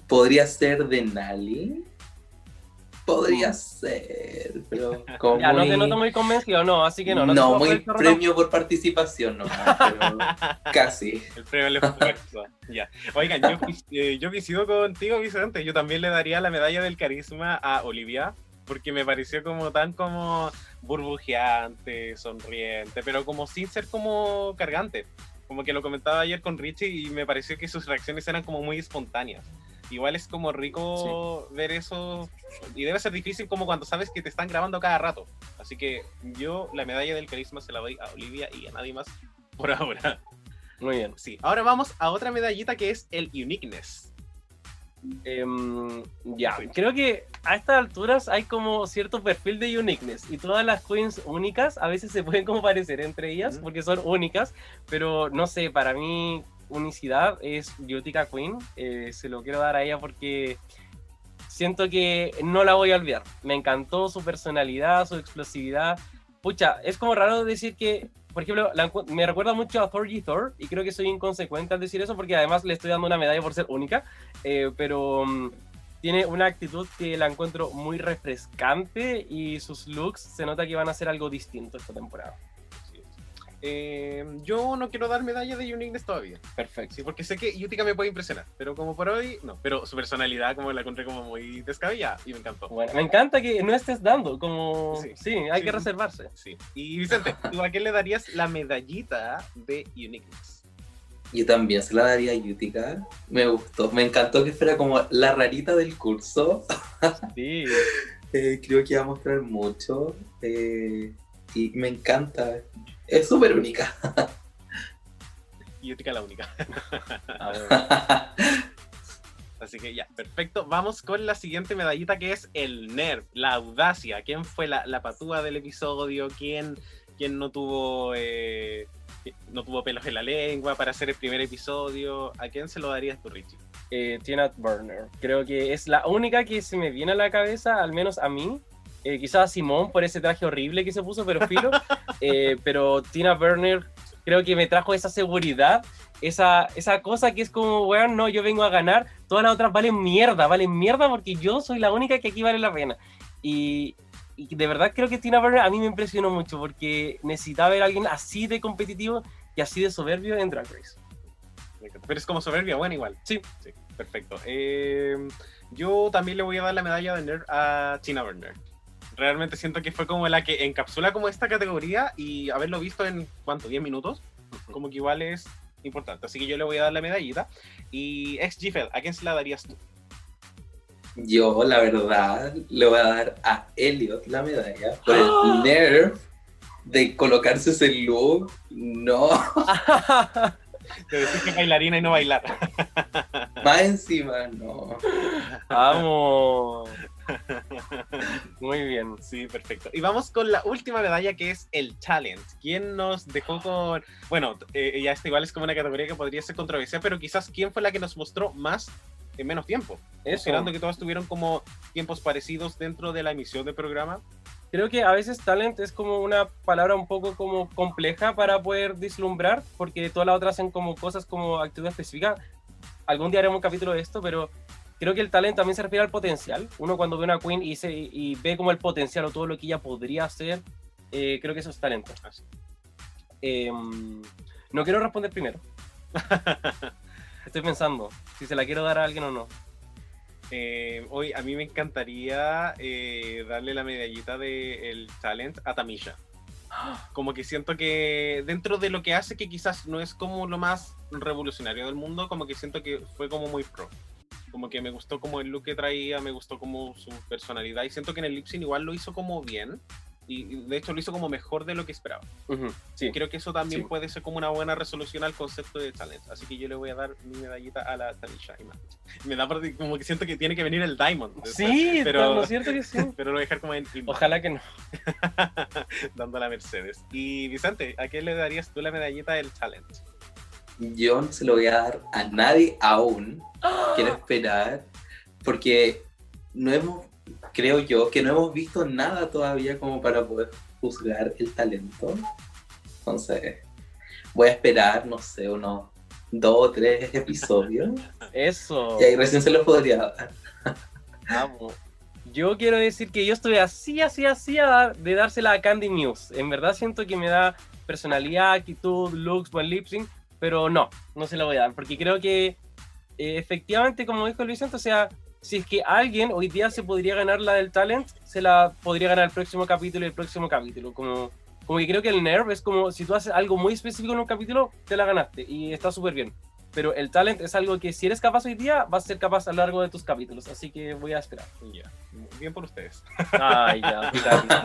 Podría ser de Nali. Podría ser, pero como Ya, no te noto muy convencido, no, así que no. no, te puedo muy premio por participación, no, pero casi. El premio al esfuerzo. ya. Oigan, yo, eh, yo coincido contigo, Vicente. Yo también le daría la medalla del carisma a Olivia, porque me pareció como tan como burbujeante, sonriente, pero como sin ser como cargante. Como que lo comentaba ayer con Richie y me pareció que sus reacciones eran como muy espontáneas. Igual es como rico ver eso y debe ser difícil como cuando sabes que te están grabando cada rato. Así que yo la medalla del carisma se la doy a Olivia y a nadie más por ahora. Muy bien. Sí, ahora vamos a otra medallita que es el uniqueness. Em, ya, creo que a estas alturas hay como cierto perfil de uniqueness y todas las queens únicas a veces se pueden como parecer entre ellas porque son únicas, pero no sé, para mí unicidad es Utica Queen, eh, se lo quiero dar a ella porque siento que no la voy a olvidar. Me encantó su personalidad, su explosividad. Pucha, es como raro decir que, por ejemplo, me recuerda mucho a Thor G. Thor y creo que soy inconsecuente al decir eso porque además le estoy dando una medalla por ser única, eh, pero mm, tiene una actitud que la encuentro muy refrescante y sus looks se nota que van a ser algo distinto esta temporada. Eh, yo no quiero dar medalla de uniqueness todavía. Perfecto. Sí, porque sé que Utica me puede impresionar, pero como por hoy, no. Pero su personalidad como la encontré como muy descabellada y me encantó. Bueno, me encanta que no estés dando, como... Sí. Sí, hay Sí, que reservarse. Sí. Y Vicente, ¿tú a qué le darías la medallita de uniqueness? Yo también se la daría a Utica. Me gustó, me encantó que fuera como la rarita del curso. Sí. Eh, creo que iba a mostrar mucho eh, y me encanta. Es súper única. Y Utica la única. Así que ya, perfecto. Vamos con la siguiente medallita que es el nerf, la audacia. ¿Quién fue la, la patúa del episodio? ¿Quién, quién no tuvo eh, no tuvo pelos en la lengua para hacer el primer episodio? ¿A quién se lo darías tú, Richie? eh, Tina Burner. Creo que es la única que se me viene a la cabeza, al menos a mí. Eh, quizás a Simón por ese traje horrible que se puso, pero filo. Eh, pero Tina Burner creo que me trajo esa seguridad, esa, esa cosa que es como, weón, no, yo vengo a ganar, todas las otras valen mierda, valen mierda porque yo soy la única que aquí vale la pena. Y, y de verdad creo que Tina Burner a mí me impresionó mucho porque necesitaba ver a alguien así de competitivo y así de soberbio en Drag Race. Pero es como soberbia, bueno, igual. Sí. Sí, perfecto. Eh, yo también le voy a dar la medalla de nerd a Tina Burner. Realmente siento que fue como la que encapsula como esta categoría y haberlo visto en, ¿cuánto? ¿10 minutos? Como que igual es importante. Así que yo le voy a dar la medallita. Y ex Gfed, ¿a quién se la darías tú? Yo, la verdad, le voy a dar a Elliot la medalla por el nerf de colocarse ese look. No, Te decís que bailarina y no bailar. más encima, no. Vamos. Muy bien. Sí, perfecto. Y vamos con la última medalla que es el talent. ¿Quién nos dejó con... Bueno, eh, ya esta igual es como una categoría que podría ser controversial, pero quizás quién fue la que nos mostró más en menos tiempo. Eso. Considerando que todas tuvieron como tiempos parecidos dentro de la emisión del programa. Creo que a veces talent es como una palabra un poco como compleja para poder vislumbrar, porque todas las otras hacen como cosas como actitud específica. Algún día haremos un capítulo de esto, pero creo que el talent también se refiere al potencial. Uno cuando ve una queen y, se, y ve como el potencial o todo lo que ella podría hacer, eh, creo que eso es talento. Em, no quiero responder primero. Estoy pensando si se la quiero dar a alguien o no. Eh, hoy a mí me encantaría eh, darle la medallita del talent a Tamisha. Como que siento que dentro de lo que hace, que quizás no es como lo más revolucionario del mundo, como que siento que fue como muy pro. Como que me gustó como el look que traía, me gustó como su personalidad y siento que en el lip sync igual lo hizo como bien y y de hecho lo hizo como mejor de lo que esperaba. Ujú, Sí. Creo que eso también Sí. puede ser como una buena resolución al concepto de talent. Así que yo le voy a dar mi medallita a la más. Me da como que siento que tiene que venir el Diamond. después, Sí, pero, ¿no es cierto que sí? pero lo voy a dejar como en Ojalá que no. dando la Mercedes. Y Vicente, ¿a qué le darías tú la medallita del talent? Yo no se lo voy a dar a nadie aún. Quiero esperar. Porque no hemos. creo yo que no hemos visto nada todavía como para poder juzgar el talento. Entonces, voy a esperar, no sé, unos dos o tres episodios. Eso. Y ahí recién se los podría dar. Amo. Yo quiero decir que yo estoy así, así, así a dar- de dársela a Candy Muse. En verdad siento que me da personalidad, actitud, looks, buen lip sync, pero no, no se la voy a dar, porque creo que eh, efectivamente, como dijo Luis Santos, o sea, si es que alguien hoy día se podría ganar la del talent, se la podría ganar el próximo capítulo y el próximo capítulo. Como, como que creo que el nerve es como si tú haces algo muy específico en un capítulo, te la ganaste y está súper bien. Pero el talent es algo que si eres capaz hoy día, vas a ser capaz a lo largo de tus capítulos. Así que voy a esperar. Ya. Bien por ustedes. Ay, ya, picadito.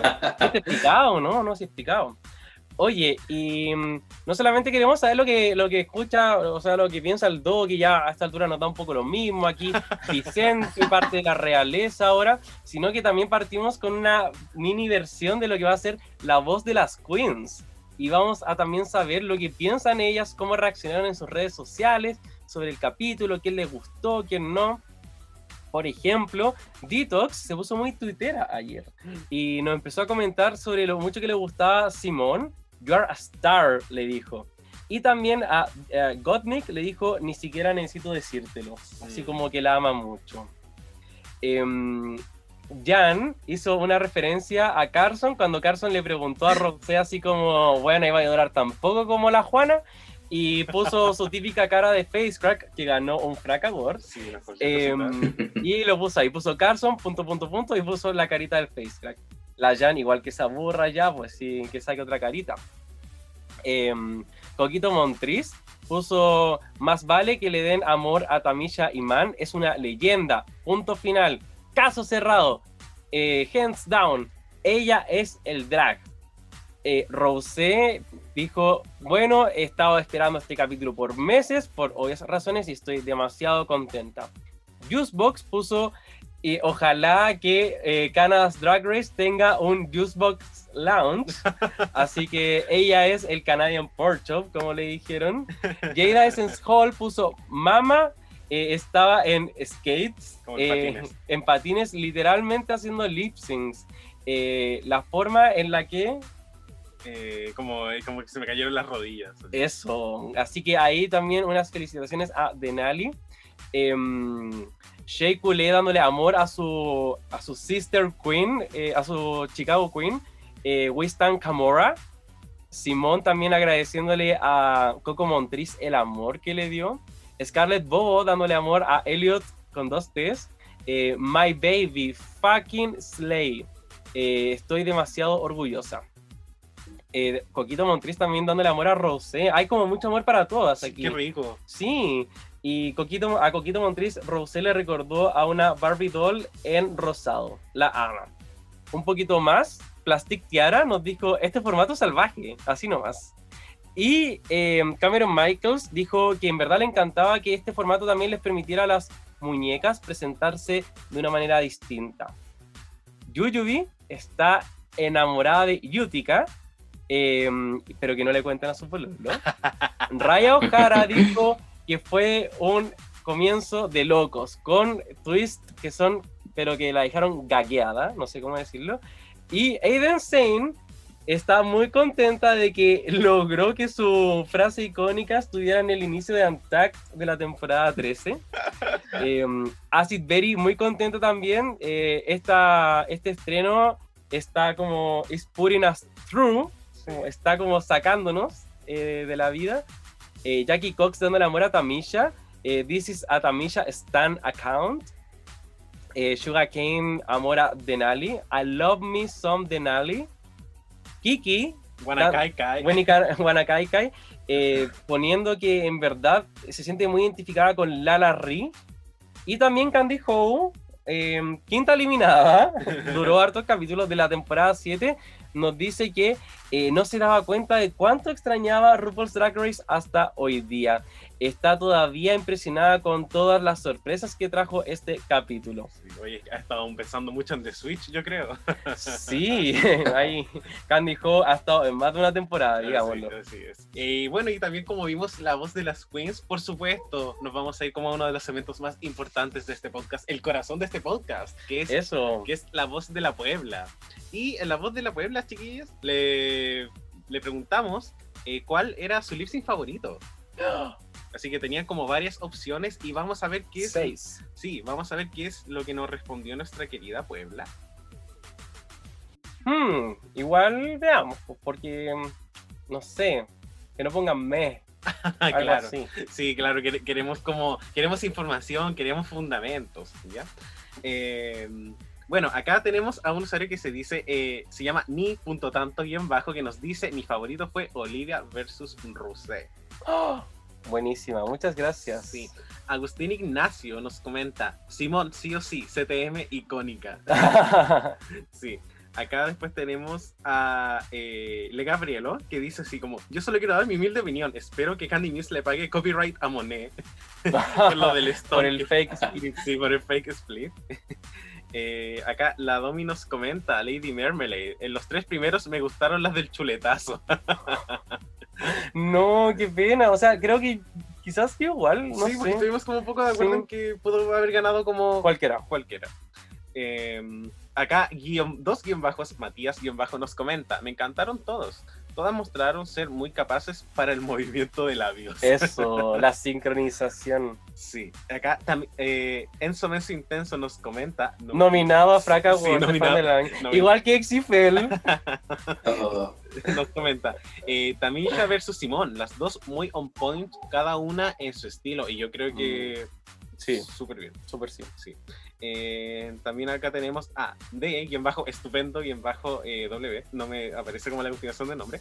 ¿Este es picado, no? No, sí es picado. Oye, y mm, no solamente queremos saber lo que, lo que escucha, o sea, lo que piensa el Do, que ya a esta altura nos da un poco lo mismo aquí, Vicente, parte de la realeza ahora, sino que también partimos con una mini versión de lo que va a ser la voz de las queens. Y vamos a también saber lo que piensan ellas, cómo reaccionaron en sus redes sociales sobre el capítulo, quién les gustó, quién no. Por ejemplo, Detox se puso muy tuitera ayer y nos empezó a comentar sobre lo mucho que le gustaba Simón. You are a star, le dijo. Y también a, a Gottmik le dijo, ni siquiera necesito decírtelo. Así Mm. como que la ama mucho. Em, Jan hizo una referencia a Carson cuando Carson le preguntó a Rosé así como, bueno, iba a durar tan poco como la Juana. Y puso su típica cara de face crack que ganó un Frack Award. Sí, Em, y lo puso ahí, puso Carson, punto, punto, punto, y puso la carita del face crack. La Jan, igual que se aburra ya, pues sí, que saque otra carita. Em, Coquito Montriz puso más vale que le den amor a Tamisha Iman, es una leyenda. Punto final. Caso cerrado. Eh, hands down. Ella es el drag. Eh, Rosé dijo, bueno, he estado esperando este capítulo por meses, por obvias razones, y estoy demasiado contenta. Juicebox puso, y ojalá que eh, Canada's Drag Race tenga un Juicebox Lounge, así que ella es el Canadian Pork Chop, como le dijeron. Jada Essence Hall puso, Mama eh, estaba en skates, eh, patines. en patines, literalmente haciendo lip syncs. Eh, la forma en la que Eh, como, como que se me cayeron las rodillas. Eso, así que ahí también unas felicitaciones a Denali. Eh, Shea Coulee dándole amor a su, a su sister queen, eh, a su Chicago queen, eh, Winston Camora. Simón también agradeciéndole a Coco Montriz el amor que le dio. Scarlett Bobo dándole amor a Elliot con dos T's. Eh, My baby, fucking slay. Eh, estoy demasiado orgullosa. Eh, Coquito Montriz también dándole amor a Rosé. Hay como mucho amor para todas aquí. Qué rico. Sí, y Coquito, a Coquito Montriz, Rosé le recordó a una Barbie doll en rosado. La ama. Un poquito más, Plastic Tiara nos dijo, este formato salvaje, así nomás. Y eh, Cameron Michaels dijo que en verdad le encantaba que este formato también les permitiera a las muñecas presentarse de una manera distinta. Yuyubi está enamorada de Yutika, eh, pero que no le cuenten a su pueblo. Raya O'Hara dijo que fue un comienzo de locos, con twists que son, pero que la dejaron gagueada, no sé cómo decirlo. Y Aiden Sane está muy contenta de que logró que su frase icónica estuviera en el inicio de Untact de la temporada 13. Eh, Acid Berry muy contento también. Eh, esta, este estreno está como is putting us through, está como sacándonos eh, de la vida. Eh, Jackie Cox dando el amor a Tamisha. Eh, This is a Tamisha Stan account. Eh, Sugar Cane amor a Denali. I love me some Denali. Kiki Guanakai Kai. Wanakaikai, eh, poniendo que en verdad se siente muy identificada con Lala Ri. Y también Candy Howe, eh, quinta eliminada, duró hartos capítulos de la temporada 7, nos dice que eh, no se daba cuenta de cuánto extrañaba RuPaul's Drag Race hasta hoy día. Está todavía impresionada con todas las sorpresas que trajo este capítulo. Sí, oye, ha estado pensando mucho en The Switch, yo creo. Sí, ahí Candy Ho ha estado en más de una temporada, digámoslo. Así es. Y bueno, y también como vimos la voz de las queens, por supuesto, nos vamos a ir como a uno de los eventos más importantes de este podcast, el corazón de este podcast, que es, Eso. que es la voz de la Puebla. Y en la voz de la Puebla, chiquillos, le, le preguntamos eh, cuál era su lip sync favorito. Así que tenían como varias opciones y vamos a ver qué es. Seis. Sí, vamos a ver qué es lo que nos respondió nuestra querida Puebla. Hmm, igual veamos, pues, porque mm, no sé, que no pongan me. algo claro. así. Sí, claro, quere- queremos como, queremos información, queremos fundamentos, ¿ya? Eh, bueno, acá tenemos a un usuario que se dice, eh, se llama ni.tanto guion bajo, que nos dice, mi favorito fue Olivia versus Rusé. ¡Oh! Buenísima, muchas gracias. Sí. Agustín Ignacio nos comenta, Simón, sí o sí, CTM icónica. Sí. Acá después tenemos a eh, Le Gabrielo, que dice así como, yo solo quiero dar mi humilde opinión, espero que Candy Muse le pague copyright a Monet por lo del stock. Por el fake split. Sí, por el fake split. Eh, acá la Domi nos comenta, Lady Marmalade, en los tres primeros me gustaron las del chuletazo. No, qué pena. O sea, creo que quizás yo igual, no sí, porque estuvimos como un poco de acuerdo Sí. en que pudo haber ganado como Cualquiera. cualquiera. Eh, acá, guion, dos guion bajos, Matías guion bajo nos comenta, me encantaron todos. Todas mostraron ser muy capaces para el movimiento de labios. Eso, la sincronización. Sí. Acá también, eh, Enzo Menso Intenso nos comenta. nom- Nominado a Fraca Sí, World nominado. Nominado. Igual que Exifel. Oh, nos comenta. Eh, Tamisha versus Simón, las dos muy on point, cada una en su estilo. Y yo creo que Sí. súper bien. Súper sí. Sí. Eh, también acá tenemos a D, guion bajo estupendo, guion bajo eh, W, no me aparece como la continuación del nombre,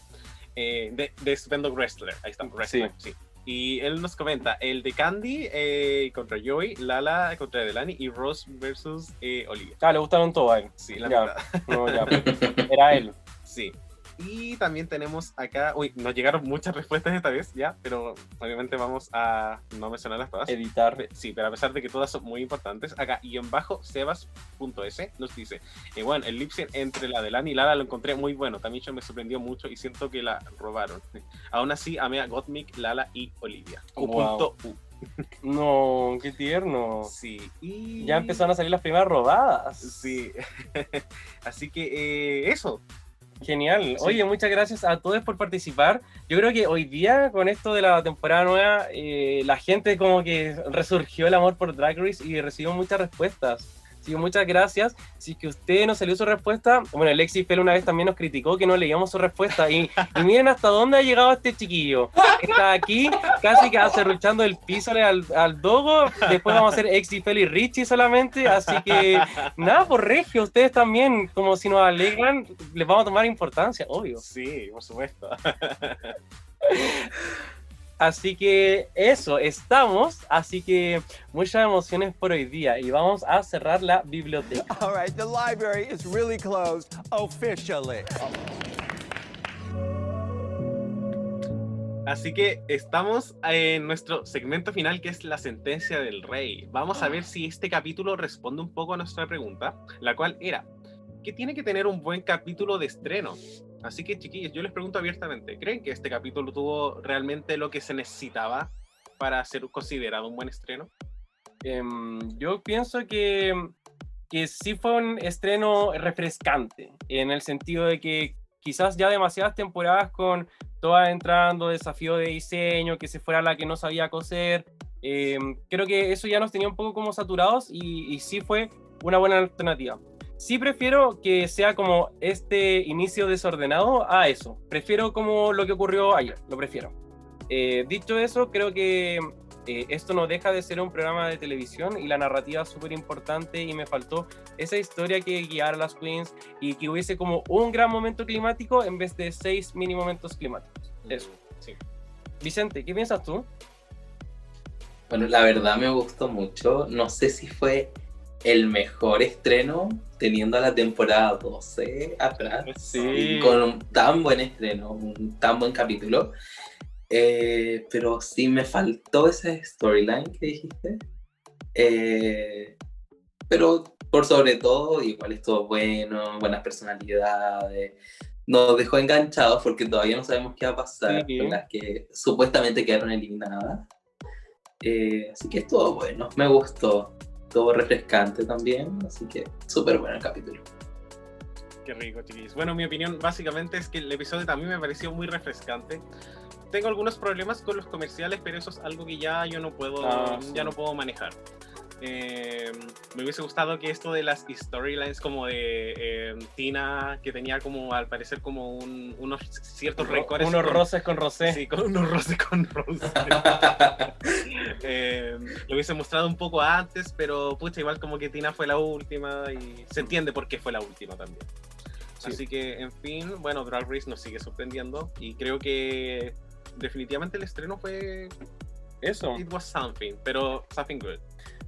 eh, de, de estupendo wrestler, ahí está, wrestler, sí. Y él nos comenta, el de Candy eh, contra Joey, Lala contra Delani y Rose versus eh, Olivia. Ah, le gustaron todos a él. Sí, la Ya. No, ya. Era él. Sí. Y también tenemos acá, uy, nos llegaron muchas respuestas esta vez, ya, pero obviamente vamos a no mencionarlas todas. Editar. Sí, pero a pesar de que todas son muy importantes, acá guion bajo sebas.es nos dice, eh, bueno, el lip sync entre la de Lani y Lala lo encontré muy bueno, también yo me sorprendió mucho y siento que la robaron. Aún así, amé a Gottmik, Lala y Olivia. Wow. Q.U. No, qué tierno. Sí, y... Ya empezaron a salir las primeras robadas. Sí, así que eh, eso, Genial. Oye, muchas gracias a todos por participar. Yo creo que hoy día, con esto de la temporada nueva, eh, la gente como que resurgió el amor por Drag Race y recibió muchas respuestas. Así que muchas gracias. Si es que usted no salió su respuesta, bueno, el Fel una vez también nos criticó que no leíamos su respuesta. Y, y miren hasta dónde ha llegado este chiquillo. Está aquí, casi que acerruchando el piso al, al dogo. Después vamos a hacer Fel y Richie solamente. Así que nada, por regio, ustedes también, como si nos alegran, les vamos a tomar importancia, obvio. sí, por supuesto. Así que eso, estamos. Así que muchas emociones por hoy día y vamos a cerrar la biblioteca. All right, the library is really closed officially. Así que estamos en nuestro segmento final que es la sentencia del rey. Vamos a ver si este capítulo responde un poco a nuestra pregunta, la cual era, ¿qué tiene que tener un buen capítulo de estreno? Así que chiquillos, yo les pregunto abiertamente, ¿creen que este capítulo tuvo realmente lo que se necesitaba para ser considerado un buen estreno? Em, yo pienso que, que sí fue un estreno refrescante, en el sentido de que quizás ya demasiadas temporadas con todas entrando, desafío de diseño, que se fuera la que no sabía coser, em, creo que eso ya nos tenía un poco como saturados y, y sí fue una buena alternativa. Sí prefiero que sea como este inicio desordenado a eso. Prefiero como lo que ocurrió ayer, lo prefiero. Eh, dicho eso, creo que eh, esto no deja de ser un programa de televisión y la narrativa es súper importante y me faltó esa historia que guiara a las queens y que hubiese como un gran momento climático en vez de seis mini momentos climáticos. Eso. Sí. Vicente, ¿qué piensas tú? Bueno, la verdad me gustó mucho. No sé si fue el mejor estreno teniendo a la temporada 12 atrás. Sí. Con un tan buen estreno, un tan buen capítulo. Eh, pero sí me faltó ese storyline que dijiste. Eh, pero por sobre todo, igual estuvo bueno, buenas personalidades. Nos dejó enganchados porque todavía no sabemos qué va a pasar Sí. con las que supuestamente quedaron eliminadas. Eh, así que estuvo bueno, me gustó. Estuvo refrescante también, así que súper bueno el capítulo. Qué rico, chiquillos. Bueno, mi opinión básicamente es que el episodio también me pareció muy refrescante. Tengo algunos problemas con los comerciales, pero eso es algo que ya yo no puedo, Ah, sí. ya no puedo manejar. Eh, me hubiese gustado que esto de las storylines como de eh, Tina, que tenía como al parecer como un- unos ciertos rencores. Unos con- roces con Rosé. Sí, con unos roces con Rose. Eh, lo hubiese mostrado un poco antes, pero pucha, igual como que Tina fue la última y se entiende por qué fue la última también. Sí. Así que, en fin, bueno, Drag Race nos sigue sorprendiendo y creo que definitivamente el estreno fue Eso. It was something, pero something good.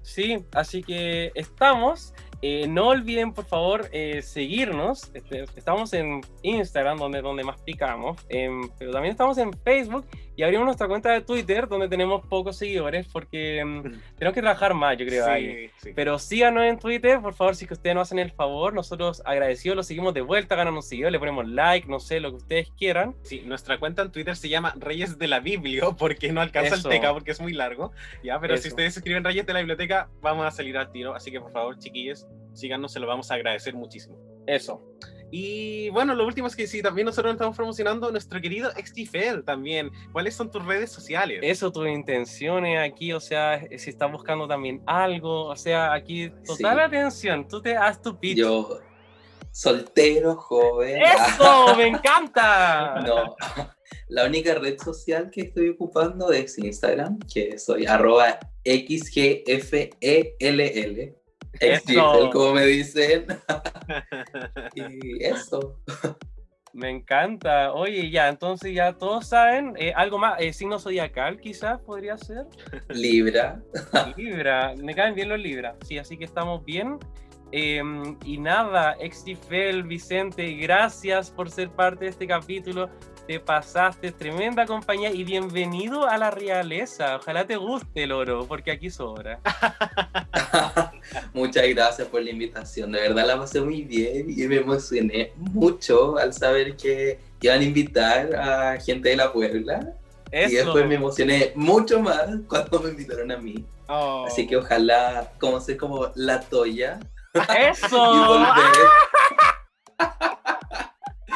Sí, así que estamos. Eh, no olviden, por favor, eh, seguirnos. Este, estamos en Instagram, donde, donde más picamos. em, pero también estamos en Facebook y abrimos nuestra cuenta de Twitter, donde tenemos pocos seguidores, porque em, tenemos que trabajar más, yo creo. ahí. Sí, sí. Pero síganos en Twitter, por favor, si que ustedes nos hacen el favor. Nosotros agradecidos lo seguimos de vuelta, ganan un seguidor, le ponemos like, no sé, lo que ustedes quieran. Sí, nuestra cuenta en Twitter se llama Reyes de la Biblia, porque no alcanza Eso. el TK porque es muy largo. Ya, pero si Eso. ustedes escriben Reyes de la Biblioteca, vamos a salir al tiro. Así que por favor, chiquillos, síganos, se lo vamos a agradecer muchísimo. Eso. Y bueno, lo último es que sí, también nosotros estamos promocionando a nuestro querido XTFL también. ¿Cuáles son tus redes sociales? Eso, tus intenciones aquí, o sea, si estás buscando también algo, o sea, aquí total Sí. atención, tú te haz tu pitch. Yo, soltero, joven. ¡Eso! ¡Me encanta! No, la única red social que estoy ocupando es Instagram, que soy arroba XGFELL. Eso. como me dicen. y eso. Me encanta. Oye, ya, entonces ya todos saben, eh, algo más, eh, signo zodiacal quizás podría ser. Libra. Libra, me caen bien los Libra. Sí, así que estamos bien. Eh, y nada, Extifel, Vicente, gracias por ser parte de este capítulo. Te pasaste, tremenda compañía y bienvenido a la realeza. Ojalá te guste el oro, porque aquí sobra. Muchas gracias por la invitación. De verdad la pasé muy bien y me emocioné mucho al saber que iban a invitar a gente de la Puebla. Y Eso. después me emocioné mucho más cuando me invitaron a mí. Oh. Así que ojalá, como ser como la Toya, Eso. y volver.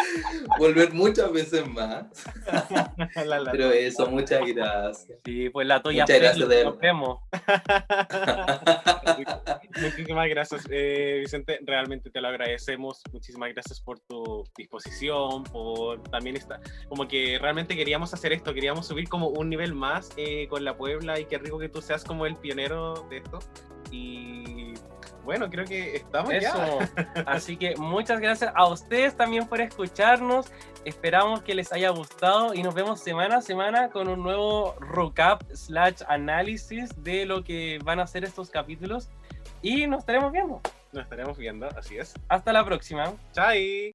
volver muchas veces más. La- la- Pero eso, muchas gracias. Sí, pues la toya Muchas gracias, de nos vemos. Muchísimas gracias, eh, Vicente. Realmente te lo agradecemos. Muchísimas gracias por tu disposición, por también esta, como que realmente queríamos hacer esto, queríamos subir como un nivel más eh, con la Puebla y qué rico que tú seas como el pionero de esto. Y bueno, creo que estamos Eso. ya. Así que muchas gracias a ustedes también por escucharnos. Esperamos que les haya gustado y nos vemos semana a semana con un nuevo recap slash análisis de lo que van a ser estos capítulos. Y nos estaremos viendo. Nos estaremos viendo, así es. Hasta la próxima. Chai.